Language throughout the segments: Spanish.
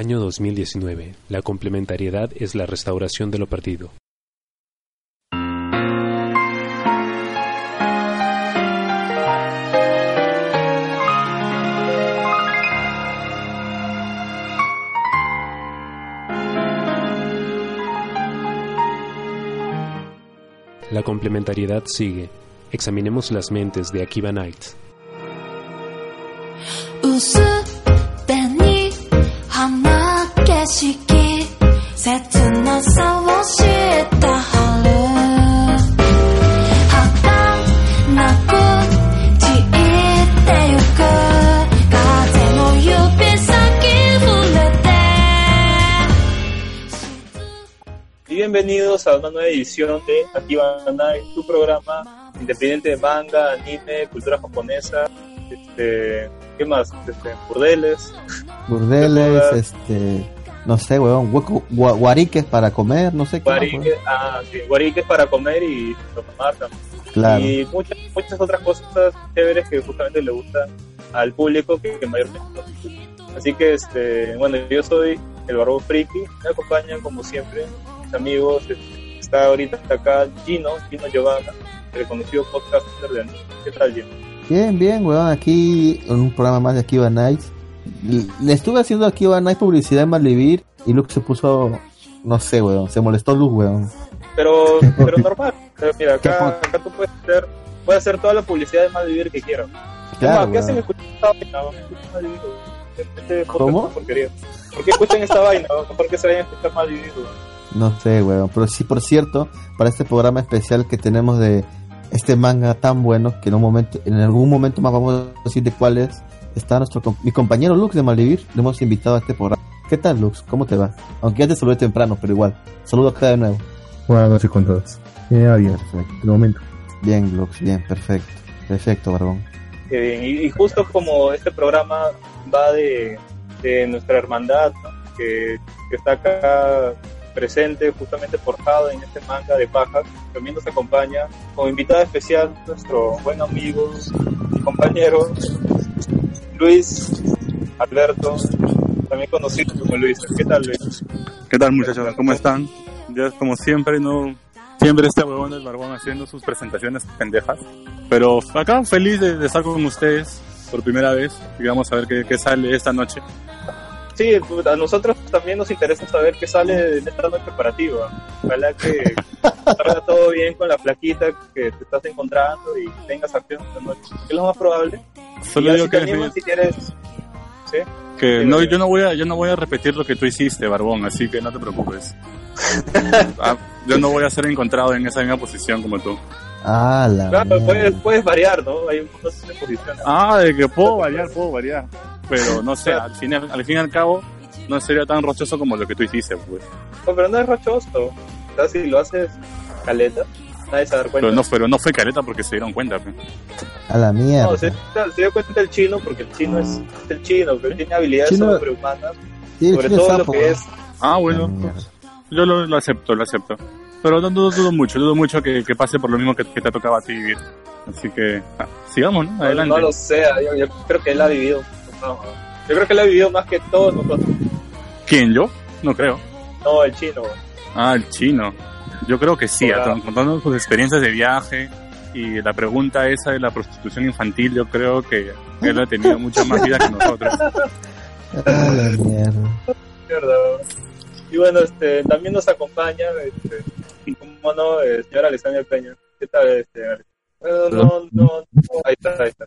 Año 2019. La complementariedad es la restauración de lo perdido. La complementariedad sigue. Examinemos las mentes de Akiba Knight. Bienvenidos a una nueva edición de Akiba Night, tu programa independiente de manga, anime, cultura japonesa, este, ¿qué más? Este, burdeles, Burdeles, este, no sé, weón, hueco, gua- guariques para comer, no sé qué. más, guariques, ah, sí, guariques para comer y tomar también. Claro. Y muchas, muchas otras cosas chéveres que justamente le gustan al público que, que mayormente. Así que, este, bueno, yo soy el Barbo Friki, me acompañan como siempre mis amigos, está ahorita acá Gino, Gino Giovanna, reconocido podcaster de. ¿Qué tal, Gino? Bien, bien, weón, aquí en un programa más de Akiba Nights. Le estuve haciendo a Akiba Nights publicidad en Malvivir y Luke se puso, no sé, weón, se molestó Luke, weón. Pero, pero normal, Pero mira, ¿Qué acá, acá tú puedes hacer, puedes hacer toda la publicidad de Malvivir que quieras. Claro, ¿Qué hacen escuchando esta vaina? Malvivir. Este ¿Cómo? porquería. ¿Por qué escuchan esta vaina? Mejor que se vayan a escuchar Malvivir. weón. No sé, weón, pero sí, por cierto, para este programa especial que tenemos de este manga tan bueno que en un momento, en algún momento más vamos a decir de cuál es, está nuestro mi compañero Lux de Malvivir, le hemos invitado a este programa. ¿Qué tal, Lux? ¿Cómo te va? Aunque ya te saludé temprano, pero igual. Saludo acá de nuevo. Buenas noches con todos. Bien, Perfecto. de momento. Bien, Lux, bien, perfecto. Perfecto, Barbón. Qué bien. Y, y justo como este programa va de, de nuestra hermandad, ¿no? que, que está acá presente, justamente forjado en este manga de pajas, también nos acompaña como invitado especial nuestro buen amigo y compañero Luis Alberto, también conocido como Luis. ¿Qué tal, Luis? ¿Qué tal muchachos? ¿Cómo están? Ya como siempre, no siempre este huevón del barbón haciendo sus presentaciones pendejas. Pero acá feliz de, de estar con ustedes por primera vez y vamos a ver qué, qué sale esta noche. Sí, pues, a nosotros también nos interesa saber qué sale en esta noche para ti, ¿va? Ojalá que salga todo bien con la flaquita que te estás encontrando y tengas acción esta noche. Es lo más probable. Solo digo si te que, animas, si quieres... ¿Sí? que no, yo no voy a yo no voy a repetir lo que tú hiciste, barbón, así que no te preocupes. Ah, yo no voy a ser encontrado en esa misma posición como tú. Ah, la Claro, puedes, puedes variar, ¿no? Hay un montón de posiciones. Ah, de que puedo variar, puedo variar. Pero no sé, al fin, al fin y al cabo no sería tan rochoso como lo que tú hiciste, pues. No, pero no es rochoso. O sea, si lo haces caleta, nadie se va a dar cuenta. Pero no, pero no fue careta porque se dieron cuenta. pues. A la mierda. No, se, se dio cuenta el chino porque el chino es el chino, pero tiene habilidades Chino- sobrehumanas, Sí, sobre todo lo que es Ah, bueno, yo lo, lo acepto, lo acepto. Pero no dudo, dudo mucho, dudo mucho que, que pase por lo mismo que, que te tocaba a ti vivir. Así que, ah, sigamos, ¿no? No, Adelante. no lo sé, yo, yo creo que él ha vivido. No, yo creo que él ha vivido más que todos nosotros. ¿Quién, yo? No creo. No, el chino. Ah, el chino. Yo creo que sí, a- contando sus experiencias de viaje y la pregunta esa de la prostitución infantil, yo creo que él ha tenido mucha más vida que nosotros. A la mierda. Y bueno, este, también nos acompaña, este, como no, eh, señora Alessandra Peña. ¿Qué tal, este? No, no, no, ahí está, ahí está.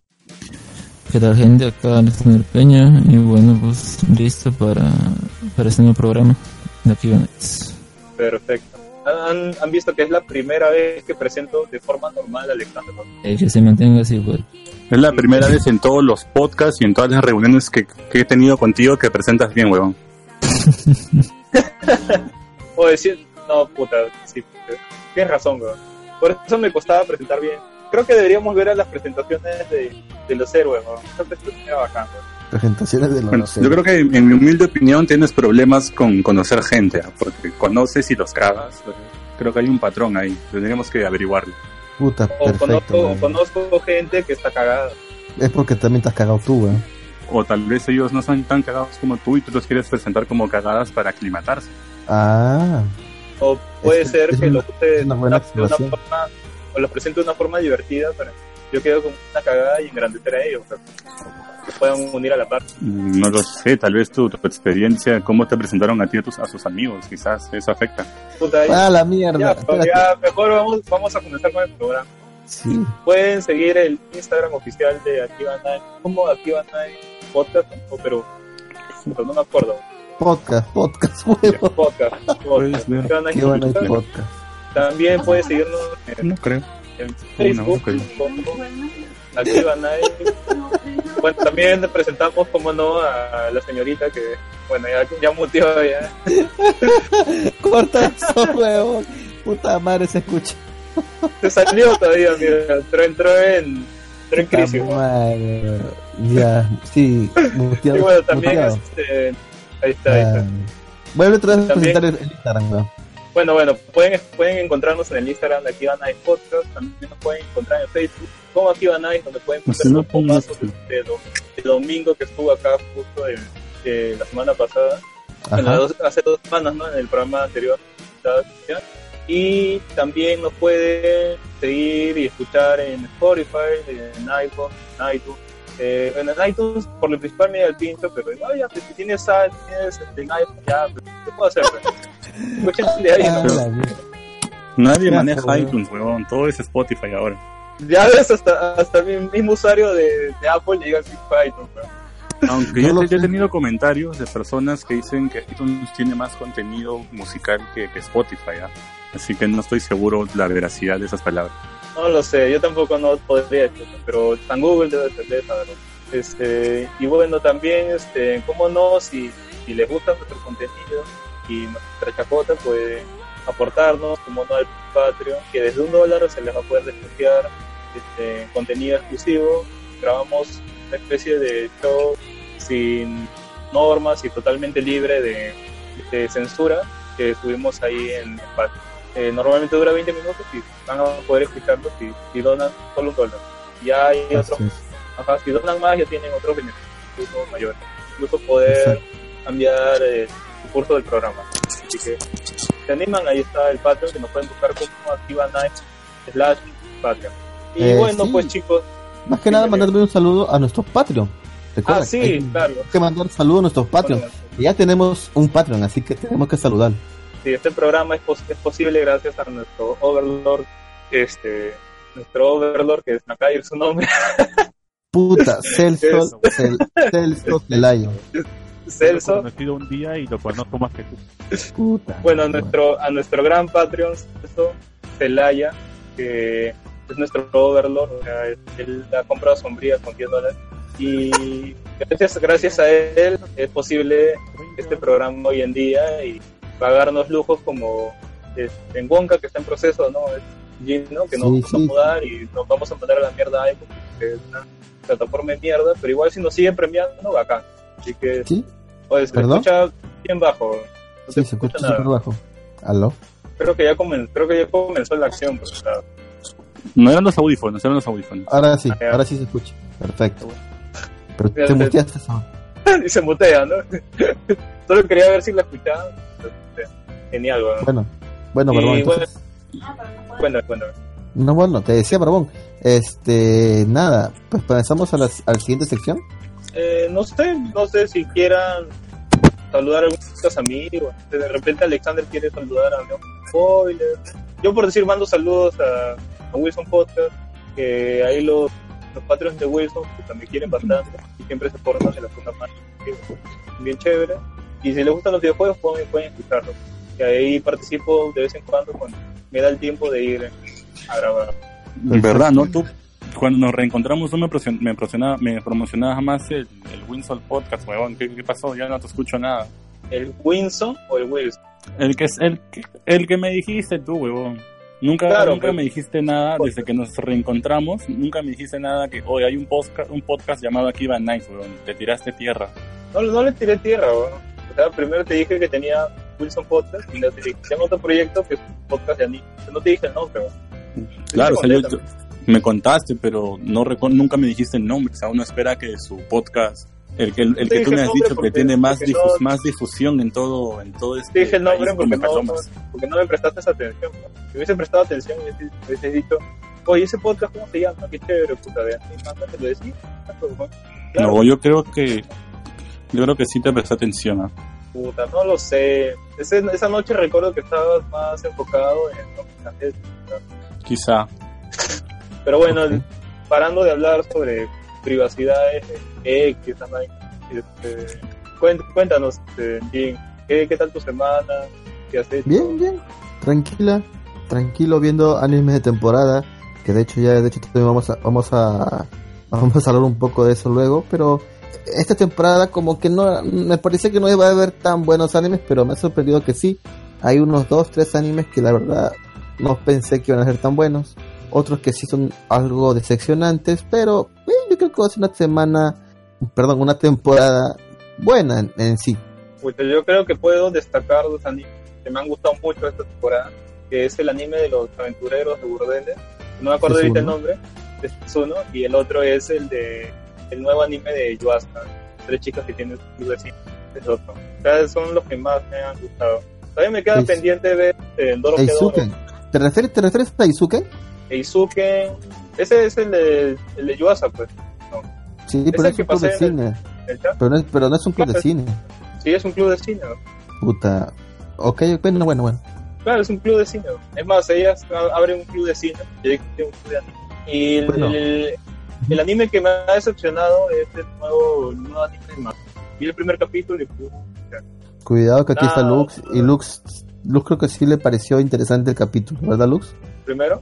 ¿Qué tal gente? Acá Alexander Peña y bueno pues listo para, para este nuevo programa de aquí. Perfecto. ¿Han, han visto que es la primera vez que presento de forma normal a Alexander. Eh, que se mantenga así igual. Es la primera vez en todos los podcasts y en todas las reuniones que, que he tenido contigo que presentas bien, huevón. O decir, no, puta, sí, tienes razón, weón. Por eso me costaba presentar bien. Creo que deberíamos ver a las presentaciones de, de los héroes, weón. Esa presentación era bacán, weón. Presentaciones de los Bueno, sé. yo creo que en mi humilde opinión tienes problemas con conocer gente, ¿ah? porque conoces y los cagas. Creo que hay un patrón ahí, tendríamos que averiguarlo. Puta, O perfecto. conozco, gente que está cagada. Es porque también te has cagado tú, weón. O tal vez ellos no son tan cagados como tú y tú los quieres presentar como cagadas para aclimatarse. Ah, O puede Es- ser es que una- lo use es una de buena una, de una forma, o lo presente de una forma divertida para yo quedo como una cagada y engrandecer a ellos, que puedan unir a la par. Mm, No lo sé, tal vez tu, tu experiencia, cómo te presentaron a ti y a, tus, a sus amigos, quizás eso afecta. Puta, ah, la mierda. ya, pues, ya, mejor vamos, vamos a comenzar con el programa. Sí. Pueden seguir el Instagram oficial de Activa Night, como Activa Night Podcast, o- pero, pero no me acuerdo. Podcast, podcast, huevo. Activa Podcast. También puedes seguirnos en, No creo. en Facebook ok. como Activa Night. Bueno, también le presentamos, como no, a la señorita que, bueno, ya, ya muteó ya. Corta eso, huevo. Puta madre se escucha. Se salió todavía, mira, pero entró en, entró en crisis. ¿no? madre. Ya, sí, muteado. Y bueno, también, muteado. este, ahí está, ahí está. Ah. Vuelve otra vez a presentar el, el Instagram, weón. Bueno, bueno, pueden, pueden encontrarnos en el Instagram de Akiva Night Podcast, también nos pueden encontrar en Facebook como Akiva Night, donde pueden ver los pomazos de, do- de domingo que estuvo acá justo de, de la semana pasada, bueno, dos- hace dos semanas, ¿no? En el programa anterior. Y también nos pueden seguir y escuchar en Spotify, en iPhone, en iTunes. Eh, en el iTunes, por lo principal, me da el pincho, pero no, ya, pues, si tienes, sal, tienes este, en iPhone, ya, pues, ¿qué puedo hacer? de ahí, Ah. Nadie maneja iTunes, huevón. Todo es Spotify ahora. Ya ves, hasta, hasta mi mismo usuario de, de Apple llega así a iTunes. ¿no? Aunque No yo, yo he tenido comentarios de personas que dicen que iTunes tiene más contenido musical que, que Spotify, ¿ah? Así que no estoy seguro la veracidad de esas palabras. No lo sé, yo tampoco no podría decirlo, pero San Google debe debe saberlo. Este, y bueno, también, este, cómo no, si, si les gusta nuestro contenido y nuestra chacota, pueden aportarnos, como no, al Patreon, que desde un dólar se les va a poder desbloquear este, contenido exclusivo. Grabamos una especie de show sin normas y totalmente libre de, de censura que subimos ahí en Patreon. Eh, normalmente dura 20 minutos y van a poder escucharlo si, si donan solo un dólar. Ya hay otros, ajá, si donan más ya tienen otros beneficios mayores. Incluso poder cambiar eh, el curso del programa. Así que se animan, ahí está el Patreon que nos pueden buscar como Activa Night slash Patreon. Y Eh, bueno, sí. pues chicos, Más que nada, mandarle un saludo a nuestros Patreon. Recuerda Ah, sí, hay claro. que mandar saludos a nuestros Patreon. bueno, Ya tenemos un Patreon, así que tenemos que saludar. Sí, este programa es, pos- es posible gracias a nuestro Overlord, este, nuestro Overlord, que es acá ir su nombre, Puta, Celso. Cel- Celso Celayo. Celso. conocido un día y lo conozco más que tú. Puta. Bueno, a nuestro, a nuestro gran Patreon, Celso Celaya, que es nuestro Overlord, o sea, él ha comprado sombría con 10 dólares. Y gracias, gracias a él es posible este programa hoy en día y pagarnos lujos como en Wonka, que está en proceso, ¿no? Es Jim, ¿no? Que nos Sí, vamos a mudar y nos vamos a mandar a la mierda a iPhone, que es una plataforma de mierda, pero igual si nos siguen premiando, bacán. Así que, ¿Sí? oye, se ¿Perdón? escucha bien bajo. No Sí, se escucha súper bajo. ¿Aló? Creo que ya comenzó, creo que ya comenzó la acción, pues, No eran los audífonos, eran los audífonos. Ahora sí, Ah, ahora sí se escucha. Perfecto. Pero te muteaste eso. y se mutea, ¿no? Solo quería ver si la escuchaban. Este, Genial, weón. Bueno, bueno, perdón. bueno, Entonces, Cuéntame, cuéntame. no, bueno, te decía, Barbón. Este, nada, pues pasamos a la a la siguiente sección. Eh, no sé, no sé si quieran saludar a algunos amigos. De repente Alexander quiere saludar a León Spoiler. Yo por decir mando saludos a, a Wilson Podcast, que ahí los, los patrons de Wilson que también quieren bastante y siempre se forman de la segunda parte. Bien chévere. Y si les gustan los videojuegos pueden, pueden escucharlos. Que ahí participo de vez en cuando cuando me da el tiempo de ir a grabar. En verdad, ¿no? Tú, cuando nos reencontramos, tú me, me, promocionaba, me promocionabas más el, el Winsol Podcast, huevón. ¿Qué, ¿Qué pasó? Ya no te escucho nada. ¿El Wilson o el Wilson? El que, es- el, que- el que me dijiste tú, huevón. Nunca, Claro, nunca me dijiste nada desde que nos reencontramos. Nunca me dijiste nada que hoy hay un podcast, un podcast llamado Akiva Nice, huevón. Te tiraste tierra. No, no le tiré tierra, weón. O sea, primero te dije que tenía Wilson Podcast y luego te dije, tengo otro proyecto que es un podcast de anime. No te dije el nombre, weón. Claro, o sea, yo, Completamente. yo- me contaste, pero no nunca me dijiste el nombre. O sea, uno espera que su podcast El, que- el, que tú me has dicho que tiene más, difus- no- más difusión en todo, en todo este Te dije el nombre porque no, porque no me prestaste esa atención. ¿no? Si hubiese prestado atención, hubiese, hubiese dicho, oye, ese podcast, ¿cómo se llama? Qué chévere, puta, de te lo. Claro, No, yo creo que yo creo que sí te presté atención. ¿ah? puta, no lo sé. Ese- esa noche recuerdo que estabas más enfocado en lo que antes, puta. Quizá. Pero bueno, parando de hablar sobre privacidades, eh, X, esas vainas, este, cuéntanos, este, Jim, ¿qué, ¿qué tal tu semana? ¿Qué has? Bien, bien. Tranquila. Tranquilo viendo animes de temporada. Que de hecho ya, de hecho vamos a, vamos a, vamos a hablar un poco de eso luego. Pero esta temporada como que no, me parece que no iba a haber tan buenos animes, pero me ha sorprendido que sí. Hay unos dos, tres animes que la verdad no pensé que iban a ser tan buenos. Otros que sí son algo decepcionantes, pero eh, creo que va a ser una semana, perdón, una temporada buena en, en sí. Pues yo creo que puedo destacar dos animes que me han gustado mucho esta temporada, que es el anime de los aventureros de Burdeles, no me acuerdo ¿Es ahorita el nombre, es uno, y el otro es el de el nuevo anime de Yuasa, tres chicas que tienen su de cine, es otro. O sea, son los que más me han gustado. También me queda Eis- pendiente ver eh, Doro. ¿Te refieres, ¿Te refieres a Eizuken? Eizuken, ese es el de, el de Yuasa, pues. Sí, Es pero es un club de cine. Pero no, es, pero no es un club de cine. Sí, es un club de cine. Puta. Ok, bueno, bueno, bueno. Claro, es un club de cine. Es más, ellas abren un club de cine. y ahí tiene un club de anime. Y el, Bueno. el- el anime que me ha decepcionado es el nuevo, el nuevo anime de Max. Vi el primer capítulo y Cuidado que aquí está. Lux. Y Lux, Lux creo que sí le pareció interesante el capítulo, ¿verdad, Lux? primero.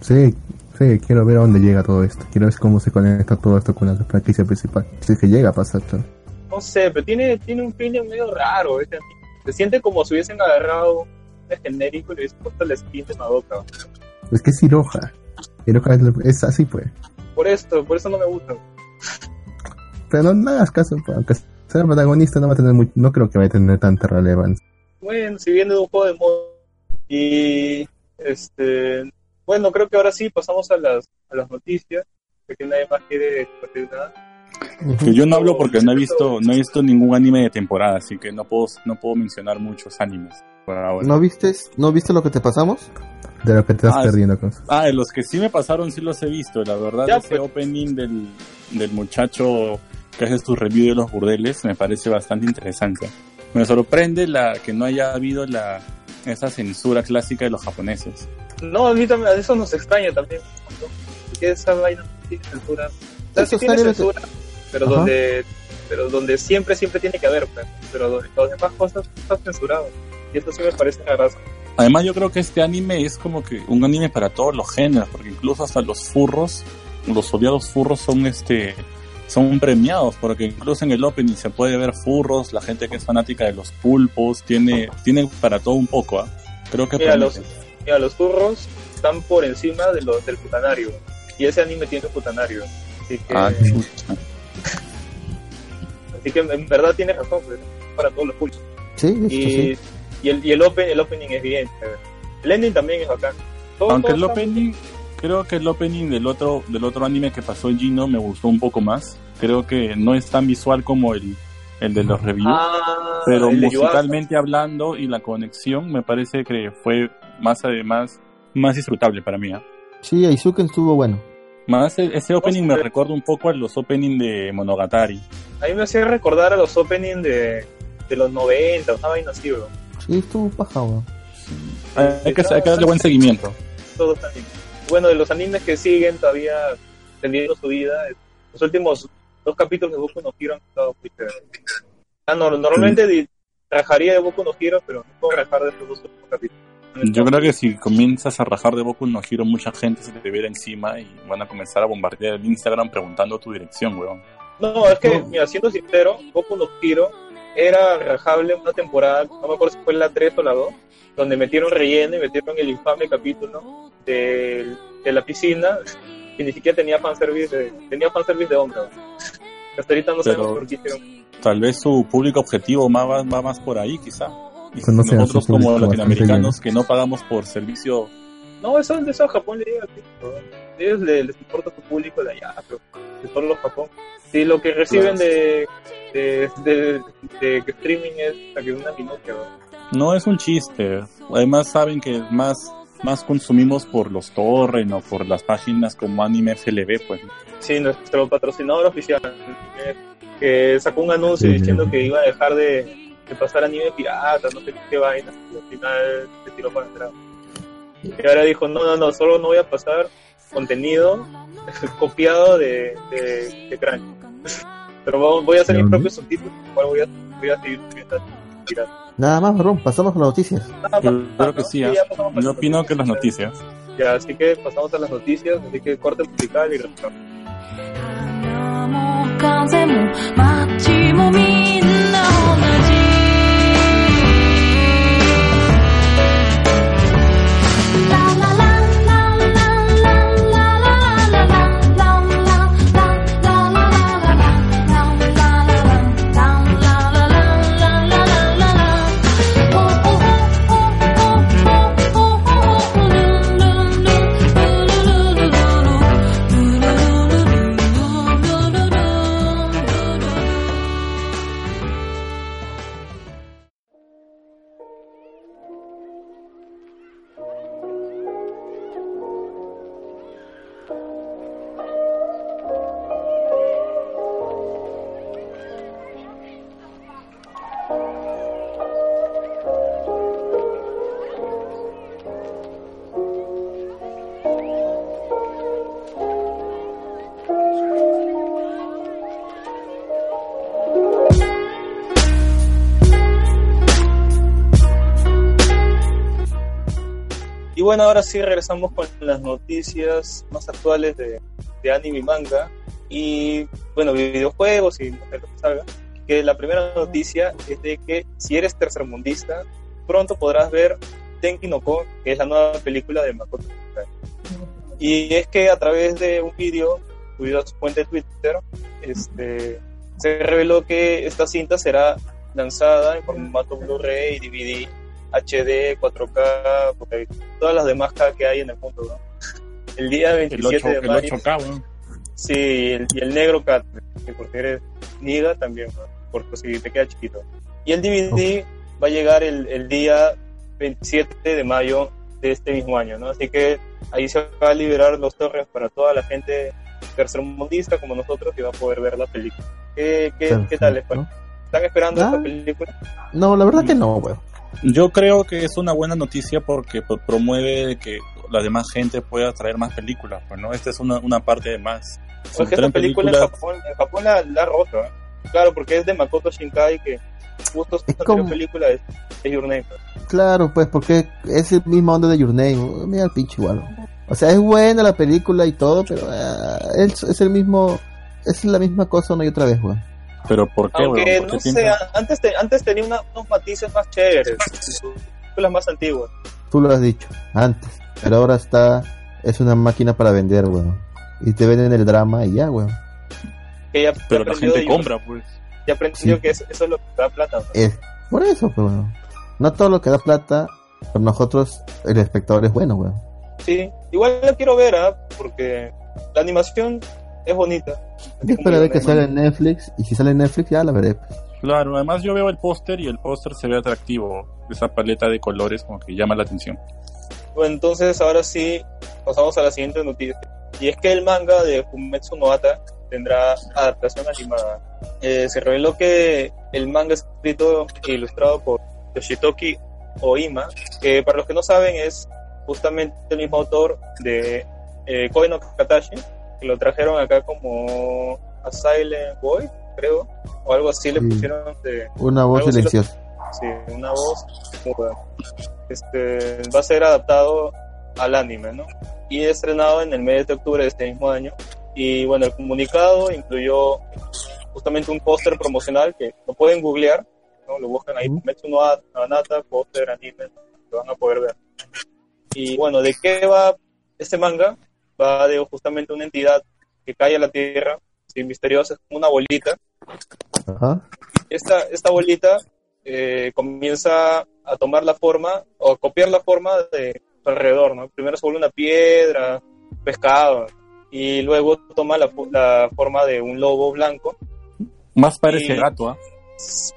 Sí, sí, quiero ver a dónde llega todo esto. Quiero ver cómo se conecta todo esto con la franquicia principal. Si es que llega a pasar. claro. No sé, pero tiene, tiene un feeling medio raro anime. Se siente como si hubiesen agarrado un genérico y le hubiesen puesto la skin de Madoka. Es que es Hiroha. Hiroha es, así, pues. Por esto, por eso no me gusta. Pero no, no hagas caso, pues, aunque sea protagonista, no va a tener muy- no creo que vaya a tener tanta relevancia. Bueno, si viene de un juego de modo. Y este bueno, creo que ahora sí pasamos a las, a las noticias, porque nadie más quiere compartir nada. Que yo no hablo porque no he visto no he visto ningún anime de temporada, así que no puedo no puedo mencionar muchos animes por ahora. ¿No viste, ¿No viste lo que te pasamos? De lo que te estás Ah, perdiendo, con Ah, de los que sí me pasaron sí los he visto, la verdad Ya, ese pues. opening del, del muchacho que hace su review de los burdeles me parece bastante interesante. Me sorprende la que no haya habido la esa censura clásica de los japoneses. No, a mí también, a eso nos extraña también. ¿no? Porque esa vaina no tiene censura. O sea, sí tiene censura, pero Ajá. donde, pero donde siempre, siempre tiene que haber, pues. Pero donde las demás cosas están censuradas. Y esto sí me parece una grasa. Además yo creo que este anime es como que un anime para todos los géneros, porque incluso hasta los furros, los odiados furros son este son premiados, porque incluso en el opening se puede ver furros, la gente que es fanática de los pulpos, tiene, tiene para todo un poco, ¿ah? Creo que Mira, los. Mira, los furros están por encima de los, del putanario. Y ese anime tiene putanario. Así que, Ah, así que en verdad tiene razón, pues, para todos los pulpos. Sí, Y, sí. y, el, y el, open, el opening es bien. El ending también es bacán. Todo- Aunque todo el opening, creo que el opening del otro, del otro anime que pasó Gino me gustó un poco más. Creo que no es tan visual como el, el de los reviews. Ah, pero musicalmente hablando y la conexión me parece que fue más además más disfrutable para mí. ¿ah? Sí, Aizuken estuvo bueno. Más e- ese opening me recuerda un poco a los openings de Monogatari. A mí me hacía recordar a los openings de, de los 90, una vaina así, bro. Sí, estuvo paja, weón. Hay, hay que, hay que darle buen seguimiento. Todos también. Bueno, de los animes que siguen todavía teniendo su vida, los últimos dos capítulos de Boku no Hero han estado muy chéveres. Ah, no, normalmente rajaría de Boku no Hero, pero no puedo rajar de estos dos últimos capítulos. Yo creo que si comienzas a rajar de Boku no Hero, mucha gente se te viera encima y van a comenzar a bombardear el Instagram preguntando tu dirección, weón. No, es que, No. mira, siendo sincero, Boku no Hero era rajable una temporada, no me acuerdo si fue la 3 o la 2, donde metieron relleno y metieron el infame capítulo de, de la piscina, que ni siquiera tenía fanservice de, tenía fanservice de hombre. ¿no? Hasta ahorita no Pero- sabemos por qué hicieron. Tal vez su público objetivo va, va más por ahí, quizá. Conocen a nosotros como latinoamericanos que no pagamos por servicio, No, eso, eso a Japón le llega. tío. ellos les, les importa su público de allá, pero de solo los Japón. Si lo que reciben de, de, de, de streaming es que una minuta, ¿no? No es un chiste. Además saben que más, más consumimos por los torrent o por las páginas como Anime FLV, pues. Sí, nuestro patrocinador oficial, eh, que sacó un anuncio Sí, diciendo sí. que iba a dejar de, de pasar anime pirata, no sé qué vaina, y al final se tiró para atrás. Y ahora dijo, no, no, no, solo no voy a pasar contenido copiado de, de, de Crunchy. Pero voy- voy a hacer ¿De mis dónde? propios subtítulos, igual voy a, voy a seguir subiendo pirata. Nada más, Ron, pasamos con las noticias. Ah, Yo pa- creo que sí, ya ¿ah? pasamos a Yo las opino que las noticias. Ya, así que pasamos a las noticias, así que corte musical y regresamos. 花も風も街もみんな同じ Bueno, ahora sí regresamos con las noticias más actuales de, de anime y manga. Y bueno, videojuegos y lo que salga. Que la primera noticia es de que si eres tercermundista, pronto podrás ver Tenki no Ko, que es la nueva película de Makoto. Y es que a través de un vídeo subido a su cuenta de Twitter, este, se reveló que esta cinta será lanzada en formato Blu-ray, DVD, HD, 4K, porque todas las demás K que hay en el mundo, ¿no? El día El 27 8, de el mayo. 8K, weón. Sí, y el, y el negro que porque eres niga también, ¿no? porque si te queda chiquito. Y el DVD va a llegar el, el día 27 de mayo de este mismo año, ¿no? Así que ahí se va a liberar los torres para toda la gente tercermundista como nosotros que va a poder ver la película. ¿Qué, qué, ¿qué tal les parece? ¿Están esperando Ah. esta película? No, la verdad que no, weón. Yo creo que es una buena noticia porque pro- promueve que la demás gente pueda traer más películas, pues, ¿no? Esta es una, una parte de más. Si Porque esta película en Japón, en Japón la, la ha roto, ¿eh? Claro, porque es de Makoto Shinkai que justo Es como- película es, es Your Name. pues. Claro, pues porque es el mismo onda de Your Name. Mira el pinche igual. O sea, es buena la película y todo, pero ah, es, es el mismo. Es la misma cosa una y otra vez, weón. Pero ¿por qué, Aunque weón? ¿Por no sé, antes, te- antes tenía una- unos matices más chéveres, películas más antiguas. Tú lo has dicho antes, pero ahora está. Es una máquina para vender, weón. Y te venden el drama y ya, weón. Que ya Pero la gente compra, pues. Ya aprendió Sí. que eso, eso es lo que da plata. ¿no? Es por eso, pues, weón. No todo lo que da plata, para nosotros, el espectador es bueno, weón. Sí, igual la quiero ver, ¿ah? porque la animación es bonita. Yo esperaré que salga en Netflix, y si sale en Netflix, ya la veré. pues. Claro, además yo veo el póster y el póster se ve atractivo. Esa paleta de colores como que llama la atención. Bueno, entonces ahora sí pasamos a la siguiente noticia. Y es que el manga de Fumetsu no Ata tendrá adaptación animada. Eh, se reveló que el manga escrito e ilustrado por Yoshitoki Oima, que para los que no saben es justamente el mismo autor de eh, Koi no Katashi, que lo trajeron acá como a Silent Boy, creo, o algo así le Sí. pusieron de, Una voz silenciosa. Sí, una voz muda. Este, va a ser adaptado al anime, ¿no? Y estrenado en el mes de octubre de este mismo año. Y bueno, el comunicado incluyó justamente un póster promocional que lo pueden googlear, ¿no? Lo buscan ahí, Ujú. Metsu no Anata, póster, anime, lo van a poder ver. Y bueno, ¿de qué va este manga? Va de justamente una entidad que cae a la tierra, sí, misteriosa, es como una bolita, Ajá. esta, esta bolita eh, comienza a tomar la forma o a copiar la forma de su alrededor, ¿no? Primero se vuelve una piedra, pescado. Y luego toma la, la forma de un lobo blanco. Más parece Y- gato, ¿ah?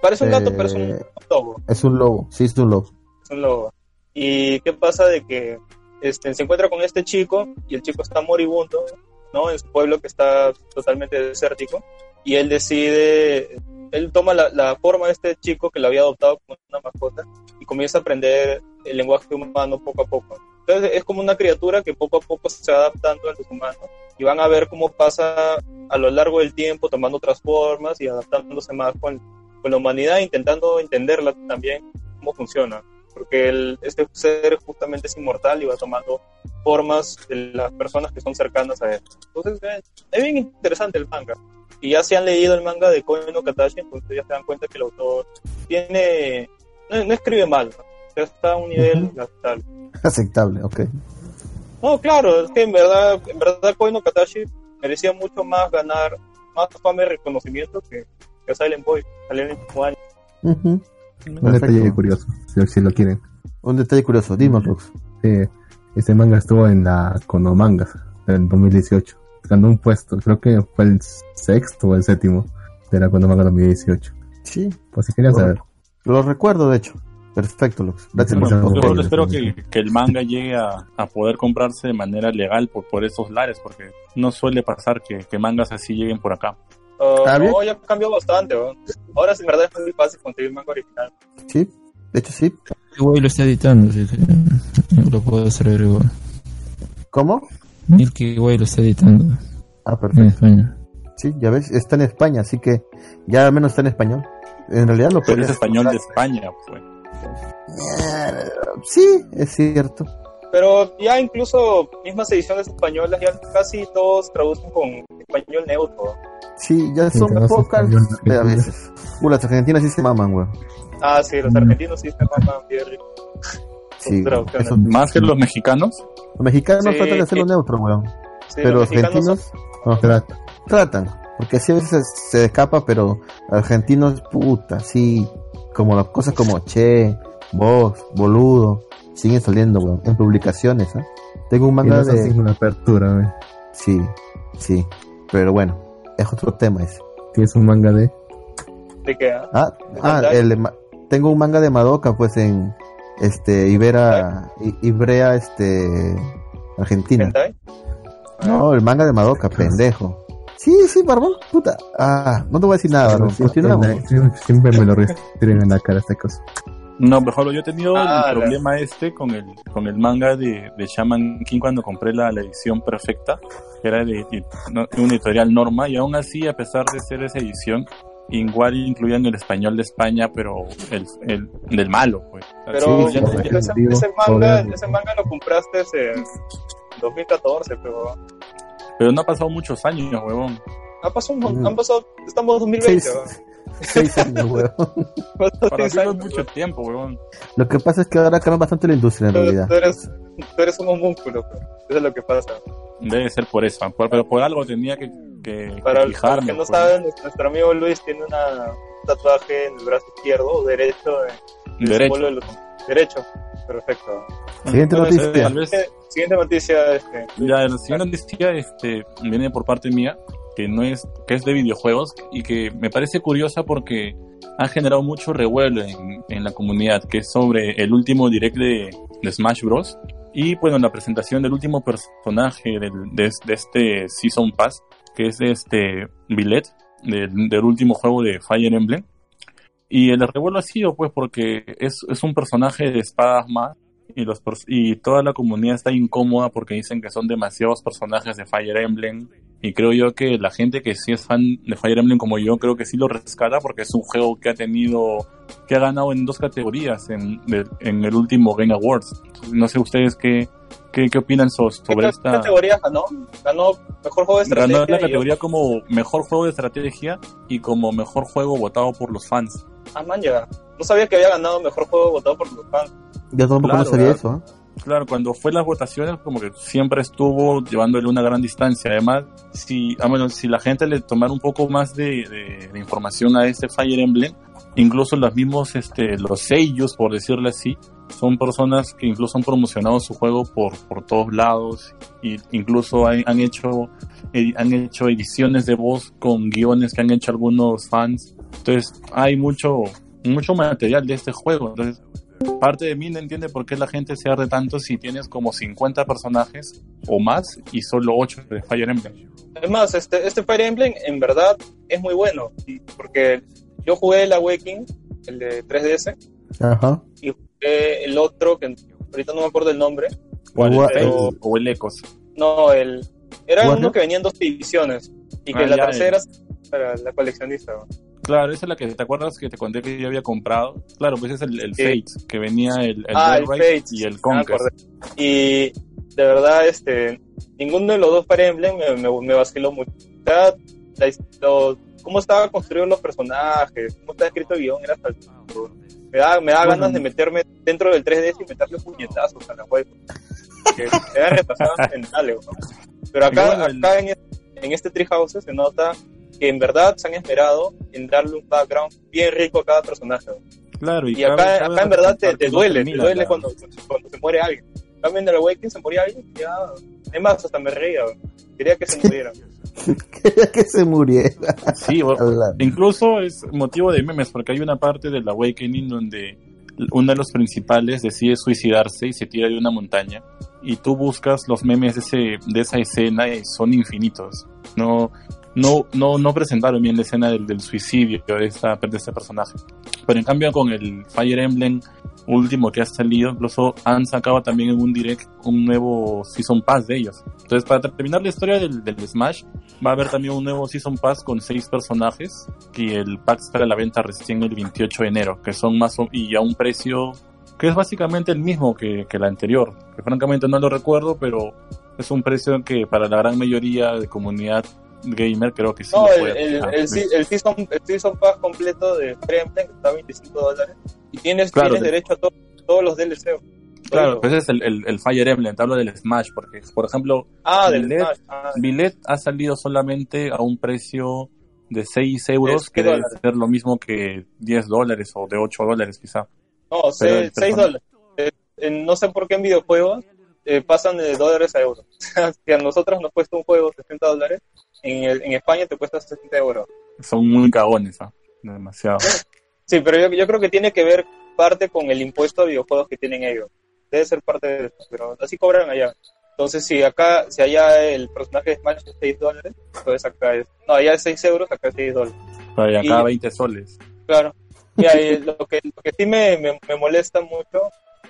Parece un gato, pero es un Eh, lobo. Es un lobo, sí, es un lobo. es un lobo. ¿Y qué pasa de que este, se encuentra con este chico y el chico está moribundo, ¿no? En su pueblo que está totalmente desértico y él decide, él toma la, forma de este chico que lo había adoptado como una mascota y comienza a aprender el lenguaje humano poco a poco. Entonces es como una criatura que poco a poco se va adaptando a los humanos y van a ver cómo pasa a lo largo del tiempo tomando otras formas y adaptándose más con, con la humanidad, intentando entenderla también cómo funciona porque el, este ser justamente es inmortal y va tomando formas de las personas que son cercanas a él. Entonces eh, es bien interesante el manga. Y ya se han leído el manga de Koen no Katashi, entonces ya se dan cuenta que el autor tiene no, no escribe mal, ¿no? Está a un nivel aceptable. Aceptable, ok. No, claro, es que en verdad, en verdad Koen no Katashi merecía mucho más ganar, más fama y reconocimiento que, que Silent Boy, salió en el mismo año. Ujú. Un detalle curioso, si, si lo quieren. Un detalle curioso, dime. Sí, este manga estuvo en la Konomangas en 2018. Ganó un puesto, creo que fue el sexto o el séptimo de la Konomanga 2018. Sí, Pues si querían saber. lo recuerdo, de hecho. Perfecto, Lux. Gracias por Bueno, por- Yo solo espero que, que el manga llegue a, a poder comprarse de manera legal por, por esos lares, porque no suele pasar que, que mangas así lleguen por acá. Uh, Ah, bien. no, ya cambió bastante. ¿no? Ahora sí, en verdad es muy fácil conseguir manga original. Sí, de hecho sí. Igual lo está editando, así que lo puedo hacer igual. ¿Cómo? Milky Way lo está editando Ah, en perfecto. España. Sí, ya ves, está en España, así que ya al menos está en español. En realidad lo Pero es español de. España, pues. Eh, Sí, es cierto. Pero ya incluso mismas ediciones españolas ya casi todos traducen con español neutro. Sí, ya Sí, son pocas español, a Argentina. veces. Uh, las argentinas sí se maman, güey. Ah, sí, los Mm. argentinos sí se maman bien rico. Sí, eso- Más que los mexicanos. los mexicanos Sí, tratan de hacerlo sí. neutro, weón. Sí, pero los son- argentinos no, Trata. tratan. Porque así a veces se, se escapa, pero argentinos, puta, sí. Como las cosas como che, vos, boludo, siguen saliendo, weón. En publicaciones, ¿ah? Tengo un Y manga no de. una apertura, güey. Sí, sí. Pero bueno, es otro tema ese. Tienes un manga de. de que Ah, ah el de Ma- tengo un manga de Madoka, pues en este Ibera, I- Ibrea, este Argentina. hentai. No, el manga de Madoka, pendejo. Sí, sí, barbón, puta. Ah, no te voy a decir nada, barbón. Continuamos. Siempre- Siempre me lo retiran en la cara esta cosa. No, mejor yo he tenido Ah, el la- problema este con el, con el manga de, de Shaman King cuando compré la, la edición perfecta, que era de, de- una editorial Norma, y aún así, a pesar de ser esa edición, igual incluían el español de España, pero el, el del malo, pues. Pero Sí, Ya- sí, ya- ese, digo, ese manga, ese manga lo compraste en 2014, pero pero no ha pasado muchos años, huevón. ha pasado, un- Mm. han pasado, estamos en 2020. Seis. Seis años, weón. Para no es mucho tiempo. Lo que pasa es que ahora cambia bastante la industria en Tú, realidad. tú eres, tú eres un homúnculo, pues. eso es lo que pasa. Debe ser por eso, por- pero por algo tenía que, que, que Para, para los fijarme. que no pues. saben, nuestro amigo Luis tiene una, un tatuaje en el brazo izquierdo o derecho. en el Derecho. símbolo de los- derecho, perfecto. Siguiente Entonces, noticia. Vez, Eh, Siguiente noticia. Este, Ya, la siguiente noticia este, viene por parte mía, que no es, que es de videojuegos y que me parece curiosa porque ha generado mucho revuelo en, en la comunidad, que es sobre el último direct de, de Smash Bros. Y bueno, la presentación del último personaje del, de, de este Season Pass, que es este Billet, del, del último juego de Fire Emblem. Y el revuelo ha sido pues porque es, es un personaje de espadas más y los y toda la comunidad está incómoda porque dicen que son demasiados personajes de Fire Emblem y creo yo que la gente que sí es fan de Fire Emblem como yo creo que sí lo rescata porque es un juego que ha tenido que ha ganado en dos categorías en, de- en el último Game Awards no sé ustedes qué qué, qué opinan so- sobre ¿Qué esta categoría ganó? Ganó mejor juego de estrategia. ganó la categoría como mejor juego de estrategia y como mejor juego votado por los fans Ah, man, ya. No sabía que había ganado mejor juego votado por los fans. Yo tampoco Claro, no sabía eso, ¿ah? Claro, cuando fue las votaciones, como que siempre estuvo llevándole una gran distancia. Además, si, ah, si la gente le tomara un poco más de, información a este Fire Emblem, incluso los mismos, este, los sellos, por decirlo así, son personas que incluso han promocionado su juego por, por todos lados y incluso han, hecho edi- han hecho ediciones de voz con guiones que han hecho algunos fans. Entonces hay mucho mucho material de este juego. Parte de mí no entiende por qué la gente se arde tanto si tienes como 50 personajes o más y solo 8 de Fire Emblem. Además, este, este Fire Emblem en verdad es muy bueno, porque yo jugué el Awakening, el de 3DS, Ajá. y jugué el otro, que ahorita no me acuerdo el nombre, ¿Cuál? Gua- ¿El o el Ecos? no, el era uno que venía en dos ediciones, y que Ah, la ya, tercera para la coleccionista. ¿no? Claro, esa es la que te acuerdas que te conté que yo había comprado. Claro, pues es el, el Sí. Fates, que venía el, el ah, el Fates, y el me Conquest. Y de verdad, este, ninguno de los dos Fire Emblem me, me, me vaciló mucho. La his- lo- cómo estaban construidos los personajes, cómo estaba escrito el guion, era saltudo. Me da, me da Bueno. ganas de meterme dentro del 3DS y meterle puñetazos a la web. Que me da retrasadas mentales, ¿no? Pero acá, bueno, acá en, en este Treehouse se nota que en verdad se han esmerado en darle un background bien rico a cada personaje. Claro, y, Y acá, cabe acá en verdad te, duele, te duele la- cuando, cuando se muere alguien. También en el Awakening se moría alguien, ya. Es más, hasta me reía. Quería que se muriera. Quería que se muriera. Sí, o- Habla. incluso es motivo de memes porque hay una parte del Awakening donde uno de los principales decide suicidarse y se tira de una montaña y tú buscas los memes de, ese, de esa escena y son infinitos. No, no, no, no presentaron bien la escena del, del suicidio de, esta, de este personaje. Pero en cambio con el Fire Emblem último que ha salido, incluso han sacado también en un direct un nuevo Season Pass de ellos. Entonces para terminar la historia del, del Smash, va a haber también un nuevo Season Pass con seis personajes y el pack estará a la venta recién el 28 de enero, que son más o- y a un precio que es básicamente el mismo que, que el anterior, que francamente no lo recuerdo, pero es un precio que para la gran mayoría de comunidad gamer creo que sí No, el, el, el, el season, el season Pass completo de Fire Emblem está a 25 dólares. Y tienes, Claro, tienes de- derecho a to- todos los DLC. Claro, pues ese es el, el, el Fire Emblem, te hablo del Smash, porque por ejemplo, Ah, del Billet- Smash. Ah, Billet ha salido solamente a un precio de 6 euros, que seis debe dólares. ser lo mismo que 10 dólares o de 8 dólares quizá. no, pero 6 el persona- dólares. Eh, no sé por qué en videojuegos eh, pasan de dólares a euros. si a nosotros nos cuesta un juego 60 dólares, en, el- en España te cuesta 60 euros. Son muy cagones, ¿ah? demasiado. Sí, pero yo, yo creo que tiene que ver parte con el impuesto a videojuegos que tienen ellos. Debe ser parte de eso, pero así cobran allá. Entonces, si acá, si allá el personaje de Smash es 6 dólares, entonces acá es, no, allá es 6 euros, acá es 6 dólares. Pero y acá Y- 20 soles. Claro. Y ahí, lo, que, lo que sí me, me, me molesta mucho,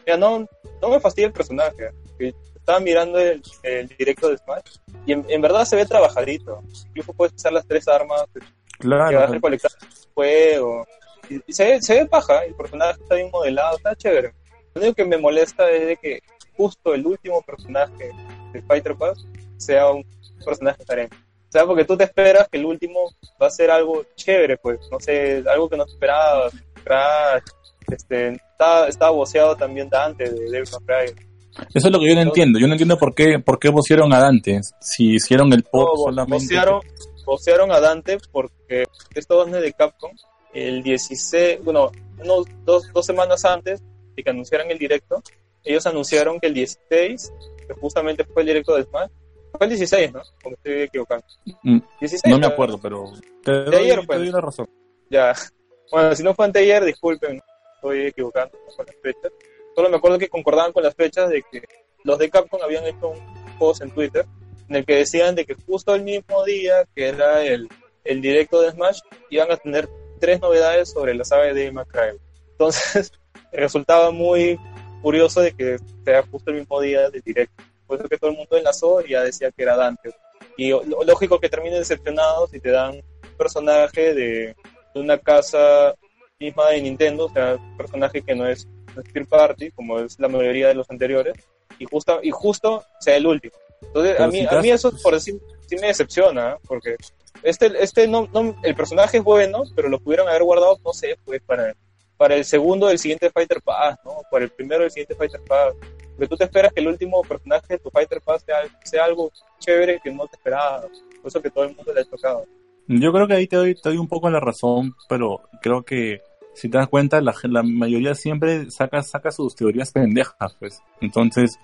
ya no, no me fastidia el personaje. Que Estaba mirando el, el directo de Smash y en, en verdad se ve trabajadito. Incluso puedes usar las tres armas que vas Claro, recolectar en el juego. Y, y se, ve, se ve paja, el personaje está bien modelado, está chévere. Lo único que me molesta es de que justo el último personaje de Fighter Pass sea un personaje diferente. O sea, porque tú te esperas que el último va a ser algo chévere, pues, no sé, algo que no te esperabas. Crash, este, está, está voceado también Dante de Devil May Cry. Eso es lo que yo no entiendo. Yo no entiendo por qué, por qué pusieron a Dante. Si hicieron el port No, solamente. vocearon, vocearon a Dante porque esto es de Capcom. El 16, bueno, unos dos, dos semanas antes de que anunciaran el directo, ellos anunciaron que el 16, que justamente fue el directo de Smash, fue el 16, ¿no? Como estoy equivocando. Mm, 16, No me acuerdo, pero te doy, ayer, te pues. doy una razón. Ya. Bueno, si no fue anteayer, disculpen, estoy equivocando con las fechas. Solo me acuerdo que concordaban con las fechas de que los de Capcom habían hecho un post en Twitter en el que decían de que justo el mismo día que era el, el directo de Smash iban a tener tres novedades sobre la saga de Cry. Entonces, resultaba muy curioso de que sea justo el mismo día del directo. Por que todo el mundo enlazó y ya decía que era Dante. Y lógico que terminen decepcionados y te dan personaje de, de una casa misma de Nintendo, o sea, personaje que no es, Third Party, como es la mayoría de los anteriores, y justo, y justo sea el último. Entonces, a mí, si a mí eso por decir, sí me decepciona, ¿eh? porque este, este no, no, el personaje es bueno, pero lo pudieron haber guardado, no sé, pues para, para el segundo del siguiente Fighter Pass, ¿no? Para el primero del siguiente Fighter Pass. Porque tú te esperas que el último personaje de tu Fighter Pass sea, sea algo chévere que no te esperabas. Por eso que todo el mundo le ha tocado. Yo creo que ahí te doy, te doy un poco la razón, pero creo que si te das cuenta, la, la mayoría siempre saca, saca sus teorías pendejas, pues. Entonces,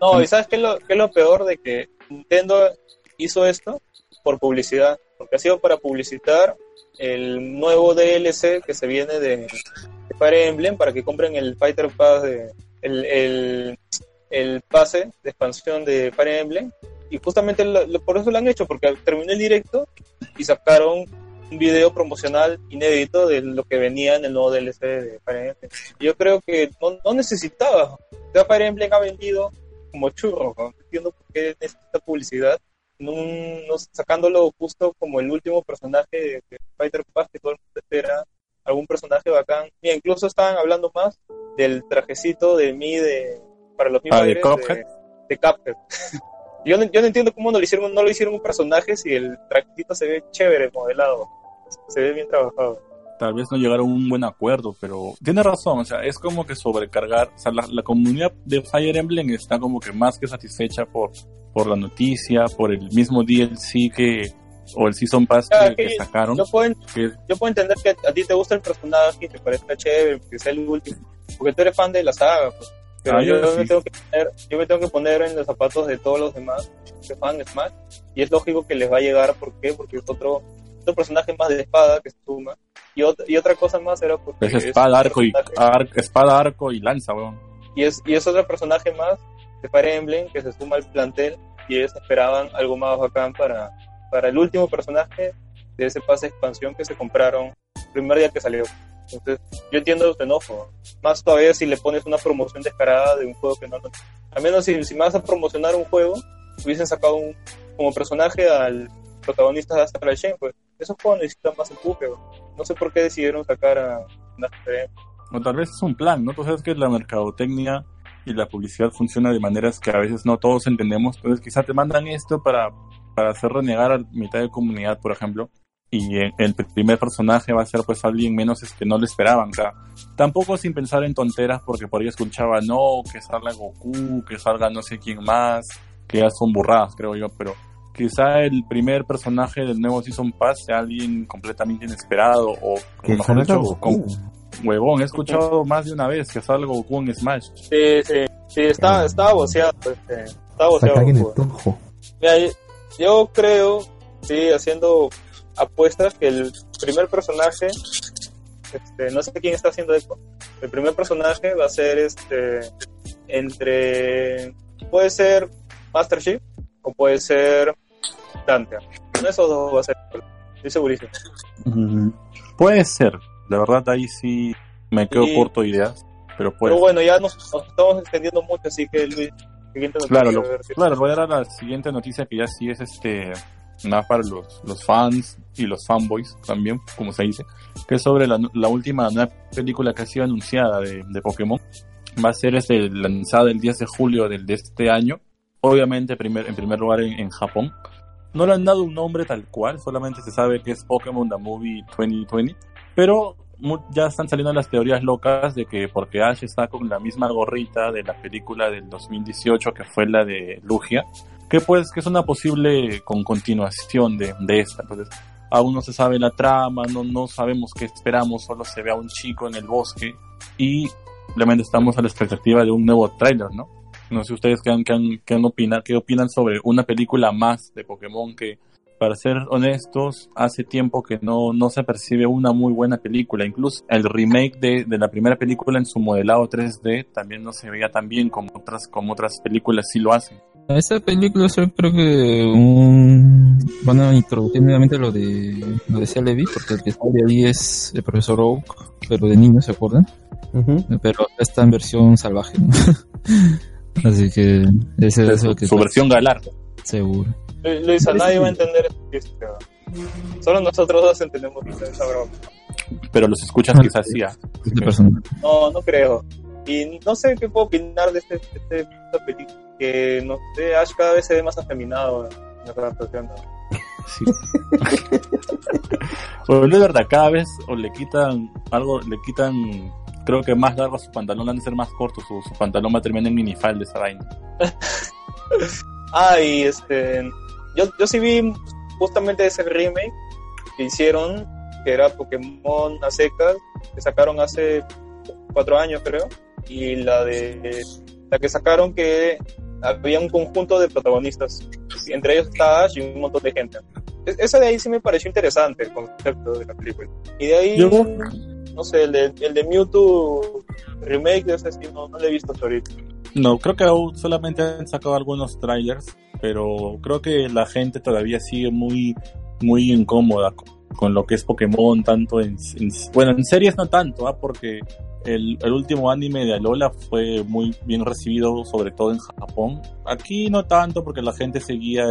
No, y ¿sabes qué es, lo, qué es lo peor de que Nintendo hizo esto? Por publicidad. Porque ha sido para publicitar el nuevo DLC que se viene de, de Fire Emblem para que compren el Fighter Pass, de, el, el, el pase de expansión de Fire Emblem. Y justamente lo- lo- por eso lo han hecho, porque terminó el directo y sacaron un video promocional inédito de lo que venía en el nuevo DLC de Fire Emblem. Yo creo que no, no necesitaba. Sea, Fire Emblem ha vendido como churro. ¿no? Entiendo por qué necesita publicidad. No, no- sacándolo justo como el último personaje de, de Fighter Pass que todo el mundo espera. Algún personaje bacán. Mira, incluso estaban hablando más del trajecito de mí de, para los Ah, de de, de Cuphead. yo, no, yo no entiendo cómo no lo hicieron, no lo hicieron un personaje si el trajecito se ve chévere modelado. Se ve bien trabajado. tal vez no llegaron a un buen acuerdo, pero tiene razón, o sea, es como que sobrecargar, o sea, la, la comunidad de Fire Emblem está como que más que satisfecha por, por la noticia, por el mismo DLC que, o el Season Pass Ah, que, que que sacaron, Yo puedo, que yo puedo entender que a ti te gusta el personaje te parezca chévere, que sea el último, porque tú eres fan de la saga, pues. Pero Ah, yo, yo me sí. tengo que poner, yo me tengo que poner en los zapatos de todos los demás que fan de Smash, y es lógico que les va a llegar, ¿por qué? Porque es otro, otro personaje más de espada que se suma, y, ot- y otra cosa más era porque es espada, arco y, ar- espada, arco y lanza, weón. y es, y es otro personaje más de Fire Emblem que se suma al plantel y ellos esperaban algo más bacán para, para el último personaje de ese pase de expansión que se compraron el primer día que salió. Entonces, yo entiendo tu enojo. Más todavía si le pones una promoción descarada de un juego que no... no- Al menos si, si vas a promocionar un juego, hubiesen sacado un, como personaje al protagonista de Astral Chain, pues esos juegos necesitan más empuje. bro. No sé por qué decidieron sacar a... O tal vez es un plan, ¿no? Tú sabes que la mercadotecnia y la publicidad funciona de maneras que a veces no todos entendemos. Entonces quizá te mandan esto para, para hacer renegar a mitad de comunidad, por ejemplo. Y el primer personaje va a ser pues alguien menos es que no lo esperaban. O sea, tampoco sin pensar en tonteras porque por ahí escuchaba, no, que salga Goku, que salga no sé quién más, que ya son burradas, creo yo, pero quizá el primer personaje del nuevo Season Pass sea alguien completamente inesperado o, Que mejor dicho, con- Huevón, he escuchado más de una vez que salga Goku en Smash. Sí, sí, sí, estaba, estaba boceado. Este, estaba boceado. Goku. Mira, yo- yo creo, sí, haciendo apuestas, que el primer personaje, este, no sé quién está haciendo esto, el primer personaje va a ser este entre, puede ser Master Chief o puede ser Uno de esos dos va a ser, estoy segurísimo. Puede ser, la verdad ahí sí me quedo Sí. corto de ideas, pero puede Pero bueno, ya nos, nos estamos extendiendo mucho, así que Luis, siguiente noticia, Claro, lo, claro, voy a dar a la siguiente noticia que ya sí es este más para los, los fans y los fanboys también, como se dice, que es sobre la, la última nueva película que ha sido anunciada de, de Pokémon. Va a ser este, lanzada el 10 de julio del, de este año, obviamente primer, en primer lugar en, en Japón. No le han dado un nombre tal cual, solamente se sabe que es Pokémon The Movie 2020, pero ya están saliendo las teorías locas de que porque Ash está con la misma gorrita de la película del 2018 que fue la de Lugia, que pues que es una posible con continuación de, de esta. Entonces, aún no se sabe la trama, no, no sabemos qué esperamos, solo se ve a un chico en el bosque y simplemente estamos a la expectativa de un nuevo tráiler, ¿no? No sé ustedes qué, han- qué, han- qué han opinar, qué opinan sobre una película más de Pokémon que, para ser honestos, hace tiempo que no, no se percibe una muy buena película. Incluso el remake de, de la primera película en su modelado 3D también no se veía tan bien como otras, como otras películas sí lo hacen. Esta película es creo que un... van a introducir nuevamente lo de lo de Celebi, porque el que sale ahí es el profesor Oak, pero de niño, ¿se acuerdan? Ujú. Pero acá está en versión salvaje, ¿no? Así que ese es lo que Su versión galar. seguro. Lu- Luis, a nadie va a entender ¿no? Solo nosotros dos entendemos esa broma. Pero los escuchas Ah, quizás sí. ah. Este. No, no creo. Y no sé qué puedo opinar de este, de este- esta película. Que no sé, Ash cada vez se ve más afeminado en la adaptación. ¿no? Sí. Pero es verdad, cada vez o le quitan algo, le quitan, creo que más largo su pantalón, han de ser más corto, su, su pantalón va a terminar en minifalda esa vaina. Ah, y este. Yo, yo sí vi justamente ese remake que hicieron, que era Pokémon a secas, que sacaron hace cuatro años, creo, y la de la que sacaron que había un conjunto de protagonistas, entre ellos estaba Ash y un montón de gente. E- Esa de ahí sí me pareció interesante el concepto de la película. Y de ahí, Yo- no sé, el de, el de Mewtwo remake de ese sí no, lo he visto hasta ahorita. No, creo que aún solamente han sacado algunos trailers, pero creo que la gente todavía sigue muy, muy incómoda con, lo que es Pokémon, tanto en, en- bueno, en series no tanto, ¿ah? porque el, el último anime de Alola fue muy bien recibido, sobre todo en Japón. Aquí no tanto, porque la gente seguía,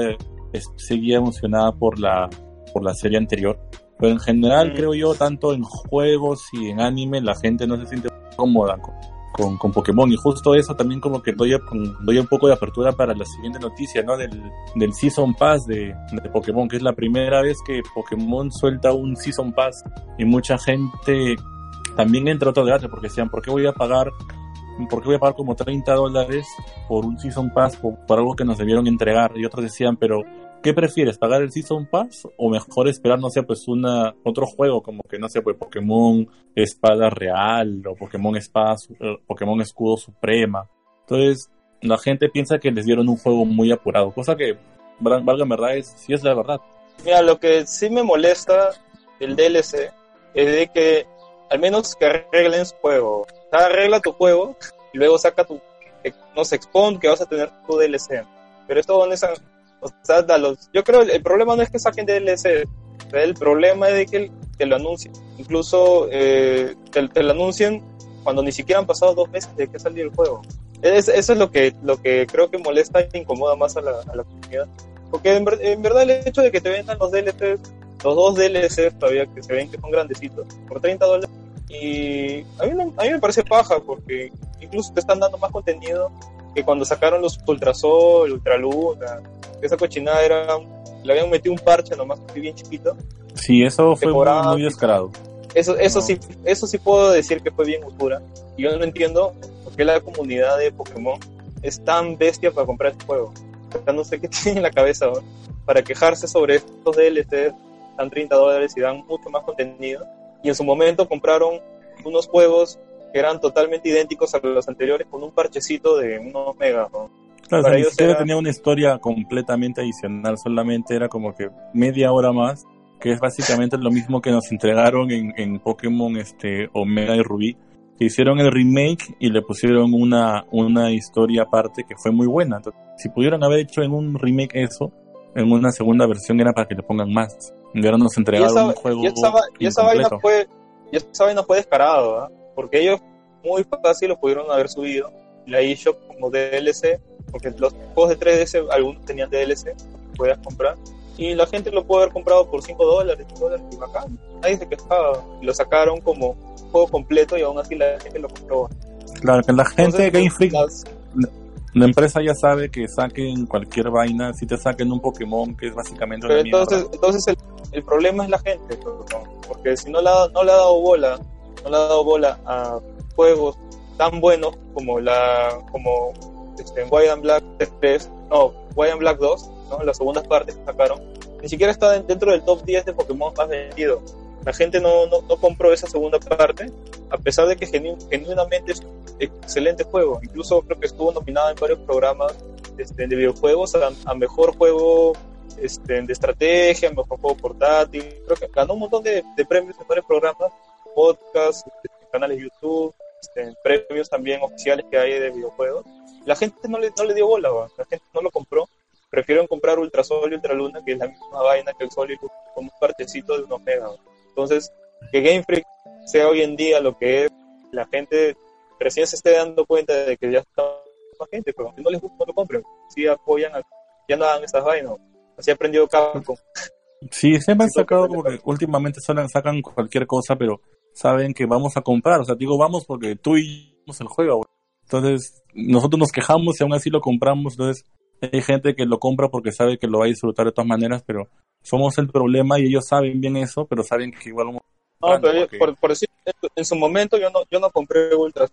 seguía emocionada por la, por la serie anterior. Pero en general, Mm. creo yo, tanto en juegos y en anime, la gente no se siente cómoda con, con, con Pokémon y justo eso también como que doy, doy un poco de apertura para la siguiente noticia, ¿no? Del, del Season Pass de, de Pokémon, que es la primera vez que Pokémon suelta un Season Pass y mucha gente también entra otro debate porque decían, ¿por qué voy a pagar ¿por qué voy a pagar como 30 dólares por un Season Pass por, por algo que nos debieron entregar? Y otros decían, pero ¿qué prefieres? ¿Pagar el Season Pass o mejor esperar, no sé, pues una otro juego como que, no sé, pues Pokémon Espada Real o Pokémon Espada, eh, Pokémon Escudo Suprema? Entonces, la gente piensa que les dieron un juego muy apurado, cosa que, val- valga en verdad, es, sí es la verdad. Mira, lo que sí me molesta del DLC es de que al menos que arreglen su juego. Arregla tu juego y luego saca tu, eh, no sé, expon que vas a tener tu DLC. Pero esto es, o sea, da los, yo creo el, problema no es que saquen DLC, el problema es de que te lo anuncien. Incluso eh, te, te lo anuncien cuando ni siquiera han pasado dos meses de que salió el juego. Es- eso es lo que, lo que creo que molesta e incomoda más a la, a la comunidad. Porque en, en verdad el hecho de que te vendan los DLCs, los dos DLCs todavía que se ven que son grandecitos, por 30 dólares, y a mí, a mí me parece paja porque incluso te están dando más contenido que cuando sacaron los Ultrasol, Ultraluna, esa cochinada era, le habían metido un parche nomás así bien chiquito. Sí, eso fue muy, descarado. Eso, eso No. sí, eso sí puedo decir que fue bien usura. Y yo no entiendo por qué la comunidad de Pokémon es tan bestia para comprar este juego. O sea, no sé qué tiene en la cabeza ¿no? para quejarse sobre estos DLCs, dan 30 dólares y dan mucho más contenido. Y en su momento compraron unos juegos que eran totalmente idénticos a los anteriores con un parchecito de unos megas. ¿no? Claro, o sea, Para ni siquiera era- tenía una historia completamente adicional, solamente era como que media hora más, que es básicamente lo mismo que nos entregaron en, en Pokémon este, Omega y Rubí, que hicieron el remake y le pusieron una, una historia aparte que fue muy buena. Entonces, si pudieron haber hecho en un remake eso, en una segunda versión era para que le pongan más. Y ahora nos entregaron esa, un juego y esa y esa vaina fue, y esa vaina fue descarado, ¿ah? porque ellos muy fácil lo pudieron haber subido, la eShop como DLC, porque los juegos de 3DS algunos tenían DLC, que podías comprar, y la gente lo pudo haber comprado por 5 dólares, 5 dólares, y bacán, nadie se quejaba, y lo sacaron como juego completo y aún así la gente lo compró. Claro, que la gente de Entonces, Game Freak las- La empresa ya sabe que saquen cualquier vaina, si te saquen un Pokémon que es básicamente Pero una mierda. entonces, entonces el, el problema es la gente, porque si no le, ha, no le ha dado bola, no le ha dado bola a juegos tan buenos como la, como este, White and Black 3, no, White and Black 2, ¿no? las segundas partes que sacaron, ni siquiera está en- dentro del top 10 de Pokémon más vendido. La gente no, no, no compró esa segunda parte, a pesar de que genu- genuinamente es un excelente juego. Incluso creo que estuvo nominado en varios programas este, de videojuegos a, a mejor juego este, de estrategia, mejor juego portátil. Creo que ganó un montón de, de premios en varios programas, podcasts, este, canales de YouTube, este, premios también oficiales que hay de videojuegos. La gente no le, no le dio bola, ¿va? la gente no lo compró. Prefirieron comprar Ultrasol y Ultraluna, que es la misma vaina que el Sol y Luna, con un partecito de unos megas. ¿va? Entonces, que Game Freak sea hoy en día lo que es, la gente recién se esté dando cuenta de que ya está más gente, pero si no les gusta, no lo compren. Si apoyan, a- ya no hagan esas vainas. Así ha aprendido Capcom. Sí, siempre han Sí, sacado porque- últimamente solo sacan cualquier cosa, pero saben que vamos a comprar. O sea, digo vamos porque tú y yo somos el juego. Entonces, nosotros nos quejamos y aún así lo compramos. Entonces, hay gente que lo compra porque sabe que lo va a disfrutar de todas maneras, pero somos el problema y ellos saben bien eso, pero saben que igual No, pero porque- por, por decir, en su momento yo no, yo no compré. Ultra.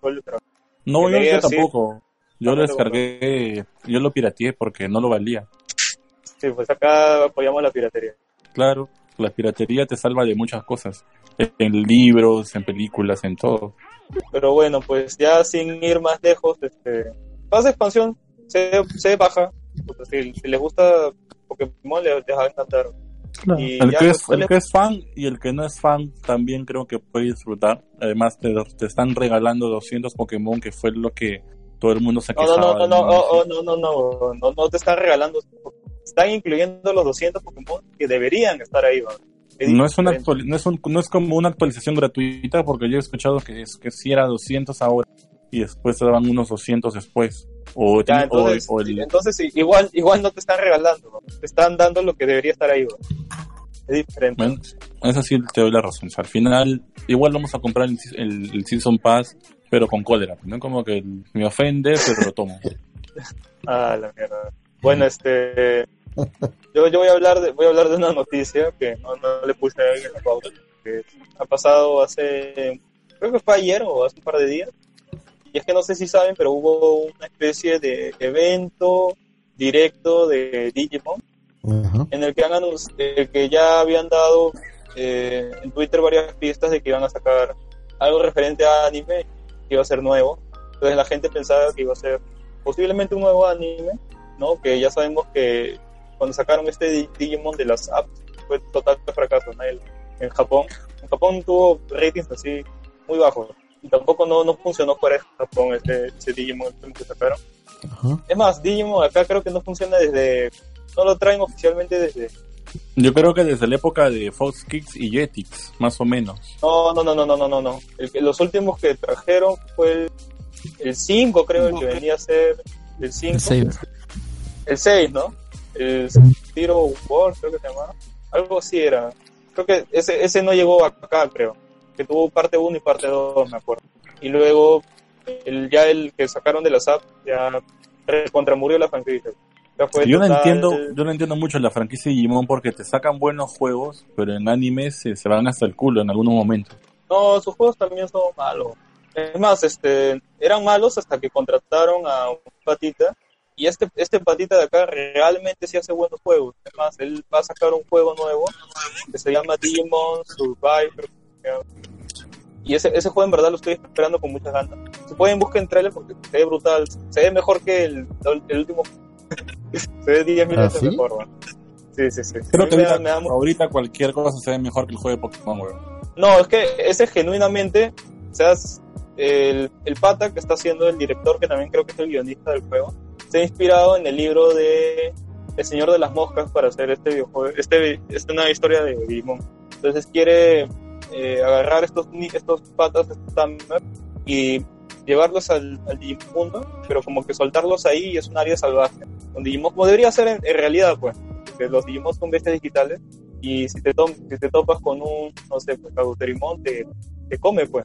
No, yo, yo tampoco. Yo lo No, descargué, yo lo pirateé porque no lo valía. Sí, pues acá apoyamos la piratería. Claro, la piratería te salva de muchas cosas. en libros, en películas, en todo. Pero bueno, pues ya sin ir más lejos, este, pasa expansión, se, se baja. Pues, si, si les gusta Pokémon, les, les va a encantar. El ya que, es, después el les- que es fan y el que no es fan también creo que puede disfrutar. Además, te, te están regalando 200 Pokémon, que fue lo que todo el mundo se no, quejaba. no, oh, oh, no, no, no, no, no te están regalando. Están incluyendo los 200 Pokémon que deberían estar ahí. ¿no? No es, una no, es un- no es como una actualización gratuita, porque yo he escuchado que es que si era 200 ahora y después te daban unos 200 después. O, Ya, o- entonces, o el- entonces sí, igual, igual no te están regalando, ¿no? te están dando lo que debería estar ahí. ¿no? Es diferente. bueno, eso sí te doy la razón. O sea, al final, igual vamos a comprar el, el- el Season Pass, pero con cólera. ¿no? Como que me ofende, pero lo tomo. Ah, la mierda. Bueno, este. Yo, yo voy a hablar de voy a hablar de una noticia que no, no le puse ahí en la pauta. Que ha pasado hace. Creo que fue ayer o hace un par de días. Y es que no sé si saben, pero hubo una especie de evento directo de Digimon en el que han anunci- eh, que ya habían dado eh, en Twitter varias pistas de que iban a sacar algo referente a anime que iba a ser nuevo. Entonces la gente pensaba que iba a ser posiblemente un nuevo anime, ¿no? Que ya sabemos que cuando sacaron este Di- Digimon de las apps fue total fracaso ¿no? El- en Japón. En Japón tuvo ratings así muy bajos. Y tampoco no, no funcionó fuera de Japón este, ese Digimon que sacaron. Ajá. Es más, Digimon acá creo que no funciona desde... No lo traen oficialmente desde... Yo creo que desde la época de Fox Kids y Jetix, más o menos. No, no, no, no, no, no, no, no. El que- los últimos que trajeron fue el, el 5, creo, el que venía a ser el 5. El Saber. El 6, ¿no? El Zero War, creo que se llamaba. Algo así era. Creo que ese, ese no llegó acá, creo. Que tuvo parte 1 y parte 2, me acuerdo. Y luego, el, ya el que sacaron de las apps, ya contramurió la franquicia. Yo no entiendo, yo no entiendo mucho la franquicia de Digimon porque te sacan buenos juegos, pero en anime se, se van hasta el culo en algunos momentos. No, sus juegos también son malos. Es más, este, eran malos hasta que contrataron a un patita. Y este, este patita de acá realmente sí hace buenos juegos. Es más, él va a sacar un juego nuevo que se llama se llama. Y ese, ese juego en verdad lo estoy esperando con muchas ganas. Si pueden, busquen trailer porque se ve brutal. Se ve mejor que el, el último. se ve 10 mil ¿Ah, veces sí? mejor, man. Sí, sí, sí. Creo que ahorita, da cualquier cosa se ve mejor que el juego de Pokémon, weón. no, es que ese genuinamente, o sea, el, el pata que está haciendo el director, que también creo que es el guionista del juego, ha inspirado en el libro de El Señor de las Moscas para hacer este videojuego, este, esta nueva historia de Digimon. Entonces quiere eh, agarrar estos, estos patas, estos Tamers, y llevarlos al, al Digimundo, pero como que soltarlos ahí y es un área salvaje. Con Digimon, como debería ser en, en realidad, pues, porque los Digimon son bestias digitales y si te, tom- si te topas con un, no sé, pues te, te come, pues.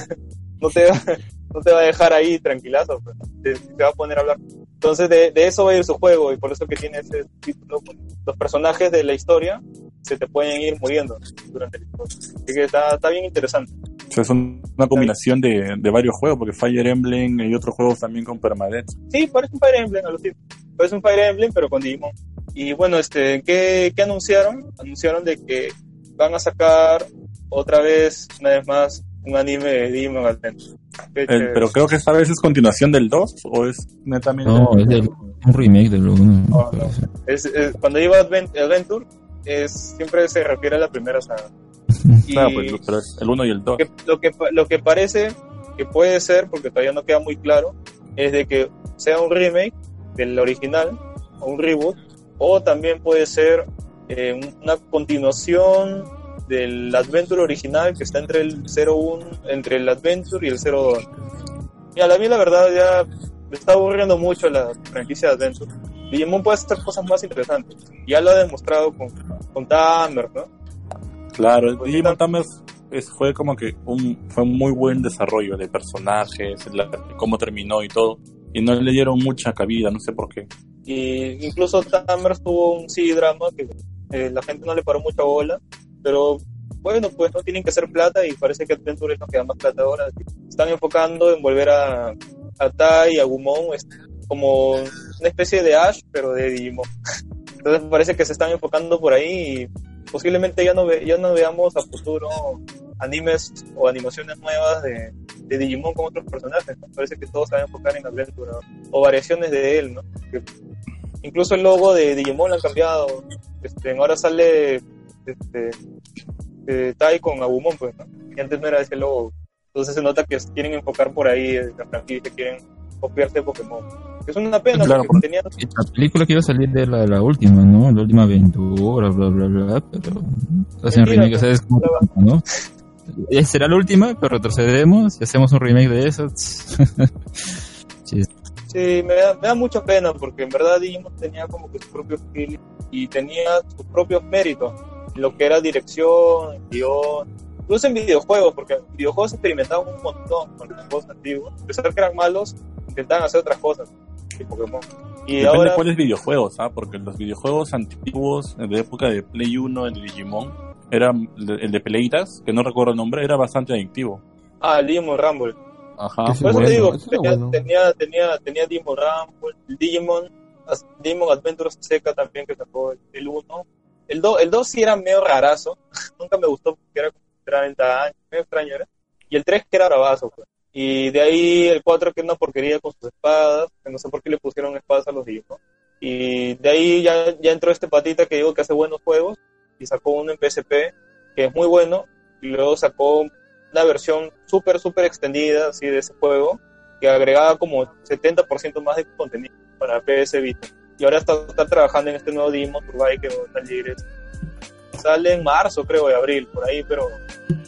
no, te va, no te va a dejar ahí tranquilazo, pues. Te, te va a poner a hablar. Entonces, de, de eso va a ir su juego y por eso que tiene ese título. pues. Los personajes de la historia se te pueden ir muriendo durante la historia. Así que está, está bien interesante. O sea, es un- una combinación de, de varios juegos, porque Fire Emblem y otros juegos también con permadeath. Sí, parece un Fire Emblem a los tipos. Parece un Fire Emblem, pero con Digimon. Y bueno, este, ¿qué, qué anunciaron? Anunciaron de que van a sacar otra vez, una vez más, un anime de Digimon El- chévere. pero creo que esta vez es continuación del 2 o es netamente. No, es del- un remake del 1. No, no. Es, es- cuando digo Advent- Adventure, es, siempre se refiere a la primera saga. Y Claro, pues, pero es el 1 y el 2. que- lo, que, lo que parece que puede ser, porque todavía no queda muy claro, es de que sea un remake del original o un reboot, o también puede ser eh, una continuación del Adventure original que está entre el 01, entre el Adventure y el 02. Y a la mí la verdad ya me está aburriendo mucho la franquicia de Adventure. Digimon puede hacer cosas más interesantes. Ya lo ha demostrado con, con Tamer, ¿no? Claro, Pues, Digimon es, fue como que un, fue un muy buen desarrollo de personajes, la- cómo terminó y todo. Y no le dieron mucha cabida, no sé por qué. Y incluso Tamers tuvo un sí drama que eh, la gente no le paró mucha bola, pero bueno, pues no tienen que hacer plata y parece que Adventure es lo que da más plata ahora. Están enfocando en volver a, a Tai a Gumon este, como una especie de Ash, pero de Digimon. Entonces parece que se están enfocando por ahí y posiblemente ya no, ve- ya no veamos a futuro animes o animaciones nuevas de, de Digimon con otros personajes. ¿no? Parece que todos se van a enfocar en Adventure ¿no? o variaciones de él. ¿no? Incluso el logo de Digimon lo han cambiado. Este, ahora sale este, eh, Tai con Agumon, pues, ¿no? y antes no era ese logo. Entonces se nota que quieren enfocar por ahí eh, la franquicia, quieren copiarse de Pokémon. Es una pena Claro, porque La película que iba a salir de la, la última, ¿no? La última aventura, bla, bla, bla, pero hacen remake, o sea, es como, ¿no? Eh, Será la última, pero retrocederemos y hacemos un remake de eso. sí, Sí, me da, me da mucha pena porque en verdad Digimon tenía como que su propio feeling y tenía sus propios méritos. Lo que era dirección, guion, incluso en videojuegos, porque en videojuegos experimentaban un montón con los juegos antiguos. A pesar que eran malos, intentaban hacer otras cosas, y Pokémon. Y Depende ahora, de cuáles videojuegos, ¿ah? Porque los videojuegos antiguos de época de Play 1, el de Digimon, era el de peleitas, que no recuerdo el nombre, era bastante adictivo. ah, el Digimon Rumble. Ajá. Por eso bueno, te digo, eso tenía, bueno. tenía, tenía, tenía Digimon Rumble, el Digimon, Digimon Adventures Seca también que sacó el- el 1. El 2 el 2 sí era medio rarazo, nunca me gustó porque era como 30 años, medio extraño era. Y el 3 que era bravazo, pues. Y de ahí el 4 que es una porquería con sus espadas, que no sé por qué le pusieron espadas a los Digimon. Y de ahí ya, ya entró este patita que digo que hace buenos juegos y sacó uno en PSP que es muy bueno y luego sacó una versión súper, súper extendida así de ese juego que agregaba como 70% más de contenido para PS Vita. Y ahora está, está trabajando en este nuevo Digimon Turbine que va a salir. este, Sale en marzo, creo, de abril, por ahí, pero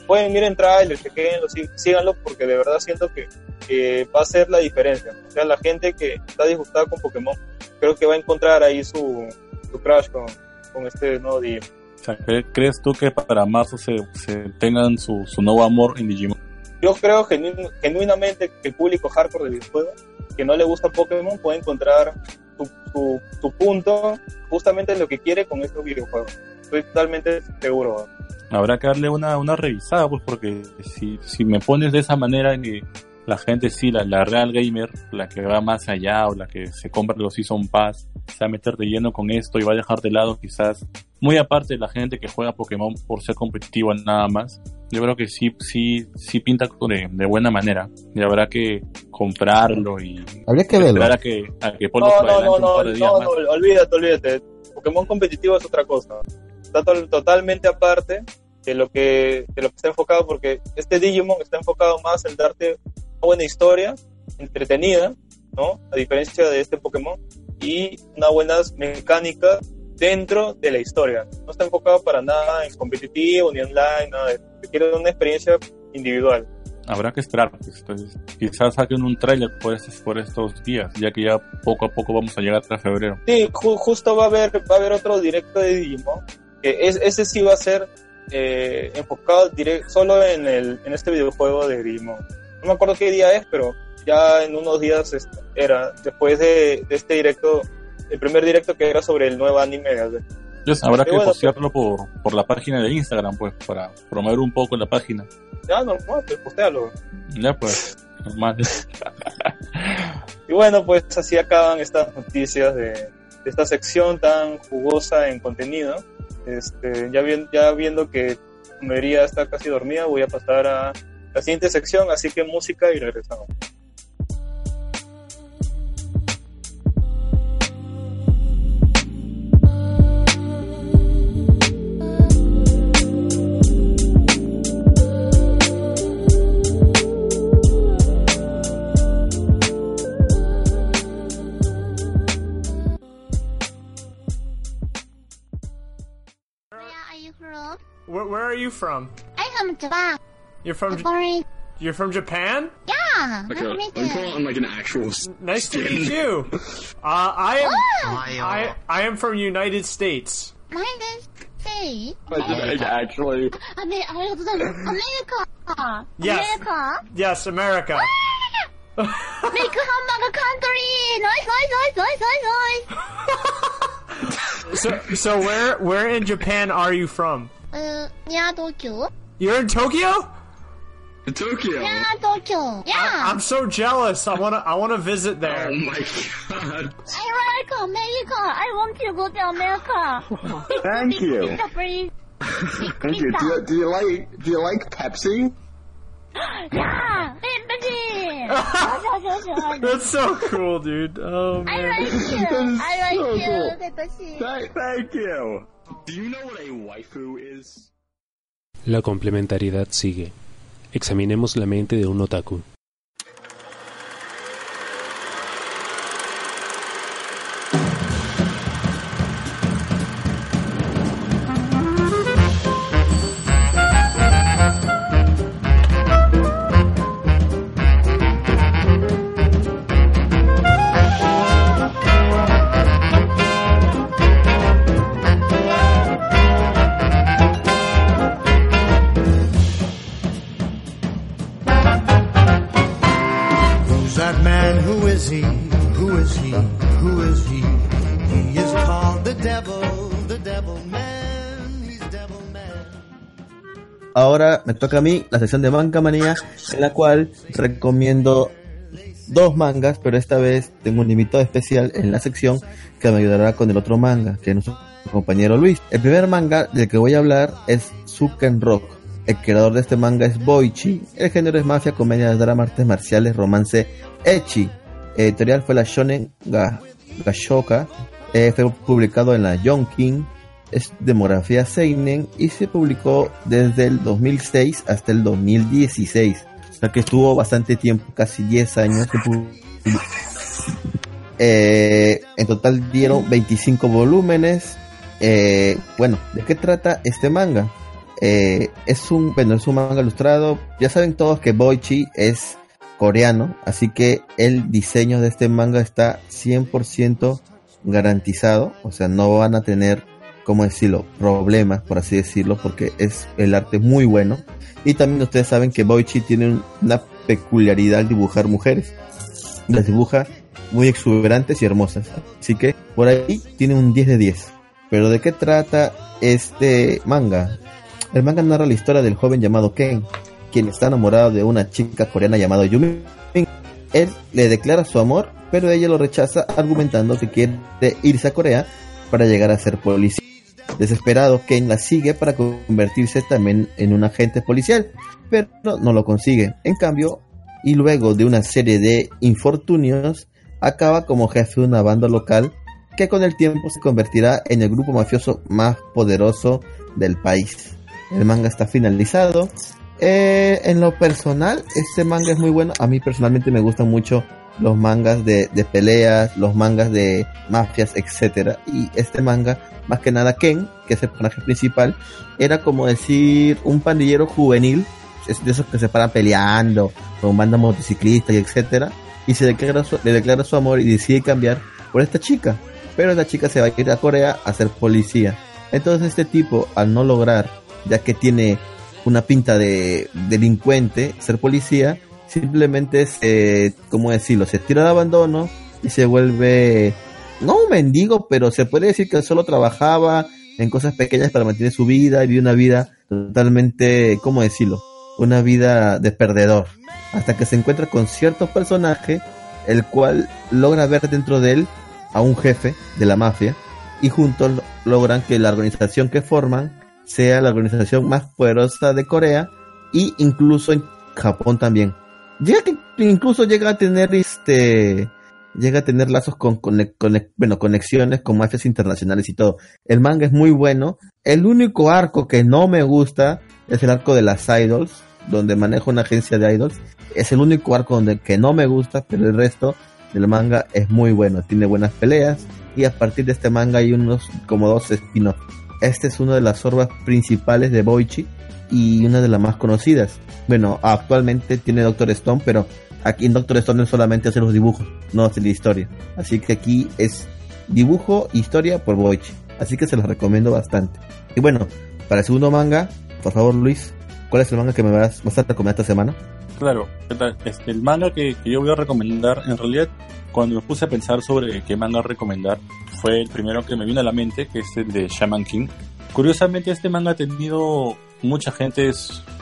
pueden miren trailers, chequenlo, sí- síganlo, porque de verdad siento que, que va a ser la diferencia. O sea, la gente que está disgustada con Pokémon, creo que va a encontrar ahí su, su crush con, con este nuevo Digimon. O sea, ¿cre- ¿crees tú que para marzo se, se tengan su, su nuevo amor en Digimon? yo creo genu- genuinamente que el público hardcore de videojuegos que no le gusta Pokémon puede encontrar su, su, su punto justamente en lo que quiere con estos videojuegos. Estoy totalmente seguro. Habrá que darle una, una revisada, pues, porque si, si me pones de esa manera que la gente sí, la, la real gamer, la que va más allá o la que se compra los Season Pass, se va a meter de lleno con esto y va a dejar de lado quizás, muy aparte de la gente que juega Pokémon por ser competitiva nada más, yo creo que sí, sí, sí pinta de, de buena manera y habrá que comprarlo y Habría que verlo. a que, a que No, no, adelante no, no, no, no, olvídate, olvídate. Pokémon competitivo es otra cosa. Está to- totalmente aparte de lo que de lo que está enfocado porque este Digimon está enfocado más en darte una buena historia, entretenida, ¿no? A diferencia de este Pokémon y unas buenas mecánicas dentro de la historia. No está enfocado para nada en competitivo ni online, nada de eso. Quiere una experiencia individual. habrá que esperar. entonces, quizás saquen un tráiler por estos, por estos días, ya que ya poco a poco vamos a llegar hasta febrero. Sí, ju- justo va a haber va a haber otro directo de Digimon. Que es, ese sí va a ser eh, enfocado direct, solo en el en este videojuego de Digimon. No me acuerdo qué día es, pero ya en unos días es- era después de, de este directo, el primer directo que era sobre el nuevo anime. Entonces, habrá que bueno, postearlo por, por la página de Instagram, pues, para promover un poco la página. Ya, normal, pues postéalo. Ya, pues, normal. Y bueno, pues así acaban estas noticias de, de esta sección tan jugosa en contenido. Este, ya, bien, ya viendo que María está casi dormida, voy a pasar a la siguiente sección, así que música y regresamos. Where, where are you from? I'm from Japan. You're from. Sorry. You're from Japan? Yeah. Like nice a, I'm calling like an actual. Nice skin. to meet you. Uh, I am. Oh. I I am from United States. United States. America. Actually. America. Yes. America. Yes, America. Make hamburger country. Nice, nice, nice, nice, nice, nice. so, so where where in Japan are you from? Uh, yeah, Tokyo. You're in Tokyo? In Tokyo. Yeah, Tokyo. Yeah. I, am so jealous. I wanna, I wanna visit there. Oh my god. America, America. I want to go to America. Thank you. Thank you. Do, you. do you like, do you like Pepsi? yeah, Pepsi. That's so cool, dude. Oh man. I like you. I like so you. Cool. Thank, thank you. La complementariedad sigue. Examinemos la mente de un otaku. Ahora me toca a mí la sección de Manga Manía, en la cual recomiendo dos mangas, pero esta vez tengo un invitado especial en la sección que me ayudará con el otro manga, que es nuestro compañero Luis. El primer manga del que voy a hablar es Suken Rock. El creador de este manga es Boichi. El género es mafia, comedia, drama, artes marciales, romance, echi. Editorial fue la Shonen Ga- Gashoka. Eh, fue publicado en la Yonkin. Es demografía Seinen y se publicó desde el 2006 hasta el 2016. O sea que estuvo bastante tiempo, casi 10 años. Eh, en total dieron 25 volúmenes. Eh, bueno, ¿de qué trata este manga? Eh, es un, bueno, es un manga ilustrado. Ya saben todos que Boichi es coreano, así que el diseño de este manga está 100% garantizado. O sea, no van a tener, ¿cómo decirlo?, problemas, por así decirlo, porque es el arte muy bueno. Y también ustedes saben que Boichi tiene un- una peculiaridad al dibujar mujeres. Las dibuja muy exuberantes y hermosas. Así que por ahí tiene un 10 de 10. Pero ¿de qué trata este manga? El manga narra la historia del joven llamado Ken, quien está enamorado de una chica coreana llamada Yumi. Él le declara su amor, pero ella lo rechaza argumentando que quiere irse a Corea para llegar a ser policía. Desesperado, Ken la sigue para convertirse también en un agente policial, pero no lo consigue. En cambio, y luego de una serie de infortunios, acaba como jefe de una banda local que con el tiempo se convertirá en el grupo mafioso más poderoso del país. El manga está finalizado. Eh, en lo personal, este manga es muy bueno. A mí personalmente me gustan mucho los mangas de, de peleas, los mangas de mafias, etcétera. Y este manga, más que nada Ken, que es el personaje principal, era como decir un pandillero juvenil, de esos que se paran peleando con bandas motociclistas y etcétera. Y se declara su, le declara su amor y decide cambiar por esta chica. Pero esta chica se va a ir a Corea a ser policía. Entonces este tipo, al no lograr, ya que tiene una pinta de delincuente, ser policía, simplemente se, ¿cómo decirlo? Se tira de abandono y se vuelve, no un mendigo, pero se puede decir que solo trabajaba en cosas pequeñas para mantener su vida y vive una vida totalmente, ¿cómo decirlo? Una vida de perdedor. Hasta que se encuentra con cierto personaje, el cual logra ver dentro de él a un jefe de la mafia y juntos lo- logran que la organización que forman sea la organización más poderosa de Corea y incluso en Japón también. Llega incluso llega a tener este llega a tener lazos con, bueno, conexiones con mafias internacionales y todo. El manga es muy bueno. El único arco que no me gusta es el arco de las idols, donde manejo una agencia de idols. Es el único arco donde que no me gusta, pero el resto del manga es muy bueno. Tiene buenas peleas y a partir de este manga hay unos como dos spin-offs. Este es una de las orbas principales de Boichi y una de las más conocidas. Bueno, actualmente tiene Doctor Stone, pero aquí en Doctor Stone no solamente hace los dibujos, no hace la historia. Así que aquí es dibujo, historia por Boichi. Así que se los recomiendo bastante. Y bueno, para el segundo manga, por favor Luis, ¿cuál es el manga que me vas, vas a recomendar esta semana? Claro. Este, el manga que, que yo voy a recomendar, en realidad, cuando me puse a pensar sobre qué manga recomendar, fue el primero que me vino a la mente, que es el de Shaman King. Curiosamente, este manga ha tenido mucha gente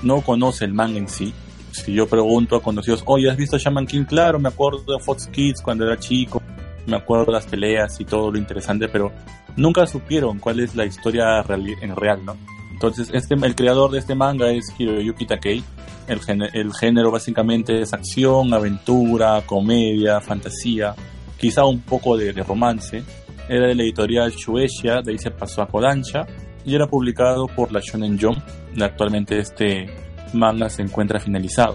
no conoce el manga en sí. Si yo pregunto a conocidos, oye, ¿has visto Shaman King? Claro, me acuerdo de Fox Kids cuando era chico, me acuerdo de las peleas y todo lo interesante, pero nunca supieron cuál es la historia real, en real, ¿no? Entonces, este, el creador de este manga es Hiroyuki Takei. El género básicamente es acción, aventura, comedia, fantasía, quizá un poco de, de romance. Era de la editorial Shueisha, de ahí se pasó a Kodansha y era publicado por la Shonen Jump. Actualmente este manga se encuentra finalizado.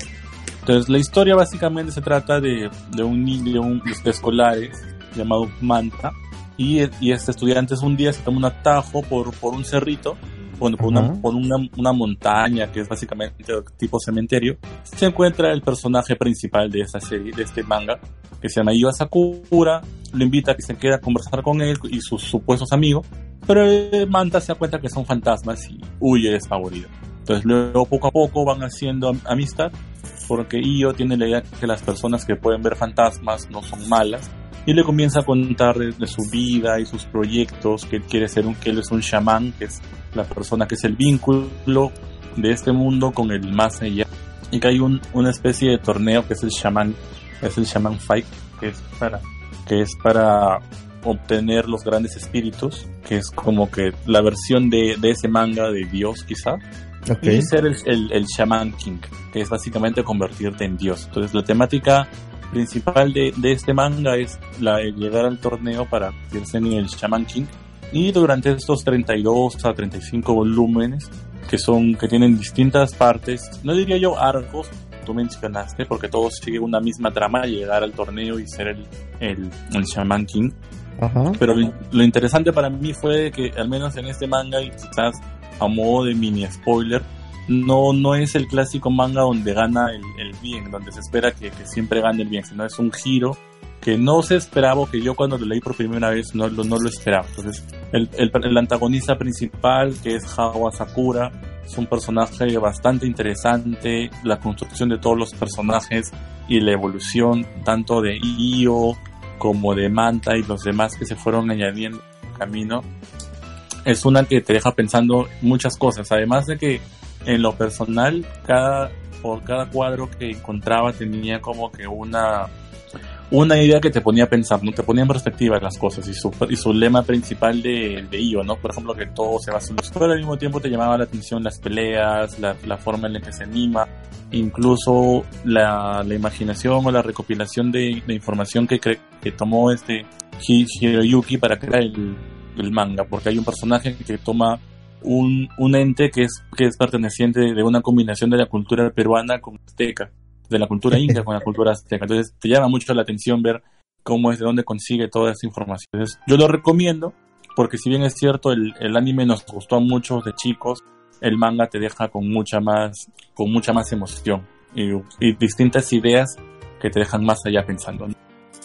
Entonces, la historia básicamente se trata de, de un niño, de un de escolares llamado Manta, y, y este estudiante un día se toma un atajo por, por un cerrito, por, por una, por una, una montaña que es básicamente tipo cementerio. Se encuentra el personaje principal de esta serie, de este manga, que se llama Iwa Sakura, lo invita a que se quede a conversar con él y sus supuestos amigos, pero Manta se da cuenta que son fantasmas y huye despavorido. Entonces luego poco a poco van haciendo am- amistad porque Io tiene la idea que las personas que pueden ver fantasmas no son malas y le comienza a contar de, de su vida y sus proyectos, que él quiere ser un, que él es un chamán, que es la persona que es el vínculo de este mundo con el más allá y que hay un, una especie de torneo que es el chamán, es el chamán fight, que es para que es para obtener los grandes espíritus, que es como que la versión de, de ese manga de Dios quizá, Ok. y ser el, el, el Shaman King, que es básicamente convertirte en Dios. Entonces la temática principal de, de este manga es la de llegar al torneo para convertirse en el Shaman King. Y durante estos 32 a 35 volúmenes, que son que tienen distintas partes, no diría yo arcos, tú mencionaste, porque todos siguen una misma trama, llegar al torneo y ser el, el, el Shaman King. Ajá. Pero lo, lo interesante para mí fue que, al menos en este manga, y quizás a modo de mini spoiler, no, no es el clásico manga donde gana el, el bien, donde se espera que, que siempre gane el bien, sino es un giro que no se esperaba, que yo cuando lo leí por primera vez no, lo- no lo esperaba. Entonces, el, el, el antagonista principal, que es Hawa Sakura, es un personaje bastante interesante, la construcción de todos los personajes y la evolución tanto de Io como de Manta y los demás que se fueron añadiendo en camino, es una que te deja pensando muchas cosas. Además de que en lo personal, cada, por cada cuadro que encontraba tenía como que una, una idea que te ponía a pensar, ¿no? te ponía en perspectiva las cosas y su, y su lema principal de, de Io, ¿no? Por ejemplo, que todo se en los pero al mismo tiempo te llamaba la atención las peleas, la, la forma en la que se anima, incluso la, la imaginación o la recopilación de, de información que, que tomó este Hi- Hiroyuki para crear el, el manga, porque hay un personaje que toma un, un ente que es, que es perteneciente de una combinación de la cultura peruana con azteca, de la cultura inca con la cultura azteca. Entonces te llama mucho la atención ver cómo es de dónde consigue toda esa información. Entonces, yo lo recomiendo porque si bien es cierto el, el anime nos gustó a muchos de chicos, el manga te deja con mucha más, con mucha más emoción y, y distintas ideas que te dejan más allá pensando.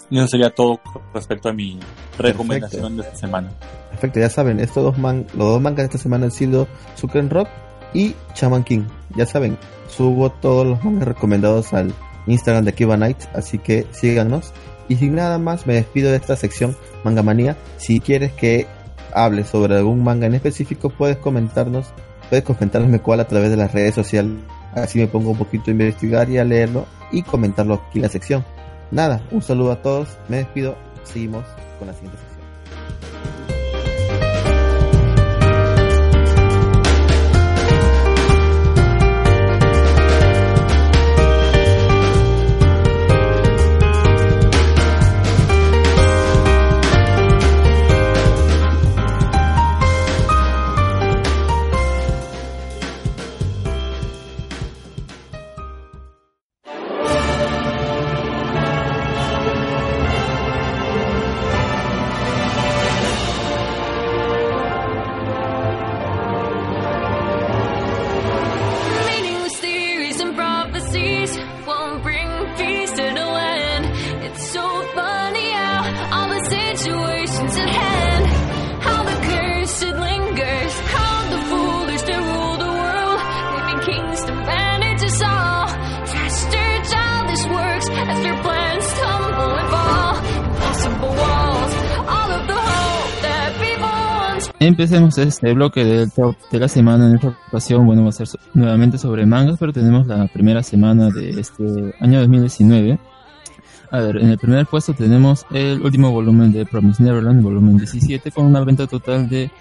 Y eso sería todo respecto a mi recomendación de esta semana. Perfecto, ya saben, estos dos man los dos mangas de esta semana han sido Suken Rock y Shaman King. Ya saben, subo todos los mangas recomendados al Instagram de Kiva Night, así que síganos. Y sin nada más, me despido de esta sección Manga Manía. Si quieres que hable sobre algún manga en específico, puedes comentarnos, puedes comentarme cuál a través de las redes sociales. Así me pongo un poquito a investigar y a leerlo y comentarlo aquí en la sección. Nada, un saludo a todos, me despido, seguimos con la siguiente sección. Empecemos este bloque de la semana. En esta ocasión, bueno, va a ser nuevamente sobre mangas, pero tenemos la primera semana de este año 2019. A ver, en el primer puesto tenemos el último volumen de Promise Neverland, volumen 17, con una venta total de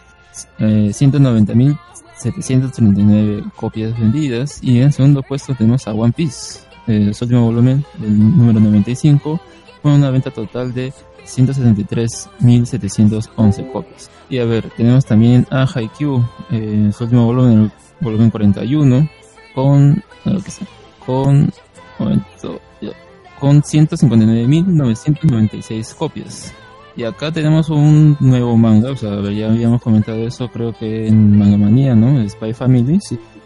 eh, 190.739 copias vendidas. Y en segundo puesto tenemos a One Piece, eh, su último volumen, el número 95, con una venta total de 173.711 copias. Y a ver, tenemos también a Haikyuu, eh, su último volumen, el volumen 41, con, a ver, ¿qué está? con, momento, ya, con 159.996 copias. Y acá tenemos un nuevo manga, o sea, ya habíamos comentado eso, creo que en Manga Manía, ¿no? Spy Family,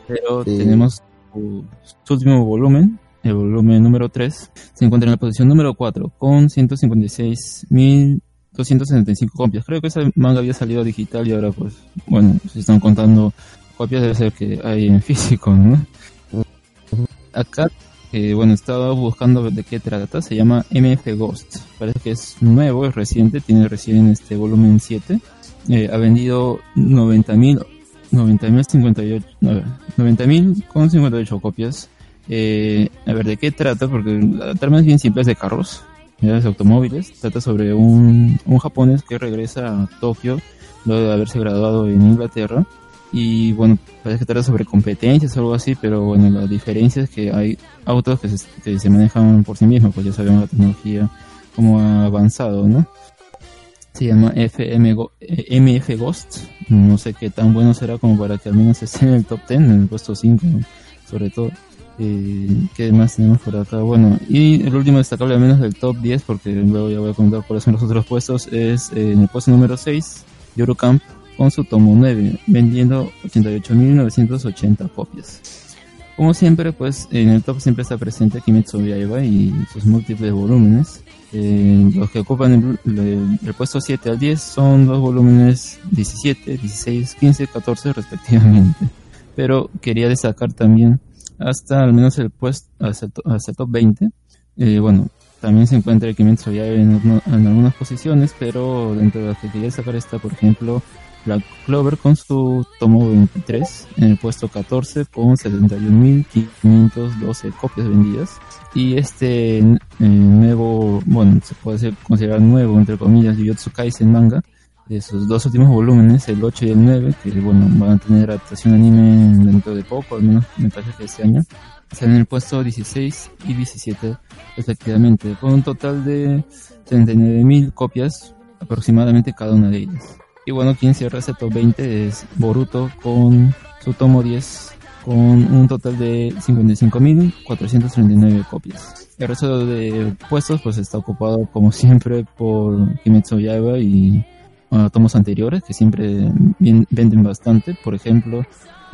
pero Sí. tenemos su, su último volumen, el volumen número 3, se encuentra en la posición número 4 con 156.275 copias. Creo que ese manga había salido digital y ahora pues, bueno, si están contando copias debe ser que hay en físico, ¿no? Acá, eh, bueno, estaba buscando de qué trata, se llama MF Ghost. Parece que es nuevo, es reciente, tiene recién este volumen 7. Eh, ha vendido 90.000 90.058 a ver, 90.000 con 58 copias. Eh, a ver, ¿de qué trata? Porque la trama es bien simple, es de carros, de automóviles. Trata sobre un, un japonés que regresa a Tokio luego de haberse graduado en Inglaterra. Y bueno, parece que trata sobre competencias o algo así, pero bueno, la diferencia es que hay autos que se, manejan por sí mismos, pues ya sabemos la tecnología como ha avanzado, ¿no? Se llama FM Go- eh, MF Ghost. No sé qué tan bueno será como para que al menos esté en el top 10, en el puesto 5, ¿no? sobre todo. Eh, ¿Qué más tenemos por acá? Bueno, y el último destacable al menos del top 10, porque luego ya voy a comentar cuáles son los otros puestos, es eh, en el puesto número 6, Eurocamp, con su tomo 9, vendiendo 88.980 copias. Como siempre, pues en el top siempre está presente Kimetsu no Yaiba y sus múltiples volúmenes. Eh, los que ocupan el, el- el puesto 7 al 10 son los volúmenes 17, 16, 15, 14 respectivamente. Pero quería destacar también hasta al menos el puesto, hasta, hasta el top 20. Eh, bueno, también se encuentra el Kimetsu Yaiba en, en algunas posiciones, pero dentro de las que quería destacar está, por ejemplo, Black Clover con su tomo 23 en el puesto 14 con 71.512 copias vendidas. Y este eh, nuevo, bueno, se puede considerar nuevo, entre comillas, Jujutsu manga, de sus dos últimos volúmenes, el 8 y el 9, que bueno, van a tener adaptación anime dentro de poco, al menos me parece que este año. Están en el puesto 16 y 17 respectivamente, con un total de 39.000 copias aproximadamente cada una de ellas. Y bueno, quien cierra ese top 20 es Boruto con su tomo 10 con un total de 55.439 copias. El resto de puestos pues está ocupado como siempre por Kimetsu Yaiba y bueno, tomos anteriores que siempre bien- venden bastante. Por ejemplo,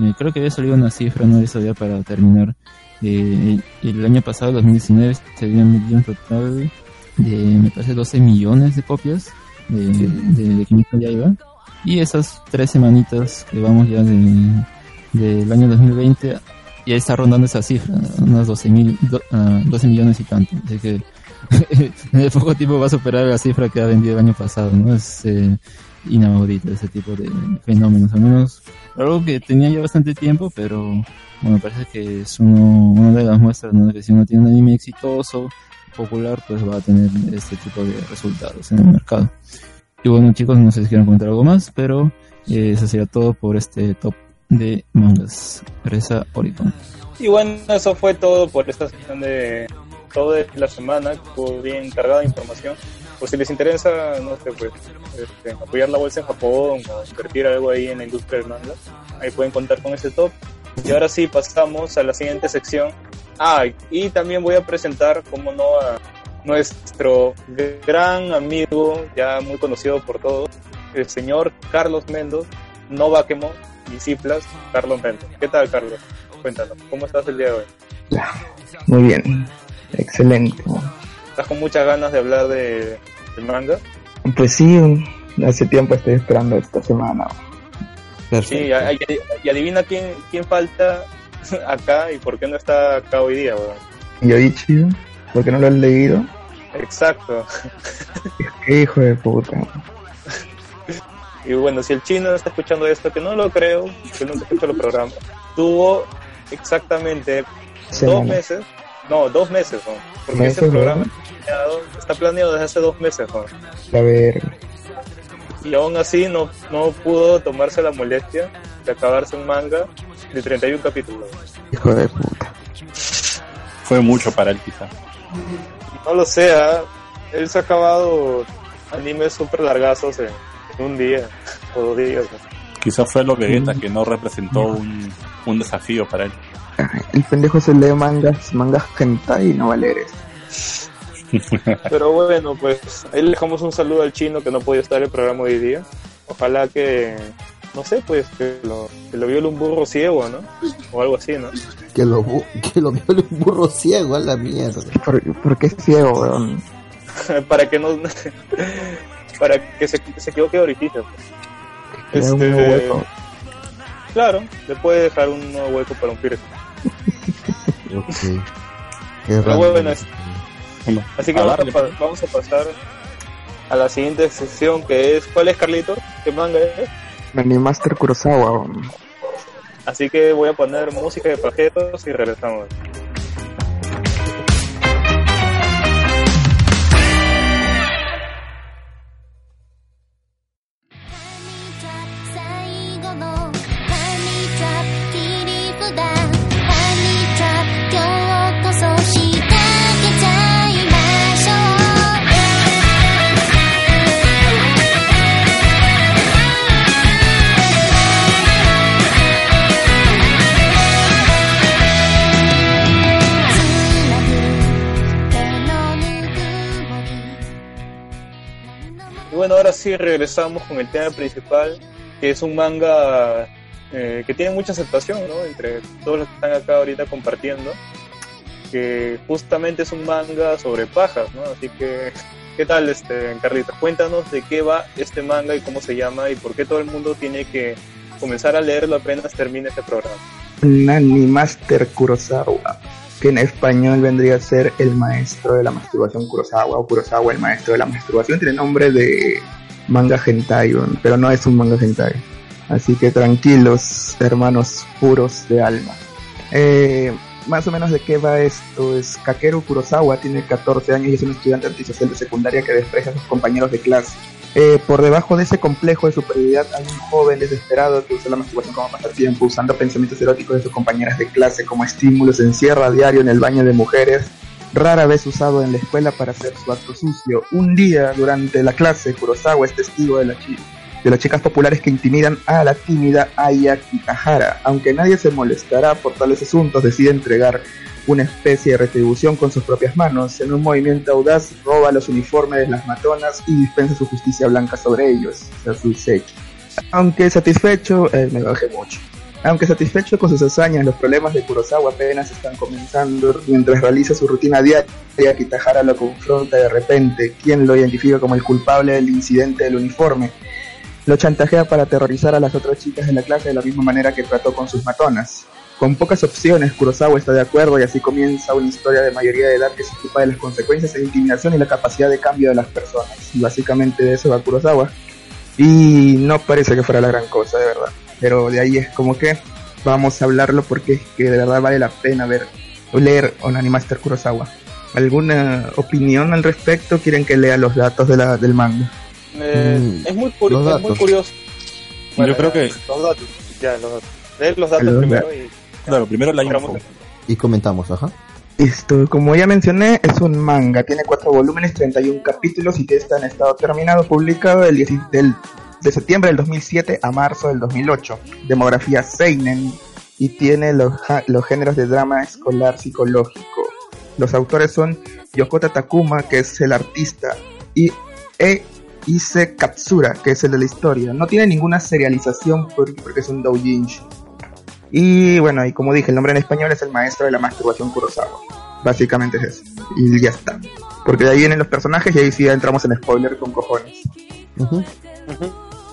eh, creo que había salido una cifra, no esa ya para terminar. Eh, el, año pasado, 2019, se habían vendido un total de, me parece, 12 millones de copias de, de, de Kimetsu no Yaiba. Y esas tres semanitas que vamos ya de, del año 2020 ya está rondando esa cifra, unas 12, mil, do- ah, 12 millones y tanto. Así que en poco tiempo va a superar la cifra que ha vendido el año pasado, ¿no? Es eh, inaudito ese tipo de fenómenos, al menos algo que tenía ya bastante tiempo, pero bueno, parece que es uno, una de las muestras, ¿no? Que si uno tiene un anime exitoso, popular, pues va a tener este tipo de resultados en el mercado. Y bueno chicos, no sé si quieren comentar algo más, pero eh, eso sería todo por este top de mangas. Reza Oricon. Y bueno, eso fue todo por esta sección de todo de la semana, bien cargada de información. Pues si les interesa, no sé, pues este, apoyar la bolsa en Japón o invertir algo ahí en la industria del manga, ahí pueden contar con ese top. Y ahora sí, pasamos a la siguiente sección. Ah, y también voy a presentar, como no, a nuestro gran amigo, ya muy conocido por todos, el señor Carlos Mendoz, no Baquemo, disciplas, Carlos Mendoz. ¿Qué tal, Carlos? Cuéntanos, ¿cómo estás el día de hoy? Muy bien, excelente. ¿Estás con muchas ganas de hablar de, del manga? Pues sí, hace tiempo estoy esperando esta semana. Sí, y, adivina quién, quién falta acá y por qué no está acá hoy día, weón. Yoichi, ¿por qué no lo has leído? Exacto. Qué hijo de puta. Y bueno, si el chino está escuchando esto, que no lo creo, que nunca escucha los programas, tuvo exactamente dos meses, no, dos meses, ¿no? porque Meses, este programa ¿no? está planeado, está planeado desde hace dos meses. ¿no? La verga. y aún así no, no pudo tomarse la molestia de acabarse un manga de 31 capítulos. Hijo de puta. Fue mucho para él, quizá. No lo sé, ¿ah? él se ha acabado animes súper largazos en, en un día o dos días. ¿no? Quizá fue lo Vegeta que no representó un, un desafío para él. El pendejo se lee mangas, mangas hentai y no va a leer eso. Pero bueno, pues ahí le dejamos un saludo al chino que no podía estar en el programa hoy día. Ojalá que, no sé, pues que lo, que lo viole un burro ciego, ¿no? O algo así, ¿no? Que lo, que lo viole un burro ciego a la mierda. ¿Por, por qué es ciego, weón? para que no. para que se, se equivoque de orificio. pues. Da un hueco. Claro, le puede dejar un nuevo hueco para un piercing. Ok. Qué Pero raro. bueno, es- Así que A vamos a, vamos pasar a la siguiente sección que es ¿cuál es Carlito? ¿Qué manga es? Animaster Kurosawa. Así que voy a poner música de pajetos y regresamos. Bueno, ahora sí regresamos con el tema principal, que es un manga eh, que tiene mucha aceptación, ¿no? Entre todos los que están acá ahorita compartiendo, que justamente es un manga sobre pajas, ¿no? Así que, ¿qué tal, este, Carlita? Cuéntanos de qué va este manga y cómo se llama y por qué todo el mundo tiene que comenzar a leerlo apenas termine este programa. Un Animaster Kurosawa. Que en español vendría a ser el maestro de la masturbación Kurosawa o Kurosawa el maestro de la masturbación. Tiene nombre de manga hentai, pero no es un manga hentai. Así que tranquilos, hermanos puros de alma. Eh, más o menos de qué va esto es Kakeru Kurosawa tiene 14 años y es un estudiante antisocial de secundaria que desprecia a sus compañeros de clase. Eh, por debajo de ese complejo de superioridad hay un joven desesperado que usa la masturbación como pasatiempo, usando pensamientos eróticos de sus compañeras de clase como estímulo, se encierra a diario en el baño de mujeres, rara vez usado en la escuela para hacer su acto sucio. Un día, durante la clase, Kurosawa es testigo de, la de las chicas populares que intimidan a la tímida Aya Kitahara. Aunque nadie se molestará por tales asuntos, decide entregar una especie de retribución con sus propias manos. En un movimiento audaz, roba los uniformes de las matonas y dispensa su justicia blanca sobre ellos, o sea, su. Aunque satisfecho, eh, me bajé mucho. Aunque satisfecho con sus hazañas, los problemas de Kurosawa apenas están comenzando. Mientras realiza su rutina diaria, Kitahara lo confronta de repente, quien lo identifica como el culpable del incidente del uniforme. Lo chantajea para aterrorizar a las otras chicas de la clase de la misma manera que trató con sus matonas. Con pocas opciones, Kurosawa está de acuerdo y así comienza una historia de mayoría de edad que se ocupa de las consecuencias de intimidación y la capacidad de cambio de las personas. Y básicamente de eso va Kurosawa. Y no parece que fuera la gran cosa, de verdad. Pero de ahí es como que vamos a hablarlo porque es que de verdad vale la pena ver o leer Onanimaster Kurosawa. ¿Alguna opinión al respecto? ¿Quieren que lea los datos de la, del manga? Eh, Mm, es, muy curi- los es muy curioso. Yo creo ya, que- Los datos, ya, los datos. Leer los datos Los primero y... Claro, primero la info. Y comentamos, ajá. Esto, como ya mencioné, es un manga. Tiene cuatro volúmenes, 31 capítulos y que está en estado terminado, publicado del, 10 del- de septiembre del 2007 a marzo del 2008. Demografía Seinen y tiene los, los géneros de drama escolar psicológico. Los autores son Yokota Takuma, que es el artista, y E. Ise Katsura, que es el de la historia. No tiene ninguna serialización por- porque es un doujinshi. Y bueno, y como dije, el nombre en español es el maestro de la masturbación Kurosawa. Básicamente es eso. Y ya está. Porque de ahí vienen los personajes y ahí sí ya entramos en spoiler con cojones.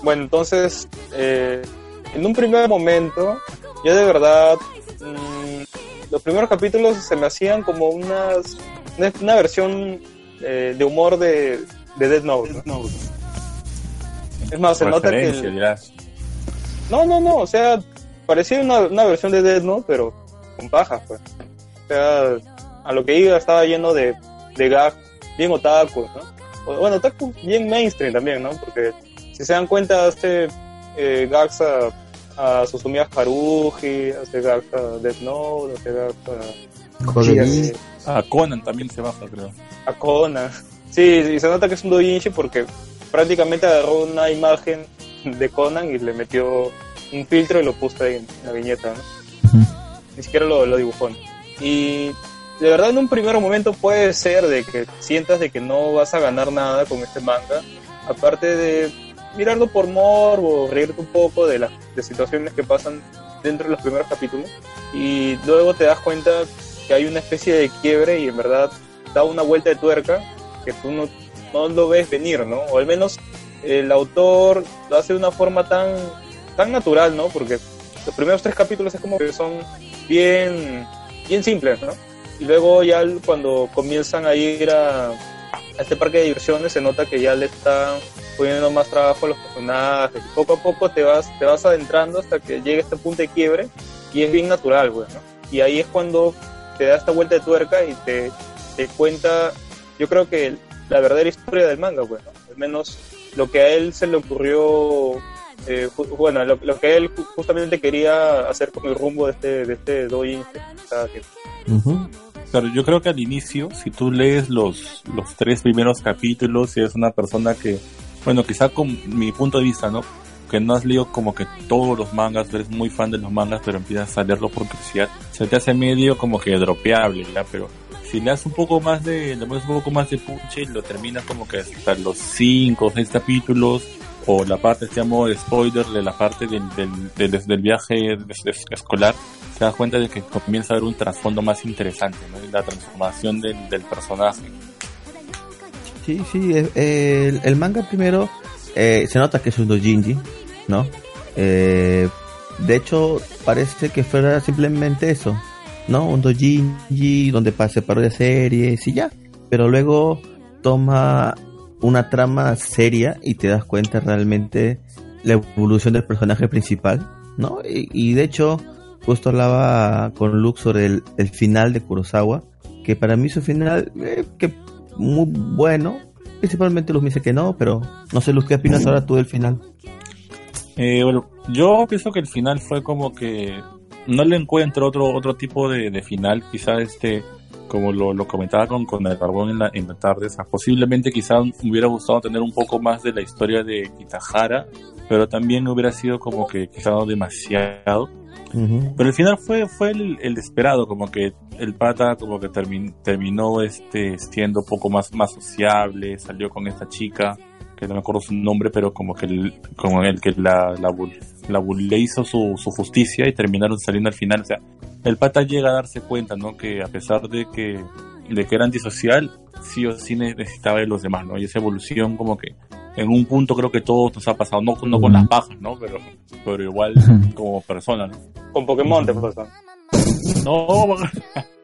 Bueno, entonces, eh, en un primer momento, yo de verdad, mm, los primeros capítulos se me hacían como unas, una, una versión eh, de humor de, de Dead Note. ¿no? Es más, se nota que... El-. No, no, no, o sea, parecía una, una versión de Dead Note, pero con paja, pues. O sea, a lo que iba estaba lleno de, de gag bien otaku, ¿no? O- Bueno, otaku bien mainstream también, ¿no? Porque si se dan cuenta, hace eh, gags a, a Susumiya Haruhi, hace gags a Death Note, hace gags a, A Conan también se baja, creo. a Conan. Sí, y se nota que es un doujinshi porque prácticamente agarró una imagen de Conan y le metió un filtro y lo puso ahí en la viñeta, ¿no? Ni siquiera lo, lo dibujó. Y de verdad en un primer momento puede ser de que sientas de que no vas a ganar nada con este manga, aparte de mirarlo por morbo, reírte un poco de las de situaciones que pasan dentro de los primeros capítulos y luego te das cuenta que hay una especie de quiebre y en verdad da una vuelta de tuerca que tú no, no lo ves venir, ¿no? O al menos el autor lo hace de una forma tan, tan natural, ¿no? Porque los primeros tres capítulos es como que son bien, bien simples, ¿no? Y luego ya cuando comienzan a ir a, este parque de diversiones se nota que ya le están poniendo más trabajo a los personajes. Poco a poco te vas, te vas adentrando hasta que llega este punto de quiebre y es bien natural, ¿no? Y ahí es cuando te da esta vuelta de tuerca y te, te cuenta, yo creo que la verdadera historia del manga, güey, ¿no? Al menos lo que a él se le ocurrió, eh, bueno, lo, que él ju- justamente quería hacer con el rumbo de este, de este que- Claro, yo creo que al inicio, si tú lees los, los tres primeros capítulos, si eres una persona que, bueno, quizá con mi punto de vista, ¿no? Que no has leído como que todos los mangas, eres muy fan de los mangas, pero empiezas a leerlo por curiosidad, se te hace medio como que dropeable. Pero si le das un poco más de, le pones un poco más de punche, lo terminas como que hasta los cinco o seis capítulos, o la parte, de spoiler de la parte del, del, del, del viaje es- es- escolar, te das cuenta de que comienza a haber un trasfondo más interesante, ¿no? La transformación del, del personaje. Sí, sí, eh, el, el manga primero eh, se nota que es un doujinshi, ¿no? Eh, de hecho, parece que fuera simplemente eso, ¿no? Un doujinshi donde se parodia series y ya. Pero luego toma una trama seria y te das cuenta realmente la evolución del personaje principal, ¿no? Y, y de hecho, justo hablaba con Luke sobre el, final de Kurosawa, que para mí su final, eh, que muy bueno. Principalmente Luz me dice que no, pero no sé, Luz, ¿qué opinas ahora tú del final? Eh, bueno, yo pienso que el final fue como que no le encuentro otro otro tipo de, de final, quizá este, como lo, lo comentaba con, con el carbón en la, en la tarde, o sea, posiblemente quizá me hubiera gustado tener un poco más de la historia de Kitahara, pero también hubiera sido como que quizá no demasiado. Pero el final fue, fue el, el esperado, como que el pata como que termin- terminó este siendo un poco más, más sociable, salió con esta chica, que no me acuerdo su nombre, pero como que el, como el que la, la, la le hizo su, su justicia y terminaron saliendo al final. O sea, el pata llega a darse cuenta, ¿no? Que a pesar de que, de que era antisocial, sí o sí necesitaba de los demás, ¿no? Y esa evolución como que en un punto creo que todos nos ha pasado, no, no con las pajas, ¿no? Pero, pero igual como persona, ¿no? Con Pokémon te pasa. No,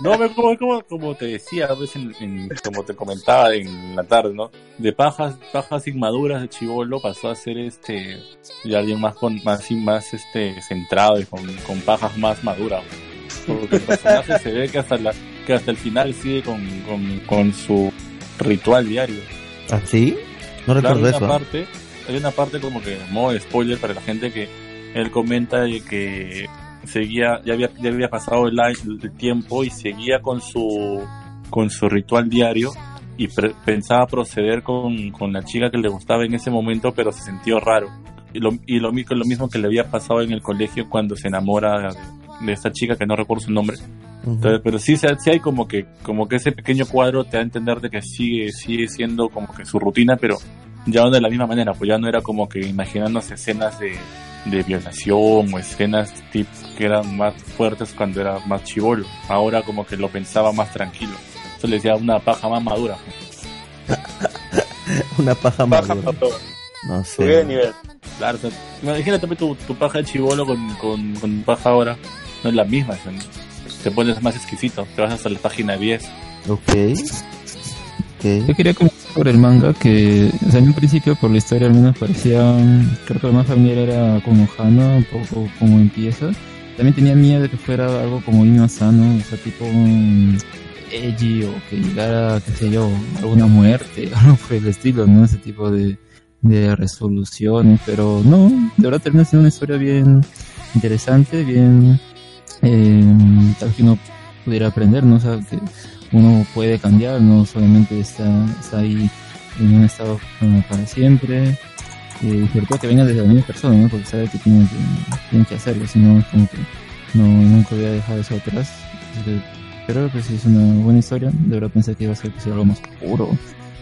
no, como, como, como te decía, a veces en- en- como te comentaba en la tarde, ¿no? De pajas, pajas inmaduras de chivolo pasó a ser este, alguien más con, más, y más este, centrado y con, con pajas más maduras. Porque el personaje se ve que hasta la, que hasta el final sigue con, con, con su ritual diario. ¿Ah, sí? No Claro, recuerdo hay eso. una ¿ah? parte, hay una parte como que modo spoiler para la gente que él comenta de que seguía, ya había, ya había pasado el, el tiempo y seguía con su con su ritual diario y pre- pensaba proceder con, con la chica que le gustaba en ese momento, pero se sintió raro. Y lo, y lo, lo mismo que le había pasado en el colegio cuando se enamora de, esta chica que no recuerdo su nombre. Entonces, pero sí, sí hay como que, como que ese pequeño cuadro te da a entender de que sigue, sigue siendo como que su rutina, pero ya no de la misma manera, pues ya no era como que imaginándose escenas de, de violación o escenas tip que eran más fuertes cuando era más chivolo. Ahora como que lo pensaba más tranquilo. Eso le decía una paja más madura. Una paja Baja madura. No Subí de sé. nivel. Claro, o sea, imagínate tu, tu paja de chivolo con, con, paja ahora. No es la misma, sea, te pones más exquisito, te vas hasta la página 10. Ok. Yo quería comentar sobre el manga que, o sea, en un principio por la historia al menos parecía, creo que lo más familiar era como Hana, un poco como empieza. También tenía miedo de que fuera algo como Inu Asano, o sea, tipo mm, edgy o que llegara, qué sé yo, alguna muerte, algo por el estilo, ¿no? Ese tipo de, de resoluciones, pero no, de verdad termina siendo una historia bien interesante, bien eh, tal que uno pudiera aprender, ¿no? O sea, que uno puede cambiar, no solamente está, está ahí en un estado para siempre, eh, sobre todo que venga desde la misma persona, ¿no? Porque sabe que tiene que, hacerlo, si no, como que no, nunca voy a dejar eso atrás. Creo que sí es una buena historia, de verdad pensé que iba a ser que algo más oscuro,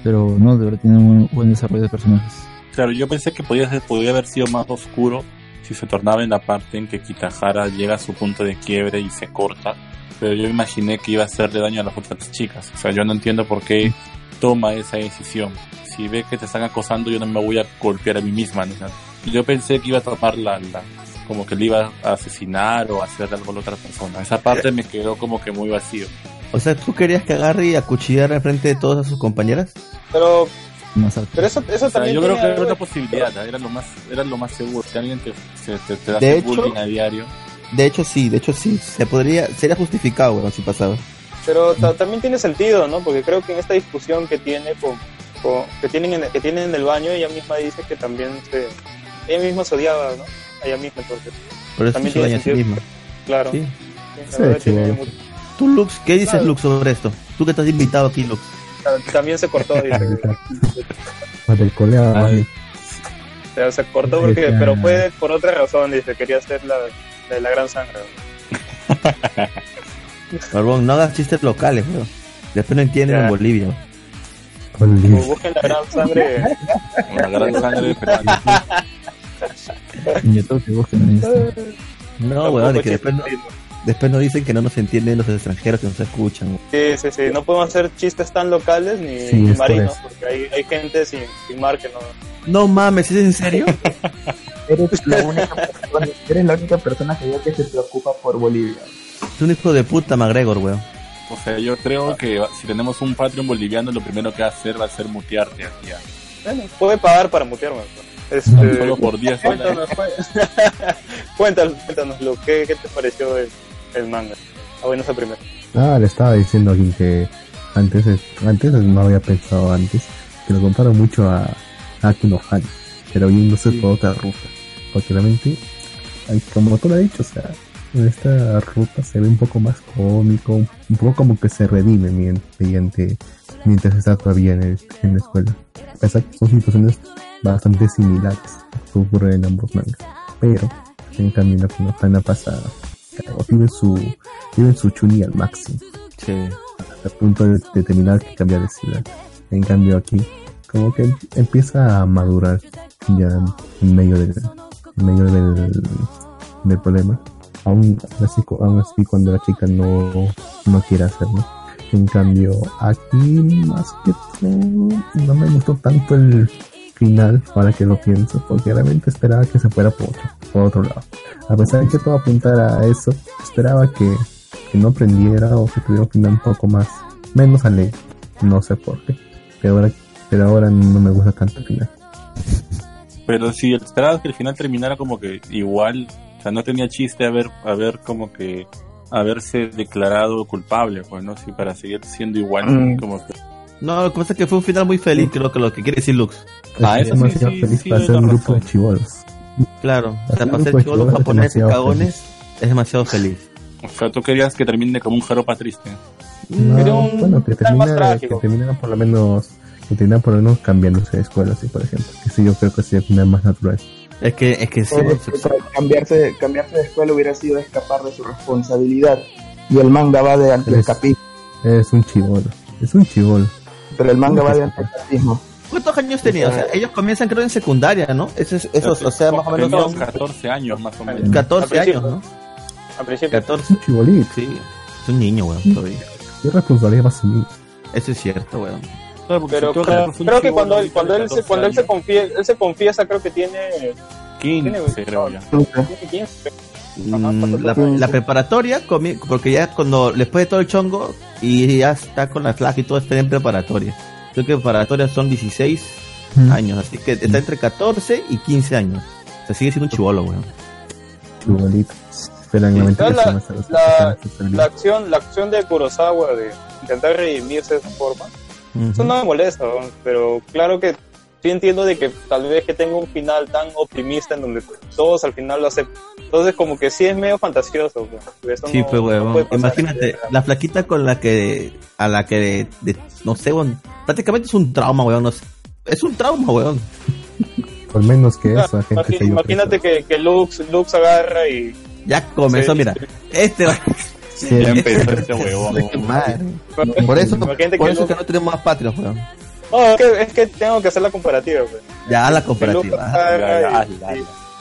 pero no, de verdad tiene un buen desarrollo de personajes. Claro, yo pensé que podía, ser, podía haber sido más oscuro si se tornaba en la parte en que Kitahara llega a su punto de quiebre y se corta. Pero yo imaginé que iba a hacerle daño a las otras chicas. O sea, yo no entiendo por qué toma esa decisión. Si ve que te están acosando, yo no me voy a golpear a mí misma. ¿no? O sea, yo pensé que iba a tomar la, la, como que le iba a asesinar o a hacer algo a la otra persona. Esa parte me quedó como que muy vacío. O sea, ¿tú querías que agarre y acuchillara frente de todas sus compañeras? Pero, pero eso, eso O sea, también yo creo que era una posibilidad, ¿eh? era lo más, era lo más seguro. Si alguien te, se- te, te De hace hecho- bullying a diario, De hecho, sí, de hecho, sí. Se podría, sería justificado, weón, si pasaba. Pero ta- también tiene sentido, ¿no? Porque creo que en esta discusión que tiene con, con- que tienen en, que tienen en el baño, ella misma dice que también se, ella misma se odiaba, ¿no? A ella misma, entonces. Pero eso también se tiene a sí sentido. misma. Claro. Sí. Sí, la Sí, verdad tiene chivo. mucho- Tú, Lux, ¿qué dices, Claro. Lux, sobre esto? Tú que estás invitado aquí, Lux. ta- También se cortó, dice. Del colega. O sea, se cortó porque, pero fue por otra razón, dice, quería hacer la de la gran sangre. Barbón, no hagas chistes locales. Después no entienden Ya. en Bolivia. O busquen la gran sangre. la gran sangre peruana. En YouTube que busquen esto. No, weón, es que después no, después nos dicen que no nos entienden los extranjeros que nos escuchan. weón. Sí, sí, sí. No podemos hacer chistes tan locales ni, Sí, ni marinos, porque hay, hay gente sin, sin mar que no. No mames, ¿es en serio? Eres la única persona, eres la única persona que veo que se preocupa por Bolivia. Es un hijo de puta, McGregor, weón. O sea, yo creo que si tenemos un Patreon boliviano, lo primero que va a hacer va a ser mutearte aquí. Bueno, puede pagar para mutearme. pues. Solo por 10 cuéntanos, cuéntanos, cuéntanos, Lu, ¿qué, ¿qué te pareció el, el manga? Ah, bueno, esa primera. Ah, le estaba diciendo aquí que antes, es- antes no había pensado antes, que lo comparo mucho a, a Aki no Han, pero yéndose por otra ruta. Porque realmente, como tú lo has dicho, o sea, en esta ruta se ve un poco más cómico, un poco como que se redime mediante, mientras está todavía en, el- en la escuela. A pesar que son situaciones bastante similares que ocurren en ambos mangas. Pero, en cambio, en la ha pasado. Claro, viven su, viven su chuni al máximo. Sí. Hasta el punto de, de terminar que cambiar de ciudad. En cambio aquí, como que empieza a madurar ya en medio del, en medio del, del problema. Aún así, aún así cuando la chica no, no quiere hacerlo. En cambio, aquí más que todo, no me gustó tanto el final, ahora que lo pienso, porque realmente esperaba que se fuera por otro, por otro lado. A pesar de que todo apuntara a eso, esperaba que, que no aprendiera o que tuviera un final un poco más, menos alegre. No sé por qué. Pero ahora, pero ahora no me gusta tanto el final. Pero si esperabas que el final terminara como que igual, o sea, no tenía chiste haber, haber como que haberse declarado culpable, pues, ¿no? Si para seguir siendo igual, Mm. como que... No, lo que pasa es que fue un final muy feliz, creo que lo que quiere decir Lux. Ah, es eso sí, feliz sí, para ser un grupo de chivolos. Claro, o sea, Hacer para ser chivolos japoneses cagones es demasiado feliz. O sea, tú querías que termine como un jaropa triste. No, un bueno, que final más termina, que trágico. termina por lo menos, que termina por lo menos cambiándose de escuela, así por ejemplo. Que sí, yo creo que sería más natural. Es que, es que sí, Pero se- que cambiarse, cambiarse de escuela hubiera sido escapar de su responsabilidad. Y el manga va de antiescapismo. Es un chivolo, es un chivolo. Pero el manga va de antiescapismo. ¿Cuántos años tenía? O sea, ellos comienzan creo en secundaria, ¿no? Eso, es- eso, o sea, más o menos son 14 años más o menos. 14 Al años. ¿no? Al principio. 14. Un chibolito. Sí, es un niño, weón, todavía. ¿Qué responsabilidad va a asumir? Eso es cierto, weón. Claro, porque Pero si creo, que cuando él, cuando él se, 14 cuando él se confiesa, él se confiesa, creo que tiene, 15 creo ya. tiene 15. Mm, la, la preparatoria, porque ya cuando después de todo el chongo y ya está con la flaca y todo está en preparatoria. Creo que preparatoria son 16 Mm. años, así que está entre 14 y 15 años. O sea, sigue siendo un chivolo, weón. Chibolito. Esperan Sí, la ¿sabes mentira. la, la, la acción, la acción de Kurosawa de intentar redimirse de esa forma, eso no me molesta, pero claro que sí entiendo de que tal vez que tenga un final tan optimista en donde todos al final lo aceptan. Entonces como que sí es medio fantasioso. Eso Sí, no- pues. Imagínate, la flaquita con la que, a la que, de- no sé, huevón, prácticamente es un trauma, huevón. no sé. Es un trauma, huevón. Por menos que Ah, eso, gente se imagínate que, que Lux, Lux agarra y... Ya comenzó, Sí. mira. Este va. Ya empezó este huevón. Por eso, por que eso Lux- que no tenemos más patrios, weón. No, es que, es que tengo que hacer la comparativa. Pues. Ya, la Que comparativa. ya, y- y- hazla.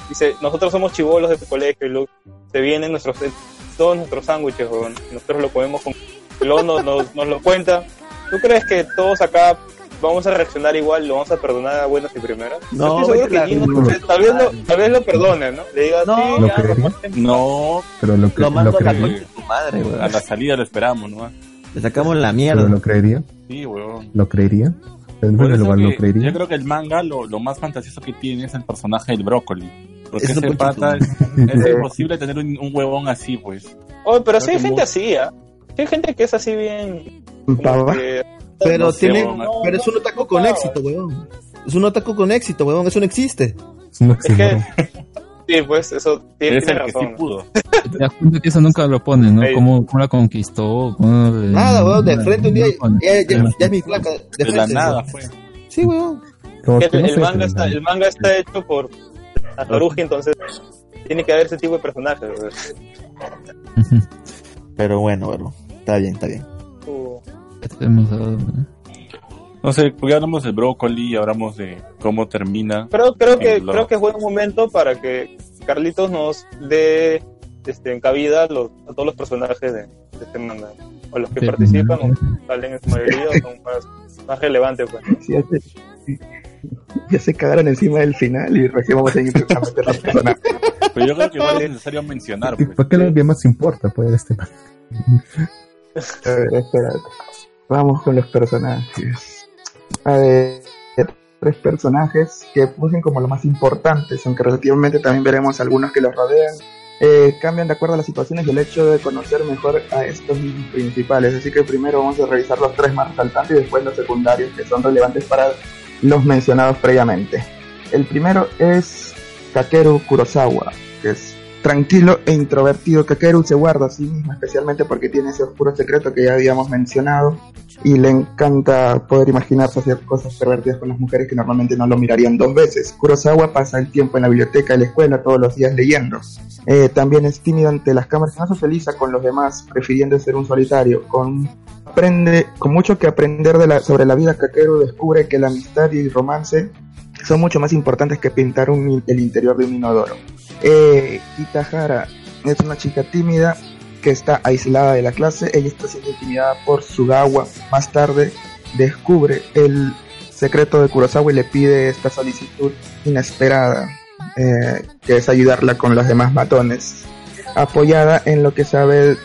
dice, nosotros somos chivolos de tu colegio y Lux, se vienen nuestros, todos nuestros sándwiches, weón. Nosotros lo comemos con... y Luego nos, nos, nos lo cuenta. ¿Tú crees que todos acá vamos a reaccionar igual, lo vamos a perdonar a buenas y primeras? No, estoy seguro que Gino, no tal vez lo, tal vez lo perdone, ¿no? Le diga, No, sí, ¿Lo ya, creería? No, Pero lo, cre- Lo mando lo a la madre, a huevón. la salida lo esperamos, ¿no? Le sacamos la Pero mierda. lo creería. Sí, huevón. Lo creería. En Por primer eso lugar, lo que creería. yo creo que el manga lo, lo más fantasioso que tiene es el personaje del brócoli. Porque ese pata es, es imposible tener un, un huevón así, pues. Oye, pero sí Creo hay que gente muy- así, ¿ah? Sí hay gente que es así bien... que- Pero No sé, tiene, weón. pero es un otaku con éxito, weón. Es un otaku con éxito, weón. Eso no existe. Es un Es que... Sí, pues eso tiene, el que sí razón. pudo. Te das cuenta que eso nunca lo ponen, ¿no? ¿Cómo, cómo la conquistó? ¿Cómo le- Nada, weón. De frente un día, ya, ya, ya es mi placa. De, De la frente, nada fue. Sí, weón. El, no el manga está, el manga está hecho por Ataruji, entonces tiene que haber ese tipo de personajes. Pero bueno, weón. Está bien, está bien. Uh, ¿no? Sé, porque hablamos del brócoli y hablamos de cómo termina. Creo, creo que Lo- creo que es buen momento para que Carlitos nos dé este, en cabida a, los- a todos los personajes de, de este manga. O los que Sí. participan, o salen en su mayoría, o son más, más relevantes. Pues. Sí, ya, se, ya se cagaron encima del final y recién vamos a ir a meter los personajes. Pero yo creo que igual es necesario mencionar, ¿Y pues. por qué lo que más importa? Pues este man. A ver, espérate. Vamos con los personajes. Ver, tres personajes que puse como los más importantes, aunque relativamente también veremos algunos que los rodean. Eh, cambian de acuerdo a las situaciones y el hecho de conocer mejor a estos principales. Así que primero vamos a revisar los tres más resaltantes y después los secundarios que son relevantes para los mencionados previamente. El primero es Kakeru Kurosawa, que es tranquilo e introvertido. Kakeru se guarda a sí mismo, especialmente porque tiene ese oscuro secreto que ya habíamos mencionado y le encanta poder imaginarse hacer cosas pervertidas con las mujeres que normalmente no lo mirarían dos veces. Kurosawa pasa el tiempo en la biblioteca de la escuela todos los días leyendo. Eh, también es tímido ante las cámaras y no socializa con los demás, prefiriendo ser un solitario. Con, aprende, con mucho que aprender de la, sobre la vida, Kakeru descubre que la amistad y el romance son mucho más importantes que pintar un- el interior de un inodoro. Eh, Kitahara es una chica tímida que está aislada de la clase. Ella está siendo intimidada por Sugawa. Más tarde descubre el secreto de Kurosawa y le pide esta solicitud inesperada, eh, que es ayudarla con los demás matones. Apoyada en lo que sabe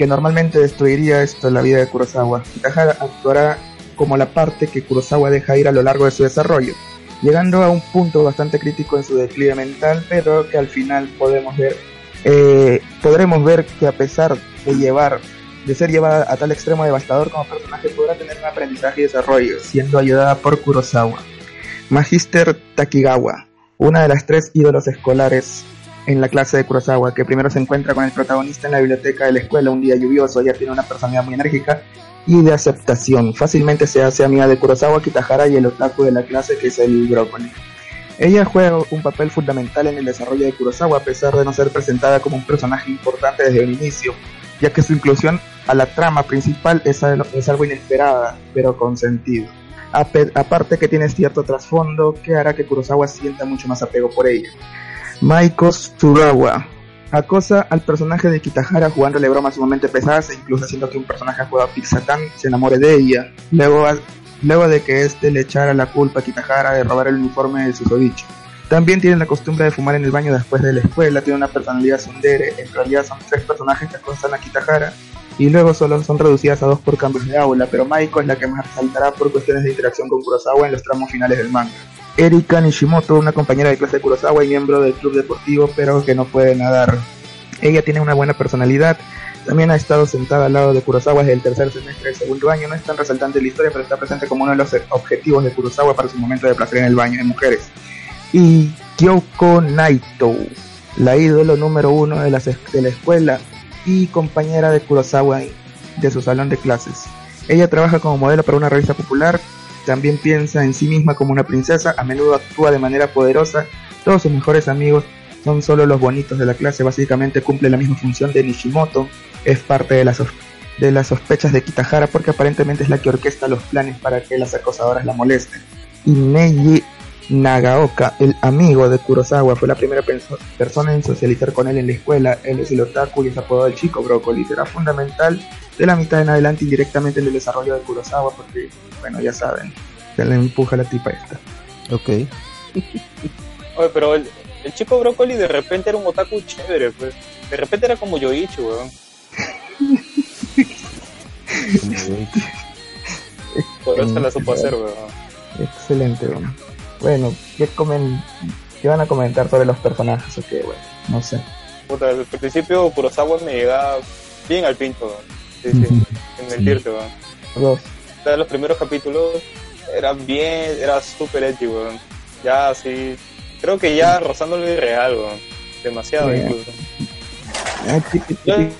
que normalmente destruiría esto la vida de Kurosawa. Kitahara actuará como la parte que Kurosawa deja ir a lo largo de su desarrollo llegando a un punto bastante crítico en su declive mental, pero que al final podemos ver, eh, podremos ver que a pesar de llevar, de ser llevada a tal extremo devastador como personaje, podrá tener un aprendizaje y desarrollo, siendo ayudada por Kurosawa. Magister Takigawa, una de las tres ídolos escolares en la clase de Kurosawa, que primero se encuentra con el protagonista en la biblioteca de la escuela un día lluvioso, ella tiene una personalidad muy enérgica y de aceptación. Fácilmente se hace amiga de Kurosawa, Kitahara y el otaku de la clase que es el brócoli. Ella juega un papel fundamental en el desarrollo de Kurosawa a pesar de no ser presentada como un personaje importante desde el inicio, ya que su inclusión a la trama principal es algo, es algo inesperada, pero con sentido. Aparte que tiene cierto trasfondo que hará que Kurosawa sienta mucho más apego por ella. Maiko Tsugawa acosa al personaje de Kitahara jugándole bromas sumamente pesadas e incluso haciendo que un personaje jugado a Pixatan se enamore de ella. Luego, luego de que este le echara la culpa a Kitahara de robar el uniforme del susodicho. También tiene la costumbre de fumar en el baño después de la escuela, tiene una personalidad sundere, en realidad son tres personajes que acosan a Kitahara y luego solo son reducidas a dos por cambios de aula, pero Maiko es la que más resaltará por cuestiones de interacción con Kurosawa en los tramos finales del manga. Erika Nishimoto, una compañera de clase de Kurosawa y miembro del club deportivo, pero que no puede nadar. Ella tiene una buena personalidad, También ha estado sentada al lado de Kurosawa desde el tercer semestre del segundo año. No es tan resaltante en la historia, pero está presente como uno de los objetivos de Kurosawa para su momento de placer en el baño de mujeres. Y Kyoko Naito, la ídolo número uno de, las, de la escuela y compañera de Kurosawa de su salón de clases. Ella trabaja como modelo para una revista popular, también piensa en sí misma como una princesa, a menudo actúa de manera poderosa, todos sus mejores amigos son solo los bonitos de la clase, básicamente cumple la misma función de Nishimoto, es parte de las, de las sospechas de Kitahara porque aparentemente es la que orquesta los planes para que las acosadoras la molesten. Y Neji Nagaoka, el amigo de Kurosawa, fue la primera perso- persona en socializar con él en la escuela. Él es el otaku y es apodado el chico brócoli. Será fundamental de la mitad en adelante indirectamente en el desarrollo de Kurosawa porque, bueno, ya saben, se le empuja la tipa esta. Ok. Oye, pero el, el chico brócoli de repente era un otaku chévere, pues. De repente era como Yoichi, weón. Por eso la supo hacer, weón. Excelente, bueno. Bueno, ¿qué, comen, ¿qué van a comentar sobre los personajes o qué, bueno? No sé. Puta, al principio Kurosawa me llegaba bien al pinto. Sí, sí, sin mentirte. Dos. O sea, los primeros capítulos eran bien, era súper edgy, weón. Ya así, creo que ya rozándolo irreal, weón. Demasiado incluso. Ah, sí, sí, Yo, sí.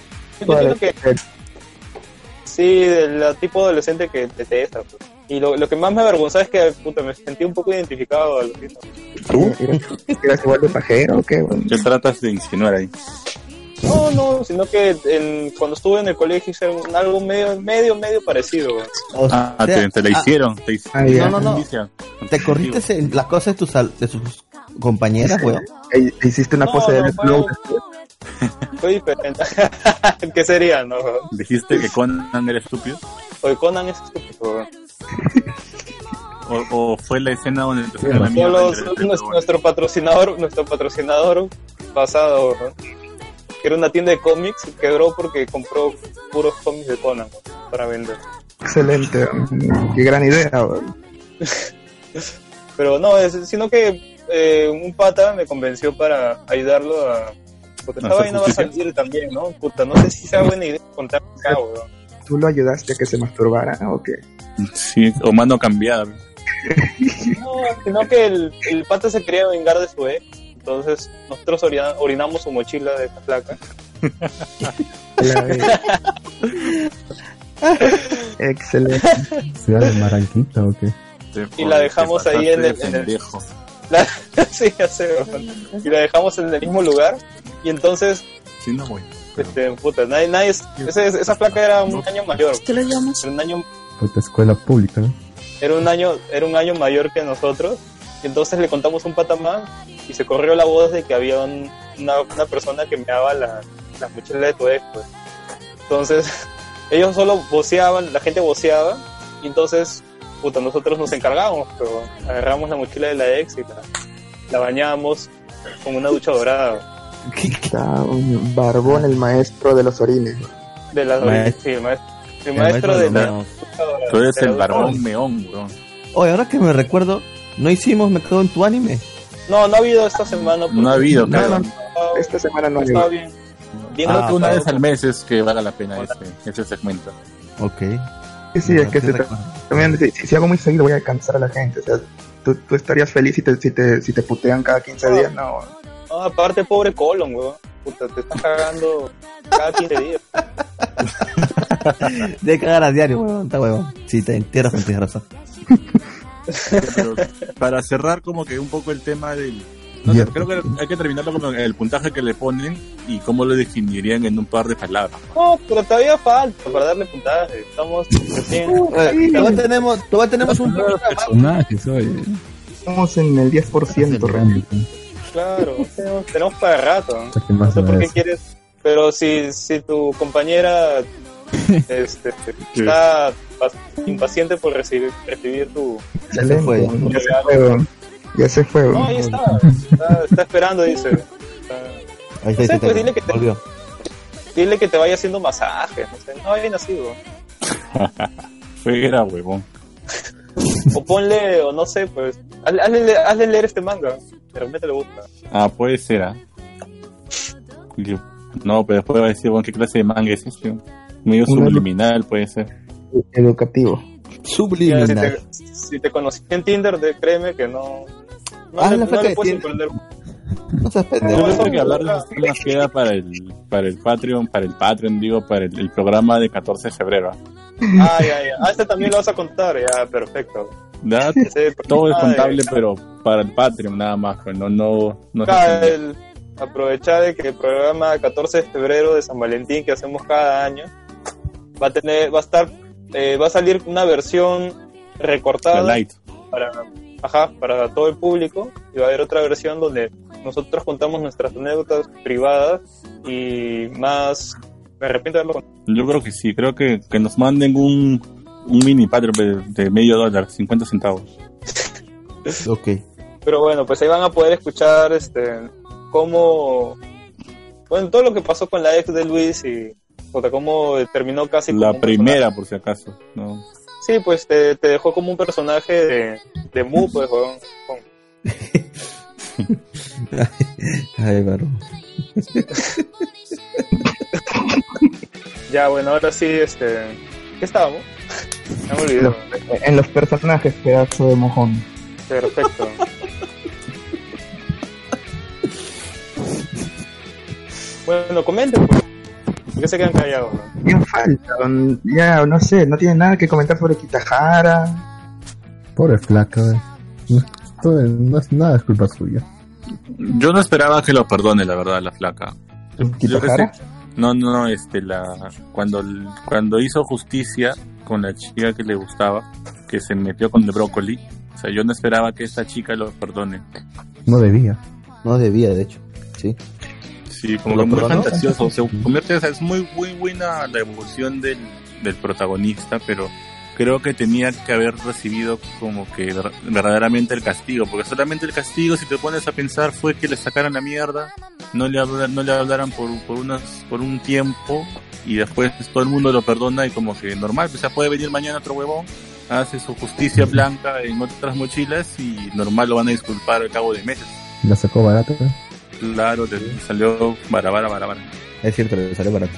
yo que sí, del tipo adolescente que detesta, pues. Y lo, lo que más me avergonzaba es que puta, me sentí un poco identificado al. ¿Tú? ¿Eras igual de pajero o qué? Bueno, ¿Qué tratas de insinuar ahí? No, no, sino que en- cuando estuve en el colegio hice un- algo medio, medio, medio parecido. Ah, te, te la ah, hicieron. Te hicieron. Ah, ya. No, no, no. ¿Te corriste en las cosas de tus, de sus compañeras, weón? ¿E- ¿Hiciste una No, pose de no, fue- diferente. ¿Qué sería, no? Dijiste que Conan era estúpido. Oye, Conan es estúpido. weón. O, o fue la escena donde te sacan la nuestro, patrocinador, nuestro patrocinador pasado, que era una tienda de cómics, quebró porque compró puros cómics de Conan para vender. Excelente, qué gran idea. Pero no, es, sino que eh, un pata me convenció para ayudarlo a... Porque esta ¿Hacer vaina va a salir también, ¿no? Puta, no sé si sea buena idea contar acá, weón. ¿Tú lo ayudaste a que se masturbara o qué? Sí, o mano cambiada. No, sino que el, el pata se quería vengar de su ex. Entonces nosotros orina- orinamos su mochila de esta placa. Excelente. ¿Ciudad de Maranquita o qué? Y la dejamos ahí en el- en el-. La- sí, ya sé. Y la dejamos en el mismo lugar. Y entonces, Sí, no voy. Este, puta, nadie, nadie, ese- esa placa era un año mayor. Era un año, de escuela pública, ¿no? era un año, era un año mayor que nosotros. Y entonces le contamos un pata más y se corrió la voz de que había un- una, una persona que me daba la, la mochila de tu ex, pues. Entonces, ellos solo voceaban, la gente voceaba, y entonces, puta, nosotros nos encargábamos, pero agarramos la mochila de la ex y la, la bañábamos con una ducha dorada. Está un barbón el maestro de los orines. De la Maestro. sí, el maestro, el El maestro de dorada. Tú eres De el barbón meón, weón. Oye, ahora que me recuerdo, no hicimos Me quedo en tu anime. No, no ha habido esta semana. No ha habido, No, creo. no, no, Esta semana no estaba hay. bien. bien que una vez al mes es que valga la pena ese, ese segmento. Ok. Sí, sí, es que se también, si, si hago muy seguido voy a cansar a la gente. O sea, tú, tú estarías feliz si te, si, te, si te putean cada 15 días. No, No, aparte, pobre Colon, weón. Puta, te estás cagando cada 15 días. De cagar a diario, weón. Está weón. Sí, te entierras con tienes razón. Pero para cerrar como que un poco el tema del... No sé, creo que hay que terminarlo con el puntaje que le ponen y cómo lo definirían en un par de palabras. No, pero todavía falta para darle puntaje. Estamos recién. Eh, Todavía tenemos, todavía tenemos un personajes, oye. estamos en el 10%. realmente. Claro, tenemos, tenemos para rato. No sé por qué quieres. Pero si, si tu compañera este, está impaciente por recibir, recibir tu. Excelente. fue. Ya se fue. Ya se fue. No, ahí está. Está, está esperando, dice. Está- Ahí está, No sé, pues dile que te- volvió. Dile que te vaya haciendo masajes. No sé, no hay así, weón. Fuera, huevón. O ponle, o no sé, pues. Hazle, hazle, hazle leer este manga. De repente le gusta. Ah, puede ser, ¿ah? No, pero después va a decir, bueno, ¿qué clase de manga es este? Medio subliminal puede ser. Educativo. Mira, si, te, si te conocí en Tinder, de- créeme que no. No, Ah, le, la no le puedes emprender. No seas Yo creo que hablar de esos temas queda para el, para el Patreon, para el Patreon, digo, para el, el programa de 14 de febrero. Ah, ya, ya. Ah, este también lo vas a contar, ya, perfecto. Ese Todo es de- contable, pero para el Patreon nada más, pues no, no, no es el- aprovechar de que el programa 14 de febrero de San Valentín que hacemos cada año va a tener, va a estar, eh, va a salir una versión recortada light. para, ajá, para todo el público y va a haber otra versión donde nosotros contamos nuestras anécdotas privadas y más, de haberlo contado. Yo creo que sí, creo que, que nos manden un, un mini Patreon de, de medio dólar, 50 centavos. Ok. Pero bueno, pues ahí van a poder escuchar este cómo bueno, todo lo que pasó con la ex de Luis y o sea, cómo terminó casi La primera, por si acaso. ¿no? Sí, pues te, te dejó como un personaje de, de Mu, pues, weón, con- Ay, varón. Ya, bueno, ahora sí, este... ¿Qué estábamos? Ya me olvidé. En los personajes, pedazo de mojón. Perfecto. bueno, comenten, pues. ¿Por qué se quedan callados? Bien falta, ya no sé, no tiene nada que comentar sobre Kitahara. Pobre flaca, eh. no, todo- no es nada es culpa suya. Yo no esperaba que lo perdone, la verdad, la flaca. Yo que ¿Kitahara? sé- No, no, no, este, la, cuando, cuando hizo justicia con la chica que le gustaba, que se metió con The Broccoli, o sea, yo no esperaba que esta chica lo perdone. No debía. No debía, de hecho. Sí. Sí, como ¿Lo que muy perdonó? fantasioso, se convierte, o sea, es muy, muy buena la evolución del, del protagonista, pero creo que tenía que haber recibido como que ver- verdaderamente el castigo, porque solamente el castigo, si te pones a pensar, fue que le sacaran la mierda, no le hablaran, no le hablaran por, por unas, por un tiempo, y después todo el mundo lo perdona y como que normal, pues ya puede venir mañana otro huevón, hace su justicia blanca en otras mochilas y normal lo van a disculpar al cabo de meses. La sacó barata. eh. Claro, le salió barabara, barabara. Es cierto, le salió barato.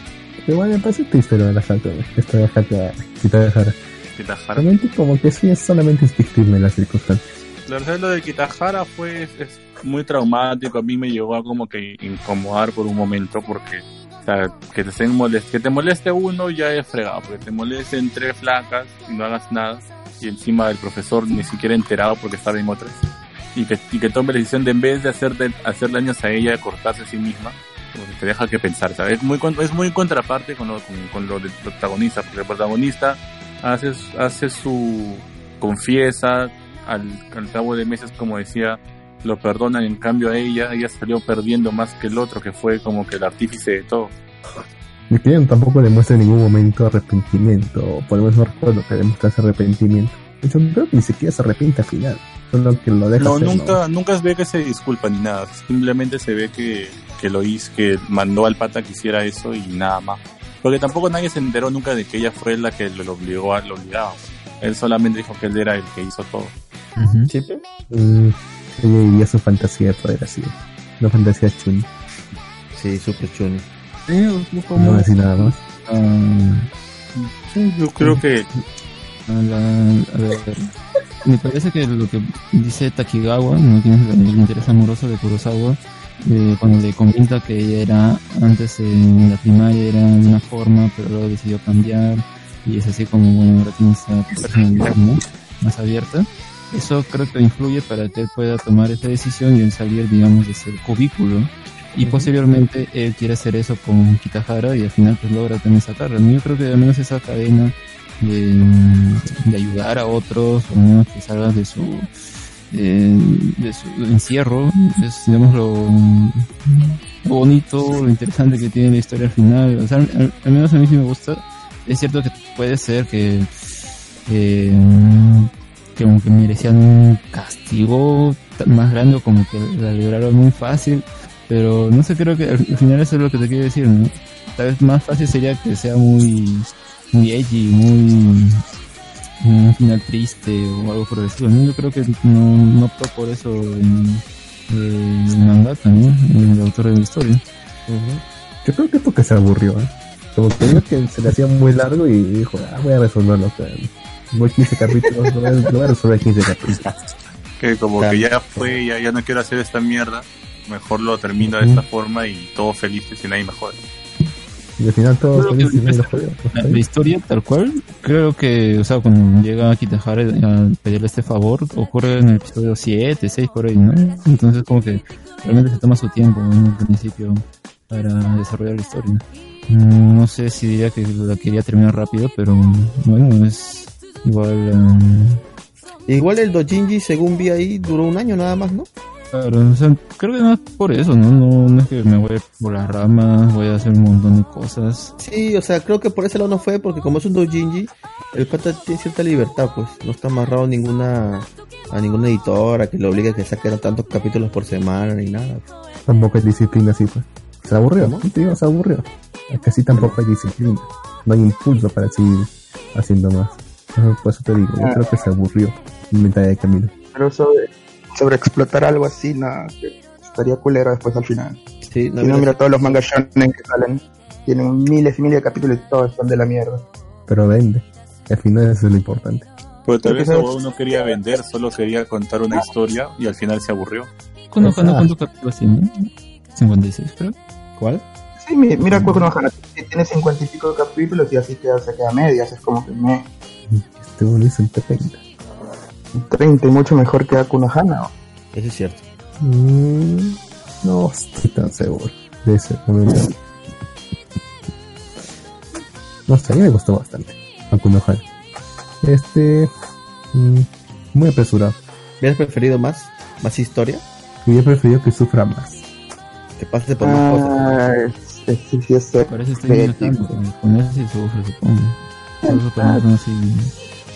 Pero bueno, me parece triste lo de la falta. Esta de falta Kitahara. Kitahara. Realmente como que sí es solamente es víctima en las circunstancias. La verdad lo de Kitahara fue es muy traumático, a mí me llegó a como que incomodar por un momento porque o sea, que, te molest- que te moleste uno ya es fregado, porque te molesten tres flacas y no hagas nada y encima el profesor ni siquiera enterado porque estaba en otras y que, y que tome la decisión de en vez de hacer, de hacer daños a ella, de cortarse a sí misma, que te deja que pensar, ¿sabes? Es muy, es muy contraparte con lo, con, con lo del protagonista, porque el protagonista hace, hace su confiesa al, al cabo de meses, como decía, lo perdonan, en cambio a ella, ella salió perdiendo más que el otro, que fue como que el artífice de todo. Y que tampoco demuestra en ningún momento arrepentimiento, o por lo menos no recuerdo que arrepentimiento. De hecho, creo que ni siquiera se arrepiente al final, solo que lo deja No, hacer, nunca, nunca se ve que se disculpa ni nada, simplemente se ve que, que lo hizo, que mandó al pata que hiciera eso y nada más. Porque tampoco nadie se enteró nunca de que ella fue la que lo obligó a, lo obligaba. Él solamente dijo que él era el que hizo todo. Sí. Mm, ella vivía su fantasía de poder así. Una fantasía chun. Sí, super chun. Sí, No voy a decir nada más. Sí, yo creo que a la- a me parece que lo que dice Takigawa, ¿no? quien es el, el interés amoroso de Kurosawa, eh, cuando le comenta que ella era antes en la primaria era de una forma, pero luego decidió cambiar y es así como bueno ahora tiene esa personalidad ¿no? más abierta. Eso creo que influye para que él pueda tomar esa decisión y salir, digamos, de ese cubículo. Y posteriormente él quiere hacer eso con Kitahara y al final pues logra también sacarla. Yo creo que al menos esa cadena de, de ayudar a otros, o al menos que salgas de su, eh, de su encierro, es digamos lo, bonito, lo interesante que tiene la historia al final. O sea, al, menos a mí sí me gusta. Es cierto que puede ser que, eh, que merecían un castigo más grande como que la libraron muy fácil, pero no sé, creo que al, al final eso es lo que te quiero decir, ¿no? Tal vez más fácil sería que sea muy, muy edgy, muy, un final triste o algo por el estilo. Yo creo que no, no optó por eso en, en mangaka, ¿no? En el autor de la historia. Yo creo que es porque se aburrió, ¿eh? Como que vio que se le hacía muy largo y dijo, ah, voy a resolverlo. o sea, Voy 15 capítulos, lo voy a, lo voy a resolver 15 capítulos. Que como que ya fue, ya, ya no quiero hacer esta mierda. Mejor lo termino de esta forma y todos felices y nadie me jode. Y al final todo Creo que la historia tal cual, creo que, o sea, cuando llega Kitahara a pedirle este favor, ocurre en el episodio 7, 6 por ahí, ¿no? Entonces como que realmente se toma su tiempo en el principio para desarrollar la historia. Mm, No sé si diría que la quería terminar rápido, pero bueno, es igual... um, Igual el Dojinji, según vi ahí, duró un año nada más, ¿no? Claro, o sea, creo que no es por eso, ¿no? No, no es que me voy por las ramas, voy a hacer un montón de cosas. Sí, o sea, creo que por ese lado no fue, porque como es un doujinji, el pata tiene cierta libertad, pues. No está amarrado a ninguna, a ninguna editora que le obligue a que saque tantos capítulos por semana ni nada. Tampoco hay disciplina así, pues. Se aburrió, ¿no? Te digo, se aburrió. Es que así tampoco hay disciplina. No hay impulso para seguir haciendo más. Por eso te digo, yo Ah. creo que se aburrió en mitad de camino. Pero sobre, sobre explotar algo así, nada, estaría culero después al final. Sí, Si no, mira todos los mangas shonen que salen. Tienen miles y miles de capítulos y todos están de la mierda. Pero vende. Al final eso es lo importante. Pero tal vez el huevón no quería vender, solo quería contar una historia y al final se aburrió. ¿Cuándo, Pues, cuándo, cuántos capítulos tiene? 56, creo. ¿Cuál? Sí, mi- mira Kuku no Hana, que tiene cincuenta y pico capítulos y así queda, se queda a medias. Es como que me. Este uno dice 30. 30 y mucho mejor que Aku no Hana. ¿o? Eso es cierto. Mm, no estoy tan seguro de ese comentario. No sé, a mí me gustó bastante. Akuno Hana. Este. mm, muy apresurado. ¿Hubieras preferido más? ¿Más historia? Hubiera preferido que sufra más. Que pase por más cosas. Ah, es- es- sí, sí, es Parece estoy viendo sí, tanto. Con eso sí sufre, supongo. Por eso son así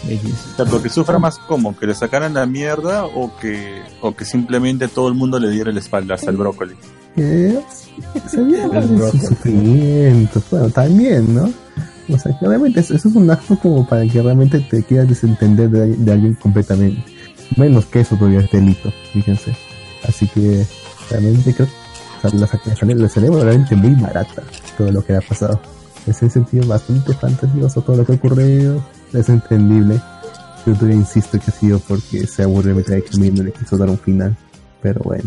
X. O sea, que sufra más como, que le sacaran la mierda o que, o que simplemente todo el mundo le diera la espalda hasta el brócoli. Que de brócoli. sufrimiento. Bueno, también, ¿no? O sea, que realmente eso, eso es un acto como para que realmente te quieras desentender de, de alguien completamente. Menos que eso todavía es delito, fíjense. Así que realmente creo o sea, la del cerebro realmente muy barata todo lo que ha pasado. En ese sentido bastante fantasioso todo lo que ha ocurrido. Es entendible. Yo todavía insisto que ha sido porque se aburre de meter el camino y le quiso dar un final. Pero bueno.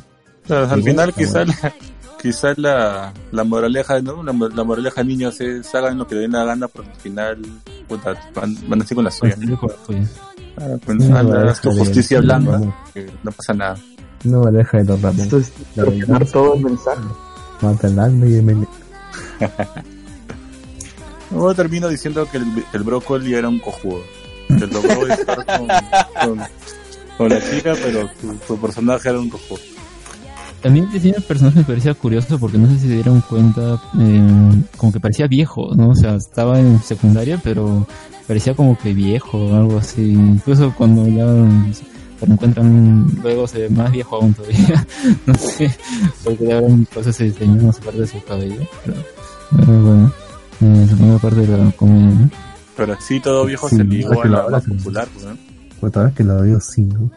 Al final quizás la, quizás la, la moraleja, ¿no? La, mo- la moraleja niños es hagan lo que le den la gana, pero al final puta, van, van así con la suya. Conseguir con la suya. Ah, pues, tu de- justicia de- blanda, no pasa nada. No me deja de los. Esto es todo el mensaje. mata el alma y el. Luego termino diciendo que el, que el brócoli era un cojudo. Que logró estar con, con, con la chica, pero su, su personaje era un cojudo. También el diseño del personaje me parecía curioso porque no sé si se dieron cuenta, eh, como que parecía viejo, ¿no? O sea, estaba en secundaria, pero parecía como que viejo o algo así. Incluso cuando ya lo encuentran luego se ve más viejo aún todavía. no sé, porque ya habrán cosas se diseñó más aparte de su cabello. Pero, pero bueno, eh, la primera parte de la comedia, ¿no? Pero así todo viejo Sí, se ligó a la más popular, pues, ¿no? Pues ahora que lo veo, sí, ¿no?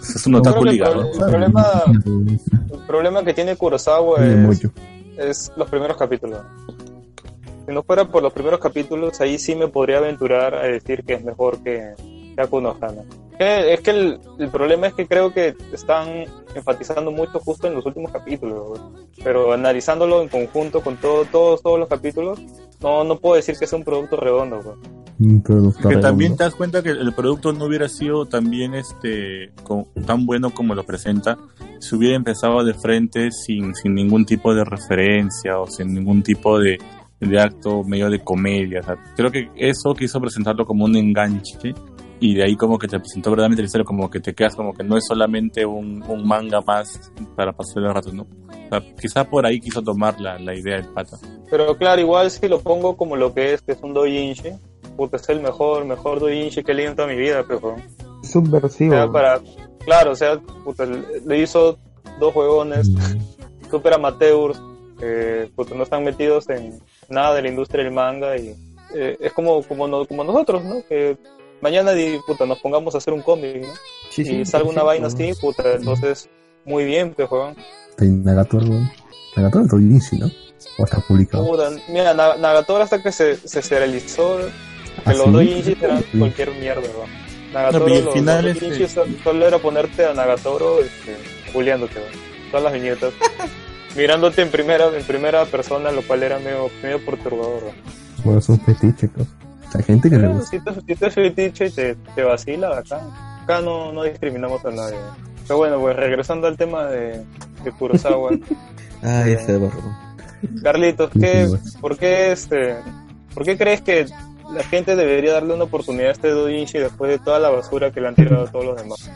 Es un otaku ligado. el problema, el problema que tiene Kurosawa es, mucho. es los primeros capítulos. Si no fuera por los primeros capítulos, ahí sí me podría aventurar a decir que es mejor que, que Aku no Hana. Que- Es que el, el problema es que creo que están enfatizando mucho justo en los últimos capítulos, pero analizándolo en conjunto con todo, todos, todos los capítulos, no, no puedo decir que sea un producto redondo. Un producto Que redondo. también te das cuenta que el producto no hubiera sido también este co- tan bueno como lo presenta si hubiera empezado de frente sin, sin ningún tipo de referencia o sin ningún tipo de, de acto medio de comedia. O sea, creo que eso quiso presentarlo como un enganche y de ahí como que te presentó verdaderamente la historia, como que te quedas como que no es solamente un, un manga más para pasar el rato, ¿no? O sea, quizá por ahí quiso tomar la, la idea del pata. Pero claro, igual si lo pongo como lo que es, que es un doujinshi, puta, es el mejor, mejor doujinshi que he leído en toda mi vida, pero... O Subversivo. sea, para, claro, o sea, puta, le hizo dos juegones super amateurs, que puta, no están metidos en nada de la industria del manga y eh, es como, como, no- como nosotros, ¿no? Que mañana puta, nos pongamos a hacer un cómic, ¿no? Sí, sí, y salga una vaina sí. así, puta, entonces muy bien, pues, weón. Está en Nagato, weón. Nagato es Doujinshi, ¿no? ¿O está publicado? Puta, mira, Na- Nagatoro hasta que se, se serializó, que ¿Ah, los sí? doujinshis eran cualquier mierda, ¿no? Nagatoro, No, y el los, final, los este- doujinshis sol- solo era ponerte a Nagatoro este, juliándote, todas las viñetas, mirándote en primera en primera persona, lo cual era medio, medio perturbador. ¿no? Bueno, es un fetiche, pues. Hay gente que le gusta. Si te, si te es fetiche y te, te vacila, acá, acá no, no discriminamos a nadie. Pero bueno, pues regresando al tema de, de Kurosawa. Ay, ese barro. Carlitos, ¿qué, por, qué este, ¿por qué crees que la gente debería darle una oportunidad a este doujinshi después de toda la basura que le han tirado a todos los demás?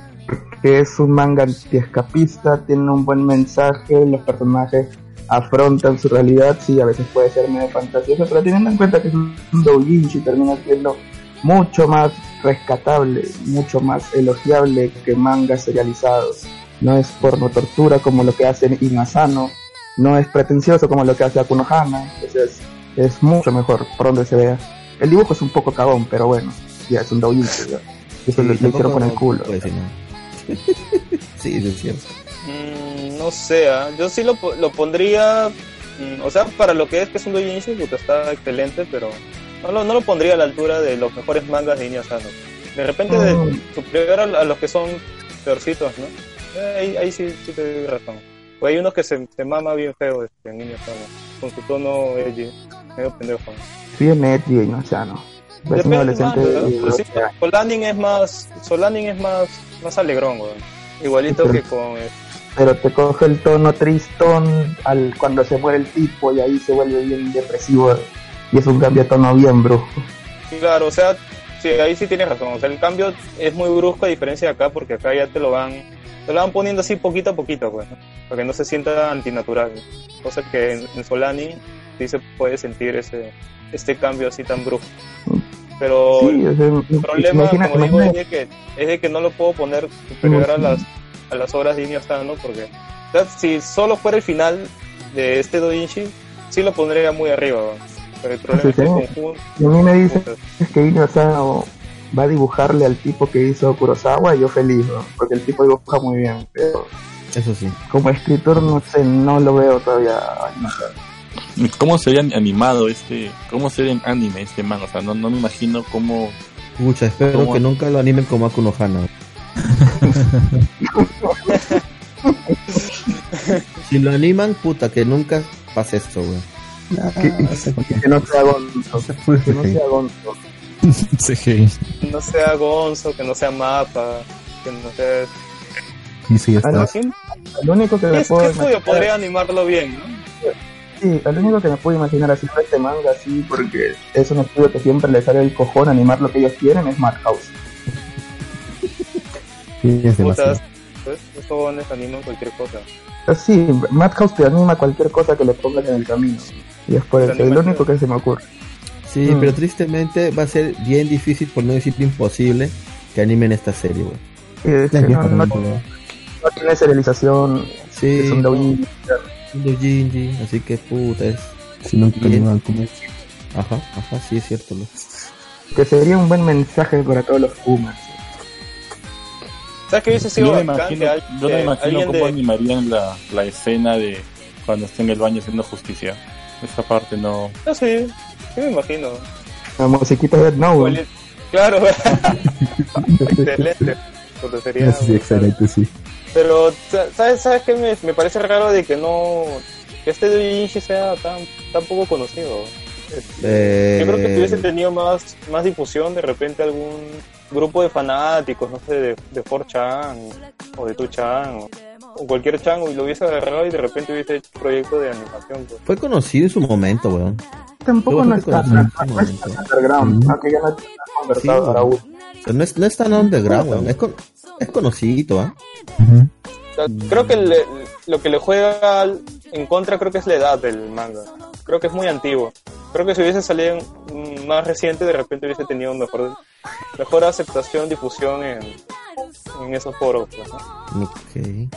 que es un manga antiescapista, tiene un buen mensaje, los personajes afrontan su realidad, sí, a veces puede ser medio fantasioso, pero teniendo en cuenta que es un doujinshi, termina siendo mucho más rescatable, mucho más elogiable que mangas serializados. No es porno tortura como lo que hacen Inazano, no es pretencioso como lo que hace Akunohana, es, es mucho mejor por donde se vea. El dibujo es un poco cagón, pero bueno, ya es un doujinshi. Eso lo, lo hicieron con el culo. Pues, sí, no. sí, es cierto. Mm, no sé, ah, yo sí lo, lo pondría, mm, o sea, para lo que es que es un doujinshi, puta, está excelente, pero no lo, no lo pondría a la altura de los mejores mangas de Sano. De repente de, Mm. superior a, a los que son peorcitos, ¿no? Eh, ahí, ahí sí, sí te doy razón. O hay unos que se, se mama bien feo este, en Sano, con su tono edgy, medio pendejo. Bien edgy sea, no. Es un adolescente más, de Pero sí, 12 años. Solanin es más, Solanin es más, más alegrón. Igualito que con eh, Pero te coge el tono tristón al, cuando se muere el tipo y ahí se vuelve bien depresivo. Y es un cambio de tono bien brujo. Claro, o sea, sí, ahí sí tienes razón. O sea, el cambio es muy brusco a diferencia de acá, porque acá ya te lo van, te lo van poniendo así poquito a poquito, pues, ¿no? para que no se sienta antinatural. Cosa que en, en Solani sí se puede sentir ese, este cambio así tan brusco. Pero Sí, o sea, el problema, imagina- como digo, es de, que, es de que no lo puedo poner superior a las, a las obras de Iña ¿no? Porque o sea, si solo fuera el final de este Doinshi, sí lo pondría muy arriba. ¿no? Pero el problema Sí, es que conjunto... Y a mí me dicen que Ino Asano va a dibujarle al tipo que hizo Kurosawa y yo feliz, ¿no? porque el tipo dibuja muy bien. Pero Eso sí. como escritor, no sé, no lo veo todavía. a Ino Asano. ¿Cómo sería animado este, cómo sería en anime este manga? O sea, no, no me imagino cómo... Pucha, espero ¿Cómo? que nunca lo animen como Aku no Hana. si lo animan, puta, que nunca pase esto, güey. Que, que no sea Gonzo. Que no sea Gonzo. CGI. no sea Gonzo, que no sea Mapa, que no sea... Y si ya Ah, está. Lo único que ¿Qué, me puedo imaginar- podría animarlo bien, no? Sí, lo único que me puedo imaginar haciendo este manga así, porque es un estudio que siempre le sale el cojón animar lo que ellos quieren, es Madhouse. Sí, es demasiado. pues, estos jóvenes animan cualquier cosa. Pero sí, Madhouse te anima cualquier cosa que le pongas en el camino. Y es por eso, es lo el- único que se me ocurre. Sí, Mm. pero tristemente va a ser bien difícil, por no decir imposible, que animen esta serie, güey. Es que no, no- no tiene serialización, Sí, es un doujinshi, así que puta, es... Si Bien. animan como Ajá, ajá, sí es cierto. Lo... que sería un buen mensaje para todos los Pumas. ¿Sabes qué hubiese Yo sido no me imagino, que al- yo no me imagino cómo de... animarían la, la escena de cuando está en el baño haciendo justicia. Esa parte no... No, sí, sí me imagino. La musiquita de No, Igual- Claro, excelente. Sería- Sí, excelente, sí. Pero, sa- ¿sabes, sabes qué me, me parece raro de que no... que este doujinshi sea tan, tan poco conocido? Eh, Yo creo que si hubiese tenido más, más difusión, de repente algún grupo de fanáticos, no sé, de, de 4chan o de 2chan o, o cualquier chan y lo hubiese agarrado y de repente hubiese hecho un proyecto de animación. Pues. Fue conocido en su momento, weón. Tampoco no está no momento. underground, aunque ya no está Sí, conversado para no es, no es tan underground, weón. Es, con, es conocido, ¿ah? O sea, creo que le- lo que le juega al- en contra creo que es la edad del manga. Creo que es muy antiguo. Creo que si hubiese salido más reciente, de repente hubiese tenido mejor, mejor aceptación, difusión en, en esos foros. pues, ¿no? Ok.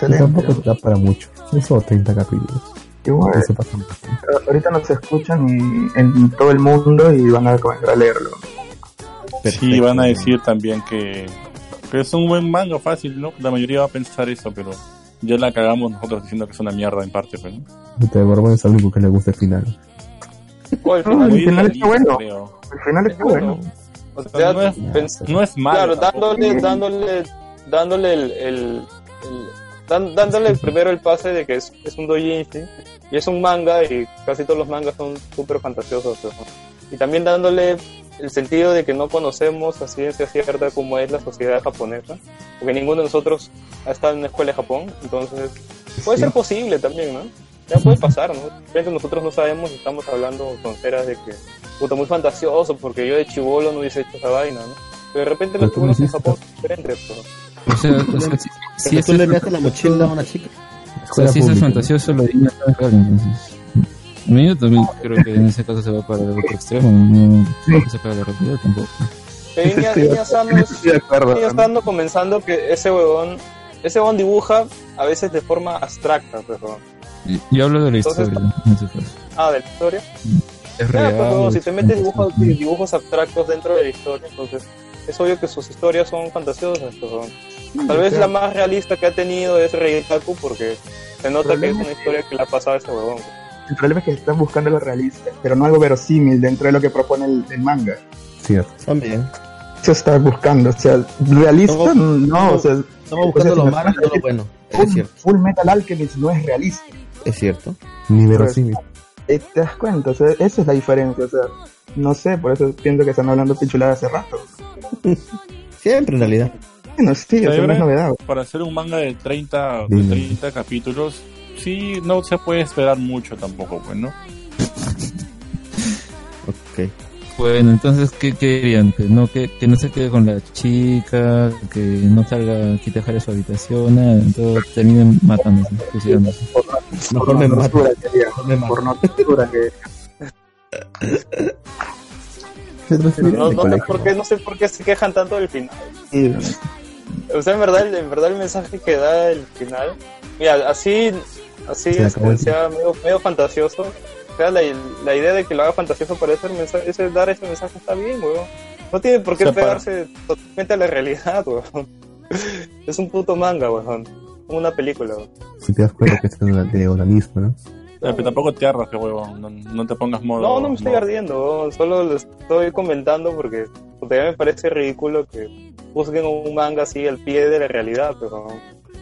Y tampoco da para mucho. Son solo 30 capítulos. Igual, se pasan bastante. ahorita nos escuchan y- en todo el mundo y van a comenzar a leerlo. Sí, van a decir también que, que es un buen manga fácil, ¿no? La mayoría va a pensar eso, pero ya la cagamos nosotros diciendo que es una mierda en parte, pues, ¿no? De Borbón es el único que le gusta el final. El No, final, el final realista, está bueno. creo. El final está bueno. o sea, no es- pens- No es malo. claro, tampoco. dándole, dándole, dándole el, el- el- dan- dándole primero el pase de que es, es un doujinshi y es un manga y casi todos los mangas son súper fantasiosos. ¿no? Y también dándole el sentido de que no conocemos a ciencia cierta cómo es la sociedad japonesa, porque ninguno de nosotros ha estado en una escuela de Japón, entonces puede Sí. ser posible también, ¿no? Ya puede pasar, ¿no? De repente nosotros no sabemos y estamos hablando con ceras de que, puta, muy fantasioso, porque yo de chivolo no hubiese hecho esa vaina, ¿no? Pero de repente los Pero chibolos en. Japón son diferentes, pues. O sea, o sea, si, si Pero eso tú le es, enviaste la mochila a una chica. o sea, si eso es fantasioso, lo diría tan real, entonces. A mí yo también creo que en ese caso se va para el otro extremo, no no se pega la realidad tampoco. Que Iña, Estoy de Iña Sano comenzando que ese huevón, ese huevón dibuja a veces de forma abstracta, pues. Y- Yo hablo de la Entonces- historia. Ah, de la historia. Es Claro, real. pues, huevón, si te metes dibujos, dibujos abstractos dentro de la historia, entonces es obvio que sus historias son fantasiosas, pues. Tal vez la más realista que ha tenido es Reitaku porque se nota que es una historia que le ha pasado a ese huevón. El problema es que están buscando lo realista, pero no algo verosímil dentro de lo que propone el, el manga. Cierto. También. Eso está buscando, o sea, realista Estamos- no, o sea, Estamos buscando o sea, lo malo y no lo bueno. Es Full. Full Metal Alchemist no es realista. Es cierto. Ni verosímil. Eh, ¿Te das cuenta? O sea, esa es la diferencia, o sea, no sé, por eso pienso que están hablando pichulada hace rato. Siempre en realidad. Bueno, sí, o sea, no es novedad. Para hacer un manga de 30, de Dime. 30 capítulos, sí, no se puede esperar mucho tampoco, pues, ¿no? Ok. Bueno, entonces, ¿qué querían? Que no, que, que no se quede con la chica, que no salga, que te dejar su habitación, nada, entonces terminen matándose, suicidándose. Mejor me mato. tortura, quería, Mejor me mato. por no que No, de no sé por qué, no sé por qué se quejan tanto del final. sí, O sea, en verdad, el- en verdad el mensaje que da el final, mira, así, así Se es, acabó el sea medio, medio fantasioso. O sea, la, la idea de que lo haga fantasioso para ese mensaje, ese, dar ese mensaje está bien, weón. No tiene por qué O sea, para- pegarse totalmente a la realidad, weón. Es un puto manga, weón. Como una película, weón. Si te das cuenta que es organismo, ¿no? Pero tampoco te arras, que huevón, no, no te pongas modo... No, no me estoy modo- ardiendo, weón. solo lo estoy comentando porque ya me parece ridículo que juzguen un manga así al pie de la realidad, pero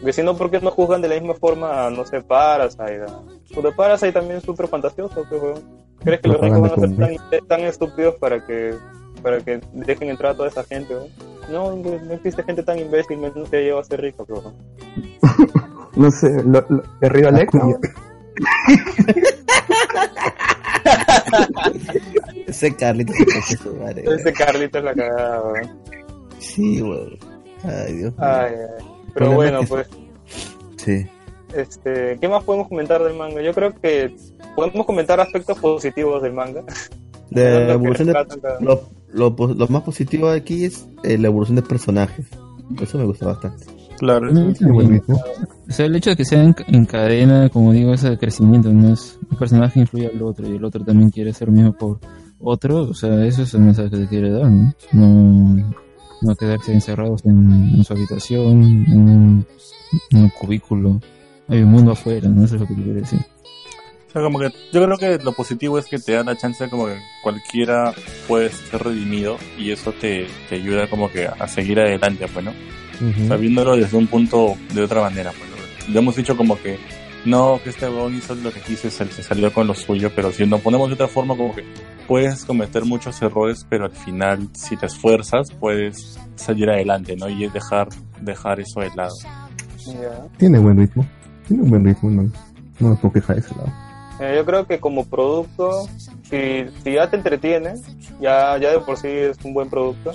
porque si no, ¿por qué no juzgan de la misma forma, a, no sé, Parasite? a- Puta, Parasite también es súper fantasioso, pues, weón. ¿Crees que los ricos van a ser tan, tan estúpidos para que para que dejen entrar a toda esa gente, weón? No, no no existe gente tan imbécil, menos que lleva a ser rico, weón. no sé, lo, lo, de Río Alex, ¿no? Ese Carlito se. Ese es la cagada, weón. Sí, weón. Ay, Dios mío. Ay, ay. Pero bueno, es que- pues, Sí. este, ¿qué más podemos comentar del manga? Yo creo que podemos comentar aspectos positivos del manga. De la evolución de, lo, lo, lo más positivo de aquí es eh, la evolución de personajes. Eso me gusta bastante. Claro, Mm, Sí, buen ritmo. O sea, el hecho de que sea en, en cadena, como digo, ese crecimiento, no es un personaje influye al otro y el otro también quiere ser lo mismo por otro, o sea, eso es el mensaje que quiere dar, ¿no? No, no quedarse encerrados en, en su habitación, en un, en un cubículo. Hay un mundo afuera, ¿no? Eso es lo que quiere decir. O sea, como que yo creo que lo positivo es que te da la chance de como que cualquiera puede ser redimido y eso te, te ayuda como que a seguir adelante, pues, ¿no? O sea, viéndolo desde un punto de otra manera, pues, ¿no? Le hemos dicho como que no, que este huevón hizo lo que quiso y se, se salió con lo suyo, pero si nos ponemos de otra forma, como que puedes cometer muchos errores, pero al final, si te esfuerzas, puedes salir adelante, ¿no? Y es dejar, dejar eso de lado. Ya. Tiene buen ritmo. Tiene un buen ritmo, no, no me puedo quejar de ese lado. Eh, yo creo que como producto, si, si ya te entretiene, ya, ya de por sí es un buen producto.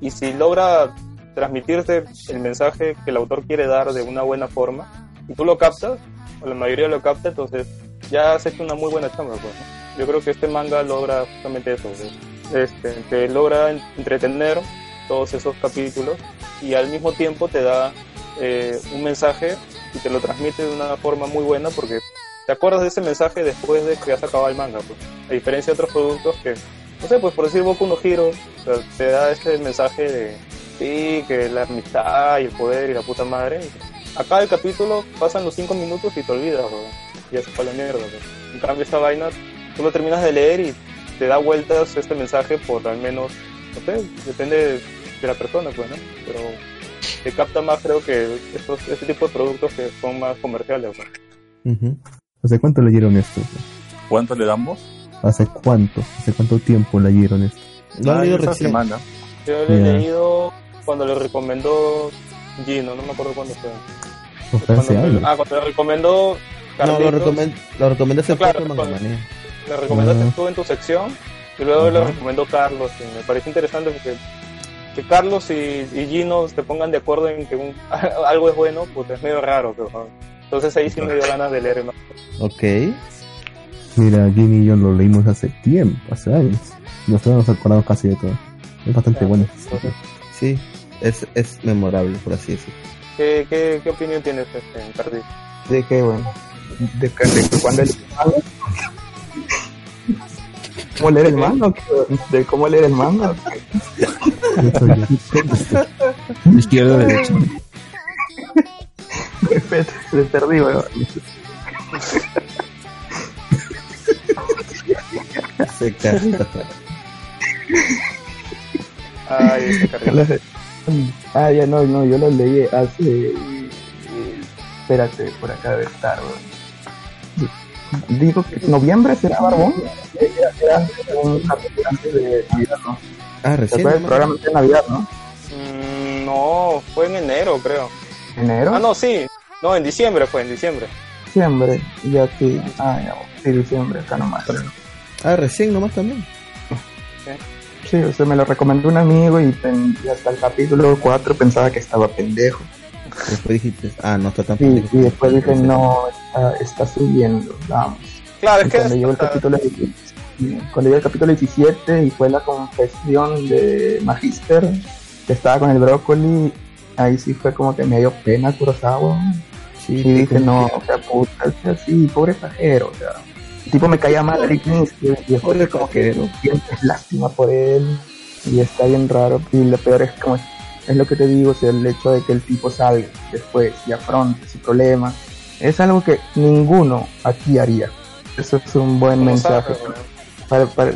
Y si logra transmitirte el mensaje que el autor quiere dar de una buena forma, y tú lo captas, o la mayoría lo capta, entonces ya has hecho una muy buena chamba. Pues. Yo creo que este manga logra justamente eso, pues, este, que logra entretener todos esos capítulos y al mismo tiempo te da eh, un mensaje y te lo transmite de una forma muy buena porque te acuerdas de ese mensaje después de que has acabado el manga, pues. A diferencia de otros productos que, no sé, pues por decir Boku no Hero, o te da ese mensaje de, sí, que la amistad y el poder y la puta madre. Acá el capítulo, pasan los 5 minutos y te olvidas, weón. Ya se fue a la mierda, weón. En cambio, esta vaina, tú lo terminas de leer y te da vueltas este mensaje por al menos, no sé, depende de, la persona, pues, ¿no? Pero te capta más, creo que estos, este tipo de productos que son más comerciales. ¿Hace cuánto leyeron esto? ¿Cuánto le damos? ¿Hace cuánto? ¿Hace cuánto tiempo leyeron esto? Lo Ah, leído esa recién. semana. Yo lo he leído cuando lo recomendó Gino, no me acuerdo cuándo fue. Hace Cuando- ah, cuando lo recomendó No, lo, Carlitos, recomend lo recomendaste en Claro, propio cuando- Mangamanía. lo recomendaste Ah. tú en tu sección y luego lo Ajá. recomendó Carlos y me pareció interesante porque que Carlos y, y Gino se pongan de acuerdo en que un- algo es bueno, pues es medio raro. Pero, entonces ahí sí me dio ganas de leer más. Ok. Mira, Ginny y yo lo leímos hace tiempo, hace años. Nosotros nos acordamos casi de todo. Es bastante bueno. Entonces, Sí, es, es memorable, por así decirlo. ¿Qué, qué, qué opinión tienes, este, Carlitos? De que, bueno, de, que- de que cuando el manga. ¿Cómo leer el manga? ¿De cómo leer el manga? Izquierda, derecha. Respeto, le perdí, weón. Se. Ay, este. Ah, ya no, no, yo lo leí hace. Espérate, por acá debe estar, weón. Digo que noviembre será Barbón. Era, era un antes de Navidad, ¿no? Ah, ¿Se recién. programa de Navidad, no? Mm, no, fue en enero, creo. ¿Enero? Ah, no, sí. No, en diciembre fue, en diciembre. Diciembre, ya sí. Ah, ya, sí, diciembre, acá nomás. Ah, recién nomás también. Sí, o sea, me lo recomendó un amigo y, pen- y hasta el capítulo 4 pensaba que estaba pendejo. Después dijiste, ah, no está tan Y, pendejo. y después dije, no, está, está subiendo, vamos. Claro, es Y que cuando llegó el capítulo cuando llegó el capítulo 17 y fue la confesión de Magister que estaba con el brócoli ahí sí fue como que me dio pena Kurosawa Sí, y dije no o sea puta o sea, sí pobre pajero o sea tipo me caía mal Eric y Pobre como que sientes lástima por él y está bien raro y lo peor es como es lo que te digo o sea el hecho de que el tipo salga después y afronte su problema es algo que ninguno aquí haría eso es un buen ¿Cómo mensaje sabe, para, para-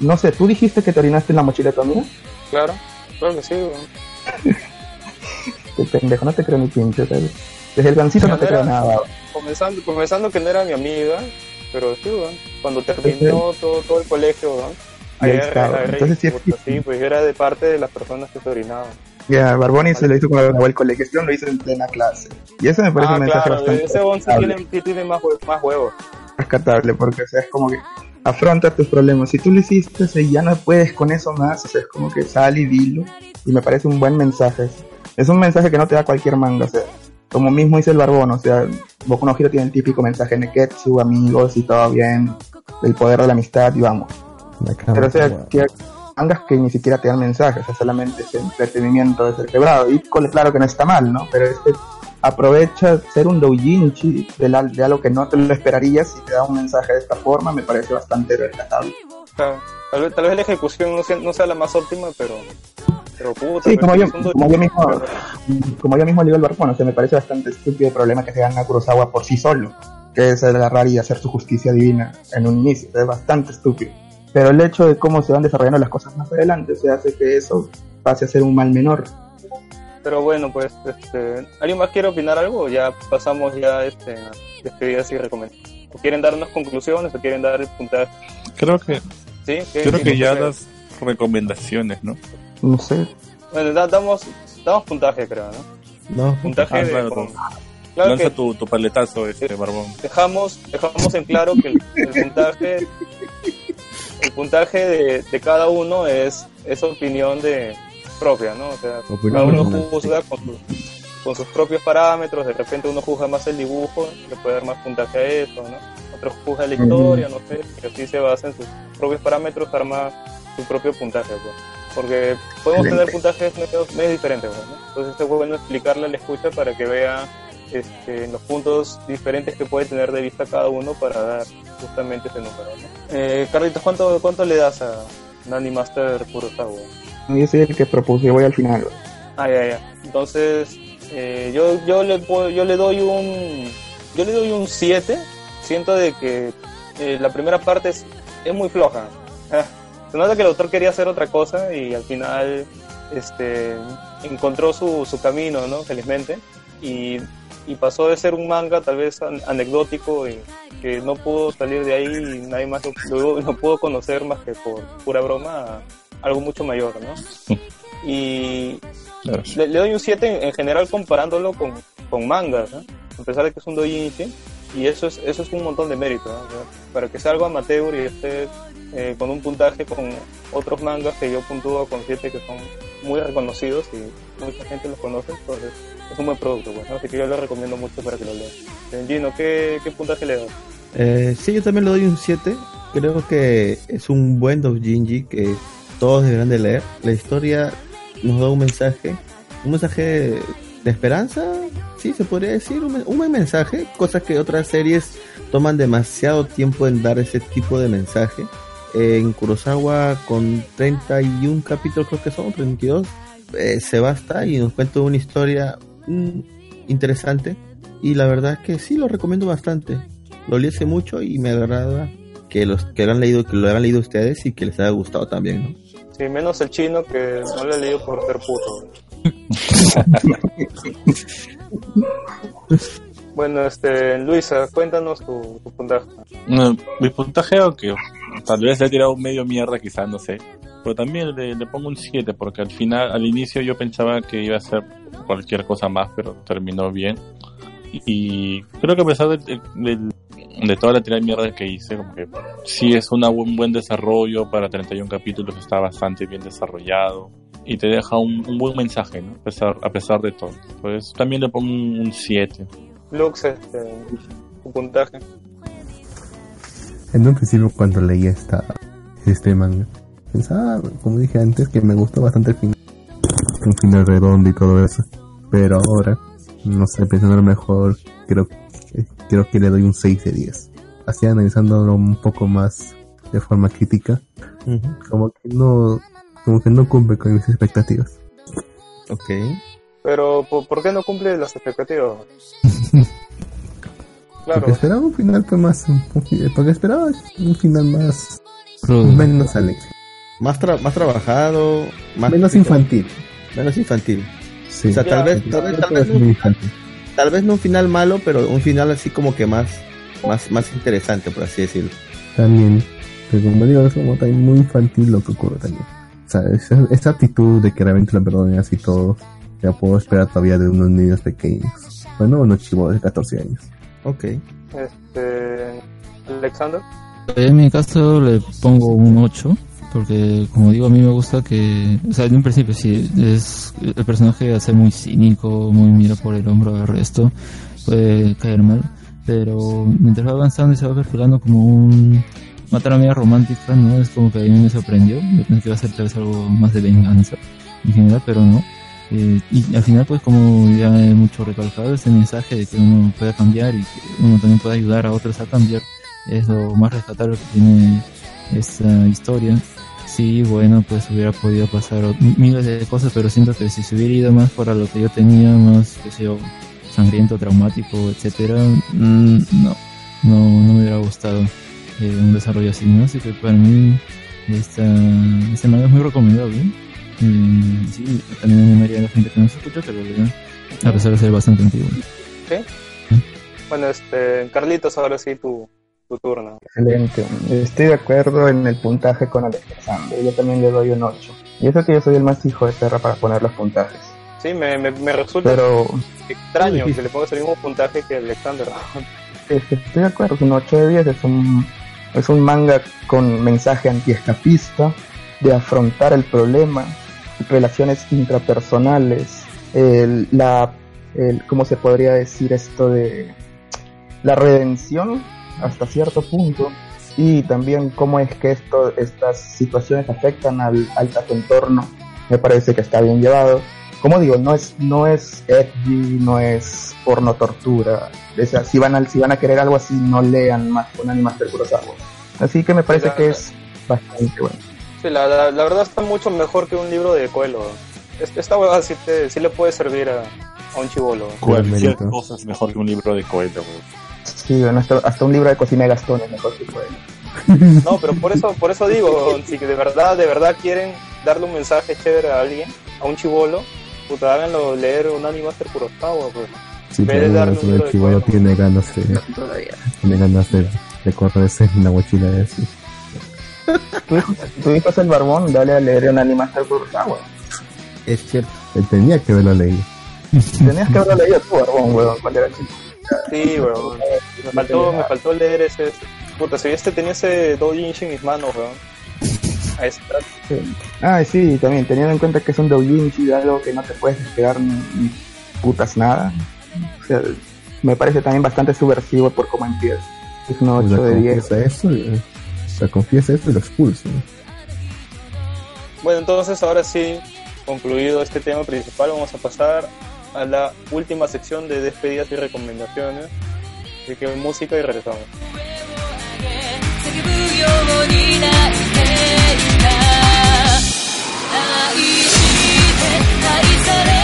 no sé, ¿tú dijiste que te orinaste en la mochila de tu amiga? Claro, claro que sí. Qué pendejo, no te creo ni pinche, ¿sabes? Desde el gancito no te creo nada. Comenzando, comenzando que no era mi amiga, pero sí, weón. Cuando terminó todo, todo el colegio, weón. Ahí está, agarré- entonces sí pues yo era de parte de las personas que se orinaban. Ya, Barboni se lo hizo cuando grabó el colegio, esto lo hizo en plena clase. Y eso me parece Ah, un mensaje claro, bastante ese rescatable, tiene, tiene más, hue- más huevos. rescatable, porque o sea, es como que afronta tus problemas. Si tú lo hiciste y ya no puedes con eso más, o sea, es como que sal y dilo. Y me parece un buen mensaje. Es un mensaje que no te da cualquier manga, o sea, como mismo dice el Barbón, o sea, Boku no Hero tiene el típico mensaje Neketsu, amigos y todo bien, el poder de la amistad y vamos. Pero o sea, que mangas que ni siquiera te dan mensajes, o sea, solamente es entretenimiento desvertebrado. Y con- claro que no está mal, ¿no? Pero este aprovecha ser un doujinshi de, la- de algo que no te lo esperarías y te da un mensaje de esta forma, me parece bastante rescatable. Claro. Tal vez, tal vez la ejecución no sea, no sea la más óptima, pero. Pero puta, Sí, como yo, como yo mismo, como yo mismo le digo al barbón, o sea, me parece bastante estúpido el problema que se gana Kurosawa por sí solo, que es agarrar y hacer su justicia divina en un inicio, es bastante estúpido. Pero el hecho de cómo se van desarrollando las cosas más adelante, o sea, hace que eso pase a ser un mal menor. Pero bueno, pues, este, ¿alguien más quiere opinar algo? O ya pasamos ya este, a despedidas y recomendaciones. ¿O quieren darnos conclusiones o quieren dar puntaje? Creo que, ¿Sí? ¿Qué- creo que ya das recomendaciones, ¿no? No sé. Bueno, da- damos, damos puntaje, creo, ¿no? No, Puntaje Ah, de... claro, con- tú. claro Lanza que tu, tu paletazo, este barbón. dejamos, dejamos en claro que el, el puntaje, el puntaje de, de cada uno es, es opinión de propia, ¿no? O sea, Opinión cada uno juzga con, su- con sus propios parámetros, de repente uno juzga más el dibujo, le puede dar más puntaje a eso, ¿no? Otro juzga la historia, no sé, y así se basa en sus propios parámetros, arma su propio puntaje, pues. Porque podemos tener puntajes medio, medio diferentes, ¿no? Entonces es bueno explicarle a la escucha para que vea este, los puntos diferentes que puede tener de vista cada uno para dar justamente ese número, ¿no? Eh, Carlitos, ¿cuánto, ¿cuánto le das a Nani Master Kurosawa? Yo soy el que propuse, voy al final. Ah, ya, ya. Entonces, Eh, yo, yo, le, yo le doy un yo le doy un 7. Siento de que eh, la primera parte es, es muy floja. Se nota que el autor quería hacer otra cosa y al final este, encontró su, su camino, ¿no? Felizmente. Y, y pasó de ser un manga tal vez an- anecdótico y que no pudo salir de ahí y nadie más lo, lo- pudo conocer más que por pura broma a algo mucho mayor, ¿no? Y le, le doy un 7 en, en general comparándolo con, con mangas, ¿no? a pesar de que es un doujinshi, y eso es, eso es un montón de mérito, ¿no? Para que sea algo amateur y esté eh, con un puntaje con otros mangas que yo puntúo con 7 que son muy reconocidos y mucha gente los conoce, entonces es un buen producto, pues, ¿no? así que yo lo recomiendo mucho para que lo lean. Eh, Gino, ¿qué, qué puntaje le das? Eh, sí, yo también le doy un 7. Creo que es un buen doujinshi que todos deberán de leer. La historia nos da un mensaje, un mensaje de esperanza, sí, se podría decir, un, un buen mensaje, cosas que otras series toman demasiado tiempo en dar ese tipo de mensaje. En Kurosawa, con 31 capítulos, creo que son, 32, eh, se basta y nos cuenta una historia mm, interesante. Y la verdad es que sí, lo recomiendo bastante. Lo leí hace mucho y me agrada que los que lo han leído, que lo hayan leído ustedes y que les haya gustado también, ¿no? Sí, menos el chino que no lo he leído por ser puto. bueno, este, Luisa, cuéntanos tu, puntaje. Mi puntaje, aunque tal vez le he tirado un medio mierda, quizás, no sé. Pero también le, le pongo un 7, porque al final, al inicio yo pensaba que iba a ser cualquier cosa más, pero terminó bien. Y creo que a pesar de, de- de toda la tirada de mierda que hice, como que sí es un buen desarrollo para 31 capítulos, está bastante bien desarrollado. Y te deja un, un buen mensaje, ¿no? A pesar, a pesar de todo. Pues también le pongo un 7. Lux, este, tu puntaje. En un principio cuando leí esta, este manga, pensaba, como dije antes, que me gustó bastante el final. Un final redondo y todo eso. Pero ahora, no sé, pensando mejor, creo, que- creo que le doy un 6 de 10. Así analizándolo un poco más de forma crítica, como que no, como que no cumple con mis expectativas. Ok. Pero, ¿por, por qué no cumple las expectativas? Porque claro, esperaba un final pues más, porque esperaba un final más, Crudo. menos alegre. Más, tra- más trabajado, más Menos infantil. Menos infantil. Sí. O sea, tal vez, tal vez, tal vez, tal vez no un final malo, pero un final así como que más, más, más interesante, por así decirlo. También, pero como digo, es como también muy infantil lo que ocurre también. Sea, esa, esa actitud de que realmente lo perdonen así todo, ya puedo esperar todavía de unos niños pequeños. Bueno, unos chivos de 14 años. Ok. este, Alexander. En mi caso le pongo un 8, porque como digo, a mí me gusta que, o sea, en un principio sí, es el personaje ser muy cínico, muy mira por el hombro al resto, puede caer mal, pero mientras va avanzando y se va perfilando como un, una trama media romántica, ¿no? Es como que a mí me sorprendió, pensé que iba a ser tal vez algo más de venganza en general, pero no. Eh, y al final, pues como ya he mucho recalcado, ese mensaje de que uno puede cambiar y que uno también puede ayudar a otros a cambiar, es lo más rescatable que tiene esta historia. Sí, bueno, pues hubiera podido pasar miles de cosas, pero siento que si se hubiera ido más para lo que yo tenía, más, que sé yo, sangriento, traumático, etcétera, mm, no, no, no me hubiera gustado eh, un desarrollo así, ¿no? Así que para mí, esta, este manga es muy recomendable. Mm, sí, también animaría a la gente que no se escucha que lo lea, a pesar de ser bastante antiguo. ¿Sí? Bueno, este, Carlitos, ahora sí tu, tu turno. Excelente. Estoy de acuerdo en el puntaje con Alexander. Yo también le doy un 8. Y eso que yo soy el más hijo de perra para poner los puntajes. Sí, me, me, me resulta Pero extraño que le pongas el mismo puntaje que Alexander. es que estoy de acuerdo, es un 8 de 10. Es un, es un manga con mensaje antiescapista, de afrontar el problema, relaciones intrapersonales, la, el, ¿cómo se podría decir esto de la redención hasta cierto punto? Y también cómo es que esto, estas situaciones afectan al, al entorno. Me parece que está bien llevado. Como digo, no es, no es edgy, no es porno tortura. O sea, si van, a, si van a querer algo así, no lean más con Animas del Kurosawa. Así que me parece que es bastante bueno. Sí, la, la, la verdad está mucho mejor que un libro de Coelho. Es- Esta hueá sí, te, sí le puede servir a, a un chivolo. Cualquier cosa es mejor que un libro de weón. Sí, bueno, hasta, hasta un libro de cocina de Gastón es mejor que puede. No, pero por eso, por eso digo, si de verdad, de verdad quieren darle un mensaje chévere a alguien, a un chivolo, puta, háganlo leer un Animaster Kurosawa, pues. Sí, En vez de pero darle un el cuento. tiene ganas de, tiene ganas de, de correrse en la mochila de así. Tu hijo, tu hijo es el barbón, dale a leer un Animaster Kurosawa. Es cierto. Él tenía que haberlo leído. Tenías que haberlo leído tu barbón, weón, cuando era chico. Sí, weón. Me faltó, me faltó leer ese. Puta, si este tenía ese doujinshi en mis manos, weón. A ese trato. Sí. Ah, sí, también teniendo en cuenta que es un doujinshi, algo que no te puedes despegar ni, ni putas nada. O sea, me parece también bastante subversivo por cómo empieza. Es un O 8 sea, de 10. confiesa eso y, o sea, confiesa eso y lo expulsa. Bueno, entonces ahora sí, concluido este tema principal, vamos a pasar a la última sección de despedidas y recomendaciones. Así que música y regresamos. 愛して愛され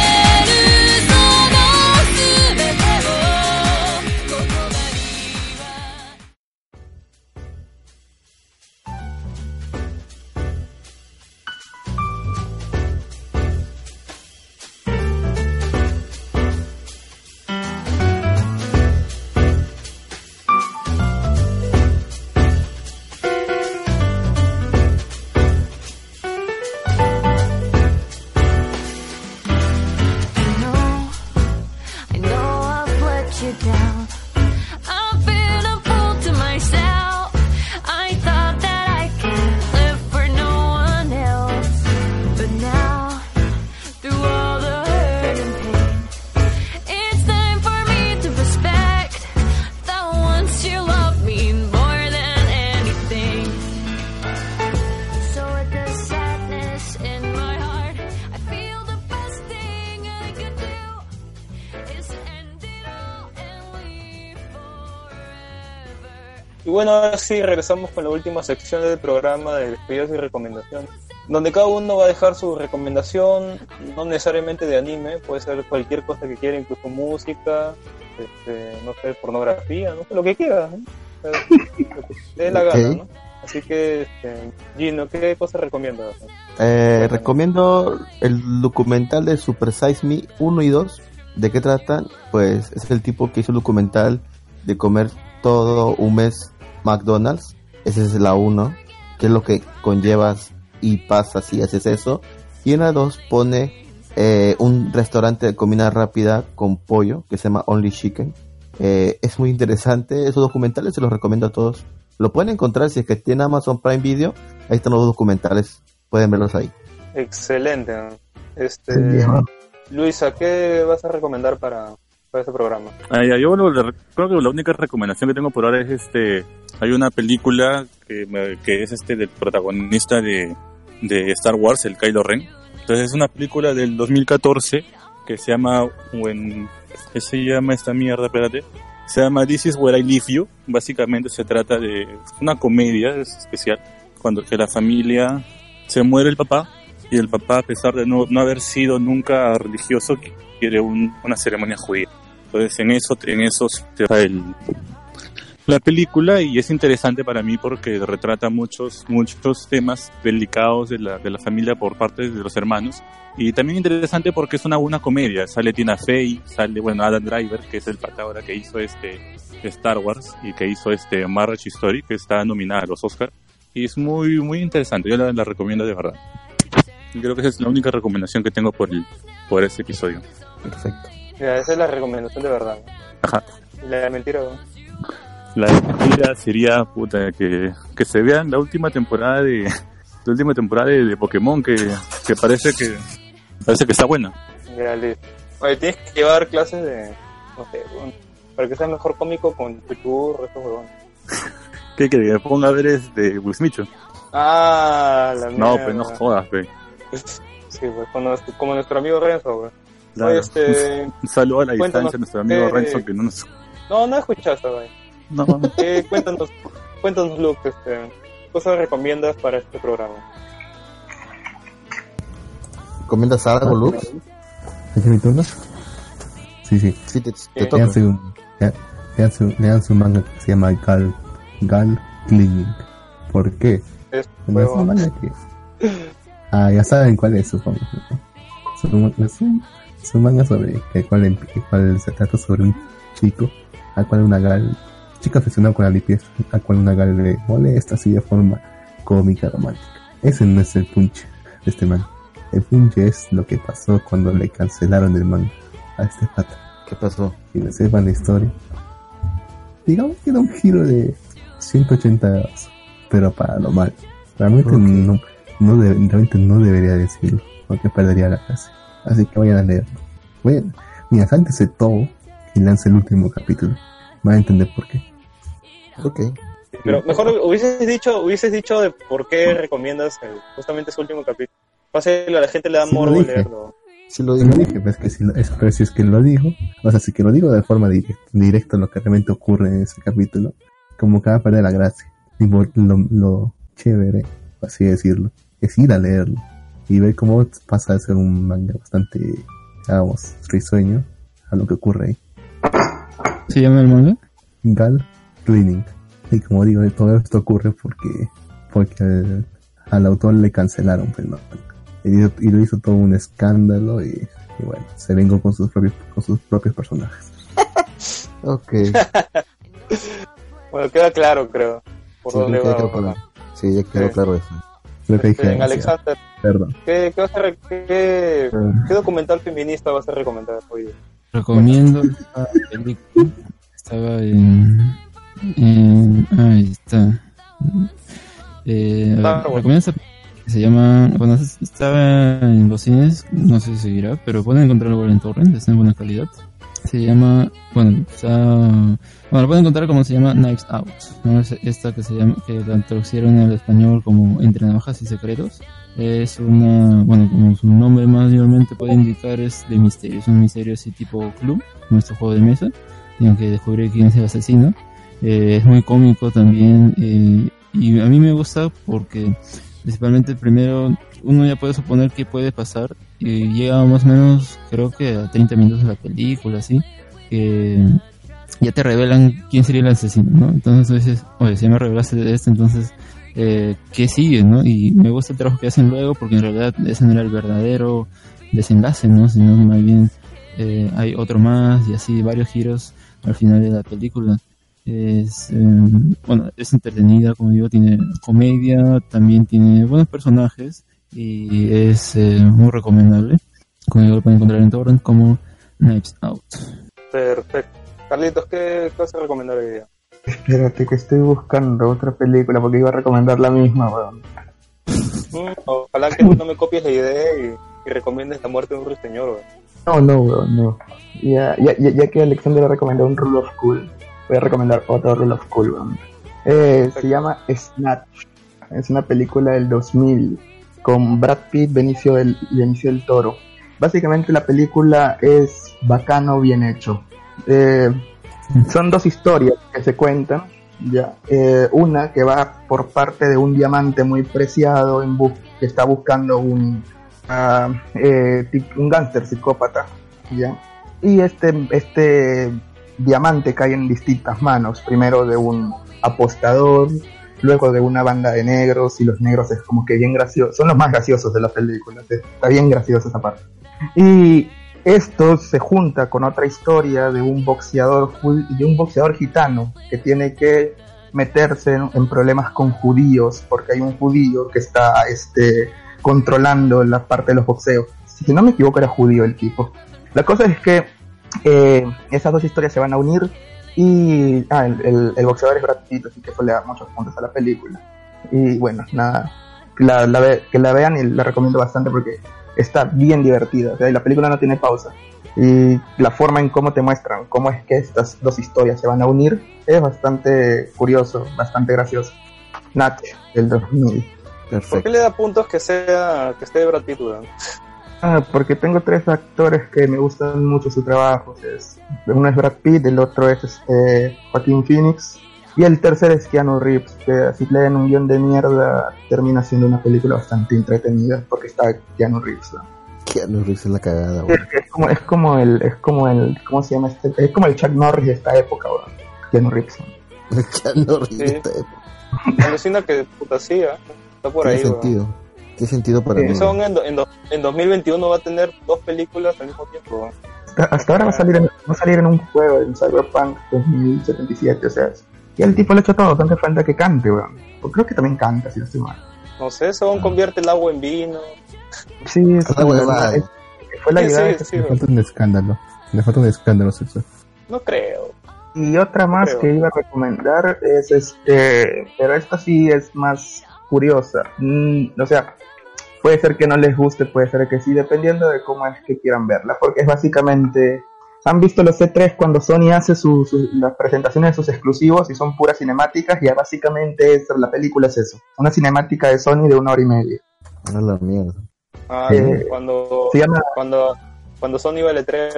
sí regresamos con la última sección del programa de despedidas y recomendaciones, donde cada uno va a dejar su recomendación, no necesariamente de anime, puede ser cualquier cosa que quiera, incluso música, este, no sé, pornografía, no sé, lo que quiera, dé la gana. Así que, este, Gino, ¿qué cosa recomiendas? Eh, recomiendo el documental de Super Size Me 1 y 2. ¿De qué tratan? Pues es el tipo que hizo el documental de comer todo un mes McDonald's. Esa es la 1, que es lo que conllevas y pasa si haces eso. Y en la 2 pone eh, un restaurante de comida rápida con pollo que se llama Only Chicken. Eh, es muy interesante, esos documentales se los recomiendo a todos. Lo pueden encontrar si es que tiene Amazon Prime Video. Ahí están los documentales, pueden verlos ahí. Excelente. Este, Sí. Luisa, ¿qué vas a recomendar para, para este programa? Ah, yo le- creo que la única recomendación que tengo por ahora es este hay una película que, que es este del protagonista de, de Star Wars el Kylo Ren. Entonces es una película del 2014 que se llama When ¿qué se llama esta mierda espérate. Se llama This is Where I Leave You. Básicamente se trata de una comedia es especial cuando que la familia se muere el papá y el papá a pesar de no, no haber sido nunca religioso quiere un- una ceremonia judía. Entonces en eso en eso se la película y es interesante para mí porque retrata muchos muchos temas delicados de la, de la familia por parte de los hermanos. Y también interesante porque es una buena comedia. Sale Tina Fey sale bueno Adam Driver que es el pata ahora que hizo este Star Wars y que hizo este Marriage Story que está nominada a los Oscars y es muy muy interesante. Yo la, la recomiendo de verdad creo que esa es la única recomendación que tengo por el, por ese episodio perfecto Ya, esa es la recomendación de verdad. ¿no? Ajá. La de mentira, ¿no? La mentira sería puta, que, que se vean la última temporada de la última temporada de, de Pokémon que, que parece que parece que está buena. Ya, listo. Oye, tienes que llevar clases de, no sé, weón, para que seas mejor cómico con YouTube, estos huevones. ¿Qué que me ponga a ver es de Wismicho? Ah, la No, mierda. pues no jodas, pe. Sí, pues como, nuestro- como nuestro amigo Renzo, güey. Claro. Oye, este... Un saludo a la cuéntanos, distancia a nuestro amigo eh, Renzo que no nos No, no escuchaste, güey. No. Eh, cuéntanos, cuéntanos, Luke, este, ¿qué cosas recomiendas para este programa? ¿Recomiendas algo, Lux? ¿Es mi turno? Sí, sí. Sí, te, te toca. Lean su, lea- lean su, lean su manga que se llama Gal, Gal Clinic. ¿Por qué? Es Bueno, es un manga que... Ah, ya saben cuál es, supongo. Es un, es un, manga sobre que cual, em- que cual se trata sobre un chico al cual una gal, chico aficionado con la limpieza, al cual una gal le molesta así de forma cómica, romántica. Ese no es el punch de este manga. El punch es lo que pasó cuando le cancelaron el manga a este pata. ¿Qué pasó? Si no sepan la historia. Digamos que era un giro de 180 grados, pero para lo mal. Realmente no, no de- realmente no debería decirlo, porque perdería la clase. Así que vayan a leerlo. Vayan, mira, antes de todo, y lance el último capítulo. Van a entender por qué. Ok. Pero mejor hubieses dicho, hubieses dicho de por qué recomiendas el- justamente ese último capítulo. Fácil, a la gente le da Sí, lo morbo dije. leerlo. Sí lo Lo dije, pues que si, lo- es, pero si es que lo digo, o sea, si que lo digo de forma directa, directa lo que realmente ocurre en ese capítulo, como que va a perder la gracia. Y lo, lo, lo chévere, así decirlo, es ir a leerlo y ver cómo pasa de ser un manga bastante, digamos, risueño a lo que ocurre ahí. ¿Se llama el manga? Gal Cleaning. Y como digo, todo esto ocurre porque, porque al, al autor le cancelaron pues, ¿no? y, lo hizo todo un escándalo y, y bueno, se vengó con sus propios, con sus propios personajes. Ok. Bueno, queda claro, creo. Por Sí, dónde va. ya quedó claro. Sí, ya quedó Sí. claro eso. Demasiado. Alexander, Perdón. ¿qué, qué, vas a re- qué- qué documental feminista vas a recomendar hoy? Recomiendo esta película. Estaba en. en ahí está. Eh, ver, recomiendo esta película que se llama. Bueno, es- estaba en los cines, no sé si seguirá, pero pueden encontrarlo en Torrent, está en buena calidad. Se llama. Bueno, está. Bueno, lo pueden encontrar como se llama Knives Out. esta que se llama. que la traducieron al español como Entre Navajas y Secretos. Es una, bueno, como su nombre mayormente puede indicar, es de misterio. Es un misterio así tipo club, nuestro juego de mesa. Tienen que descubrir quién es el asesino. Eh, es muy cómico también. eh, y a mí me gusta porque, principalmente, primero, uno ya puede suponer qué puede pasar. Y llega más o menos, creo que a 30 minutos de la película, así. Que ya te revelan quién sería el asesino, ¿no? Entonces dices, oye, si me revelaste de esto, entonces, eh, ¿qué sigue, no? Y me gusta el trabajo que hacen luego porque en realidad ese no era el verdadero desenlace, ¿no? Sino más bien eh, hay otro más y así varios giros al final de la película. Es, eh, bueno, es entretenida, como digo, tiene comedia, también tiene buenos personajes y es eh, muy recomendable. Como digo, lo pueden encontrar en Torrent como Knives Out. Perfecto. Carlitos, ¿qué, vas a recomendar hoy día? Espérate que estoy buscando otra película porque iba a recomendar la misma, weón. Mm, Ojalá que no me copies la idea y, y recomiendes la muerte de un ruiseñor. weón. No, no, weón, no. Ya, ya, ya, ya que Alexander ha recomendado un Rule of Cool, voy a recomendar otro Rule of Cool, weón. Eh, se llama Snatch. Es una película del 2000 Brad Pitt, Benicio del, Benicio Toro. Básicamente la película es bacano, bien hecho. Eh, son dos historias que se cuentan. Ya, Eh, una que va por parte de un diamante muy preciado que está buscando un ti- un gángster psicópata, ya. Y este este diamante cae en distintas manos, primero de un apostador, luego de una banda de negros y los negros es como que bien graciosos, son los más graciosos de la película, está bien graciosa esa parte. Y esto se junta con otra historia de un boxeador de un boxeador gitano que tiene que meterse en, en problemas con judíos porque hay un judío que está este controlando la parte de los boxeos. Si no me equivoco era judío el tipo. La cosa es que eh, esas dos historias se van a unir y ah, el, el- el boxeador es Brad Pitt, así que eso le da muchos puntos a la película. Y bueno, nada, que la, la ve- que la vean y la recomiendo bastante porque está bien divertida. O sea, y la película no tiene pausa. Y la forma en cómo te muestran cómo es que estas dos historias se van a unir es bastante curioso, bastante gracioso. Natch, del 2000. ¿Por qué le da puntos que sea que esté Brad Pitt, weón? Ah, porque tengo tres actores que me gustan mucho su trabajo. Es, uno es Brad Pitt, el otro es este, Joaquín Phoenix y el tercero es Keanu Reeves, que así le den un guion de mierda termina siendo una película bastante entretenida porque está Keanu Reeves. ¿no? Keanu Reeves es la cagada, Es, weón. es como, es como el, es como el, ¿cómo se llama este? Es como el Chuck Norris de esta época, weón. Keanu Reeves. Keanu Reeves Sí. de esta época. Alucina que puta sí, ¿ah? está por Tiene ahí. sentido. Tiene sentido para mí. son en, do- en, do- en 2021 va a tener dos películas al mismo tiempo. Hasta, ahora va a salir en, va a salir en un juego en Cyberpunk 2077, o sea, y el tipo lo ha hecho todo, tanto falta que cante, weón. Creo que también canta, si no estoy mal. No sé, según convierte el agua en vino. Sí, es, Otra huevada. fue la Sí, idea. sí, sí, Le falta un escándalo. Le falta un escándalo sexual. No creo. Y otra más Creo. que iba a recomendar es este, pero esta sí es más curiosa. Mm, o sea, puede ser que no les guste, puede ser que sí, dependiendo de cómo es que quieran verla, porque es básicamente, han visto los C3 cuando Sony hace su- su- las presentaciones de sus exclusivos y son puras cinemáticas, y ya básicamente es, la película es eso, una cinemática de Sony de una hora y media. A la mierda. Ah, Eh, cuando, se llama- cuando, cuando Sony vale 3,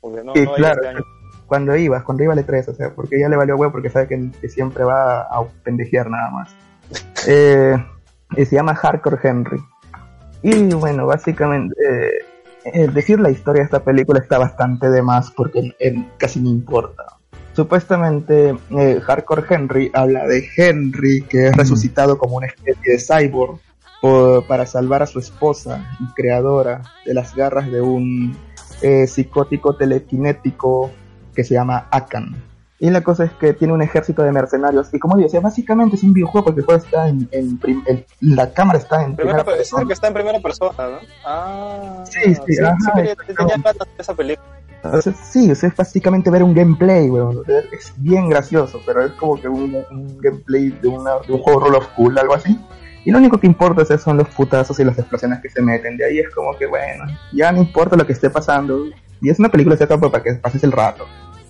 porque no, Sí, no claro. este año. Cuando ibas, cuando iba al E3, o sea, porque ya le valió huevo porque sabe que, que siempre va a pendejear nada más. Eh, y se llama Hardcore Henry. Y bueno, básicamente, eh, eh, decir la historia de esta película está bastante de más porque eh, casi no importa. Supuestamente, eh, Hardcore Henry habla de Henry, que es resucitado como una especie de cyborg por- para salvar a su esposa y creadora de las garras de un eh, psicótico telequinético que se llama Akan. Y la cosa es que tiene un ejército de mercenarios. Y como digo, o sea, básicamente es un videojuego porque el juego está en, en prim- el- la cámara está en Primera, primera per- es el persona. que está en primera persona, ¿no? Ah, Sí, sí, ajá, exactamente. tenía ganas de esa película. O sea, sí, o sea, es básicamente ver un gameplay, weón. O sea, Es bien gracioso, pero es como que un, un gameplay de, una, de un juego Roll of Cool, algo así. Y lo único que importa es- son los putazos y las explosiones que se meten. De ahí es como que, bueno, ya no importa lo que esté pasando. Y es una película hecha para que pases el rato.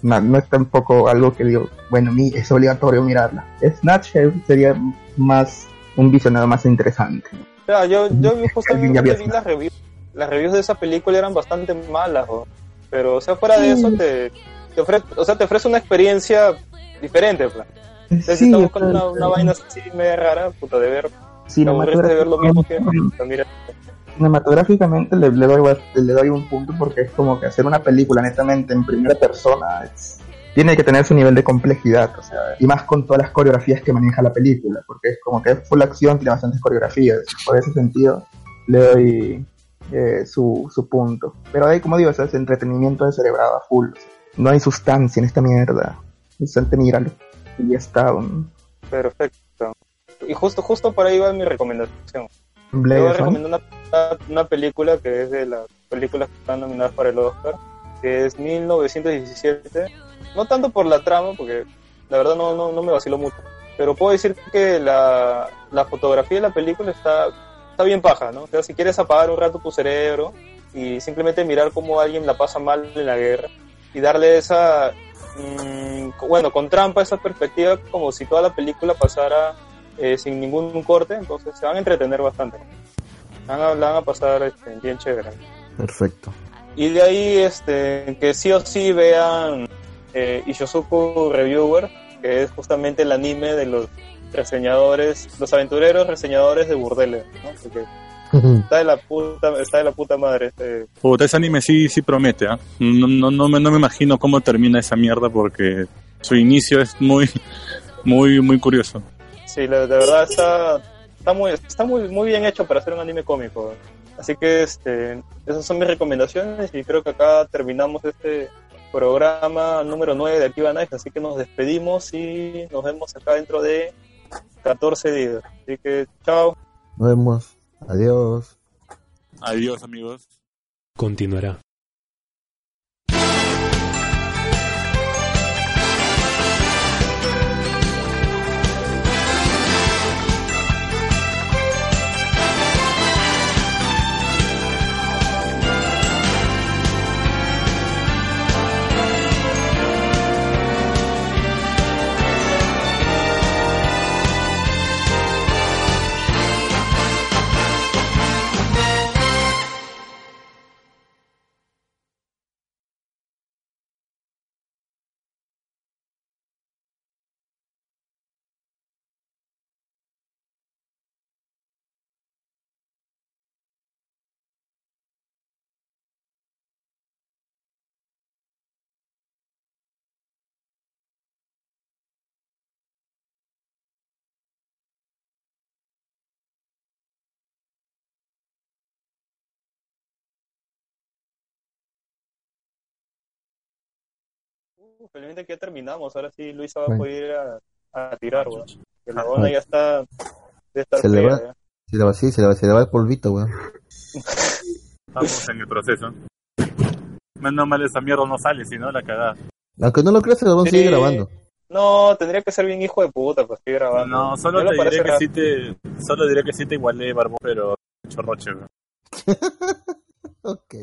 No, no es tampoco algo que digo, bueno, mi, es obligatorio mirarla. Snatch sería más un visionado más interesante. O sea, yo, yo vi justamente vi las reviews. Las reviews de esa película eran bastante malas, ¿no? pero o sea, fuera de eso te, te ofrece, o sea, te ofrece una experiencia diferente, plan. O sea, si Sí, estás buscando una, vaina así media rara, puta, de ver, te aburriste de ver lo mismo que mira. Cinematográficamente le, le doy le doy un punto porque es como que hacer una película netamente en primera persona es- tiene que tener su nivel de complejidad o sea, y más con todas las coreografías que maneja la película porque es como que es full acción tiene bastantes coreografías por ese sentido le doy eh, su, su punto pero ahí como digo es entretenimiento de cerebrado a full o sea, no hay sustancia en esta mierda es míralo y ya está un Perfecto. Y justo, justo por ahí va mi recomendación. Blade Yo recomiendo una, una película que es de las películas que están nominadas para el Oscar, que es 1917. No tanto por la trama, porque la verdad no, no, no me vaciló mucho, pero puedo decir que la, la fotografía de la película está, está bien paja, ¿no? O sea, si quieres apagar un rato tu cerebro y simplemente mirar cómo alguien la pasa mal en la guerra y darle esa, mm, bueno, con trampa esa perspectiva como si toda la película pasara eh, sin ningún corte, entonces se van a entretener bastante. Van a, la van a pasar este, bien chévere. Perfecto. Y de ahí este, que sí o sí vean eh, Reviewer, que es justamente el anime de los reseñadores, los aventureros reseñadores de burdeles, ¿no? Porque está de la puta, está de la puta madre este, Puta, ese anime sí, sí promete, ¿ah? No, no, no, me, no me imagino cómo termina esa mierda porque su inicio es muy, muy, muy curioso. Sí, la, de verdad está, está muy, está muy, muy bien hecho para hacer un anime cómico. Así que este, esas son mis recomendaciones y creo que acá terminamos este programa número 9 de Akiba Night, así que nos despedimos y nos vemos acá dentro de 14 días. Así que chao. Nos vemos. Adiós. Adiós, amigos. Continuará. Felizmente que ya terminamos. Ahora sí, Luisa va a poder ir a, a tirar, weón. Que la onda ya está. De estar Se le va, ya. se le va, sí, se le va, se le va el polvito, weón. Estamos en el proceso. Menos mal esa mierda no sale, si no la cagada. Aunque no lo creas, el Gabón sigue Sí. grabando. No, tendría que ser bien hijo de puta para seguir grabando. No, solo ¿No te le diré que sí te, solo diré que sí te igualé, Barbón, pero chorroche, weón. Ok.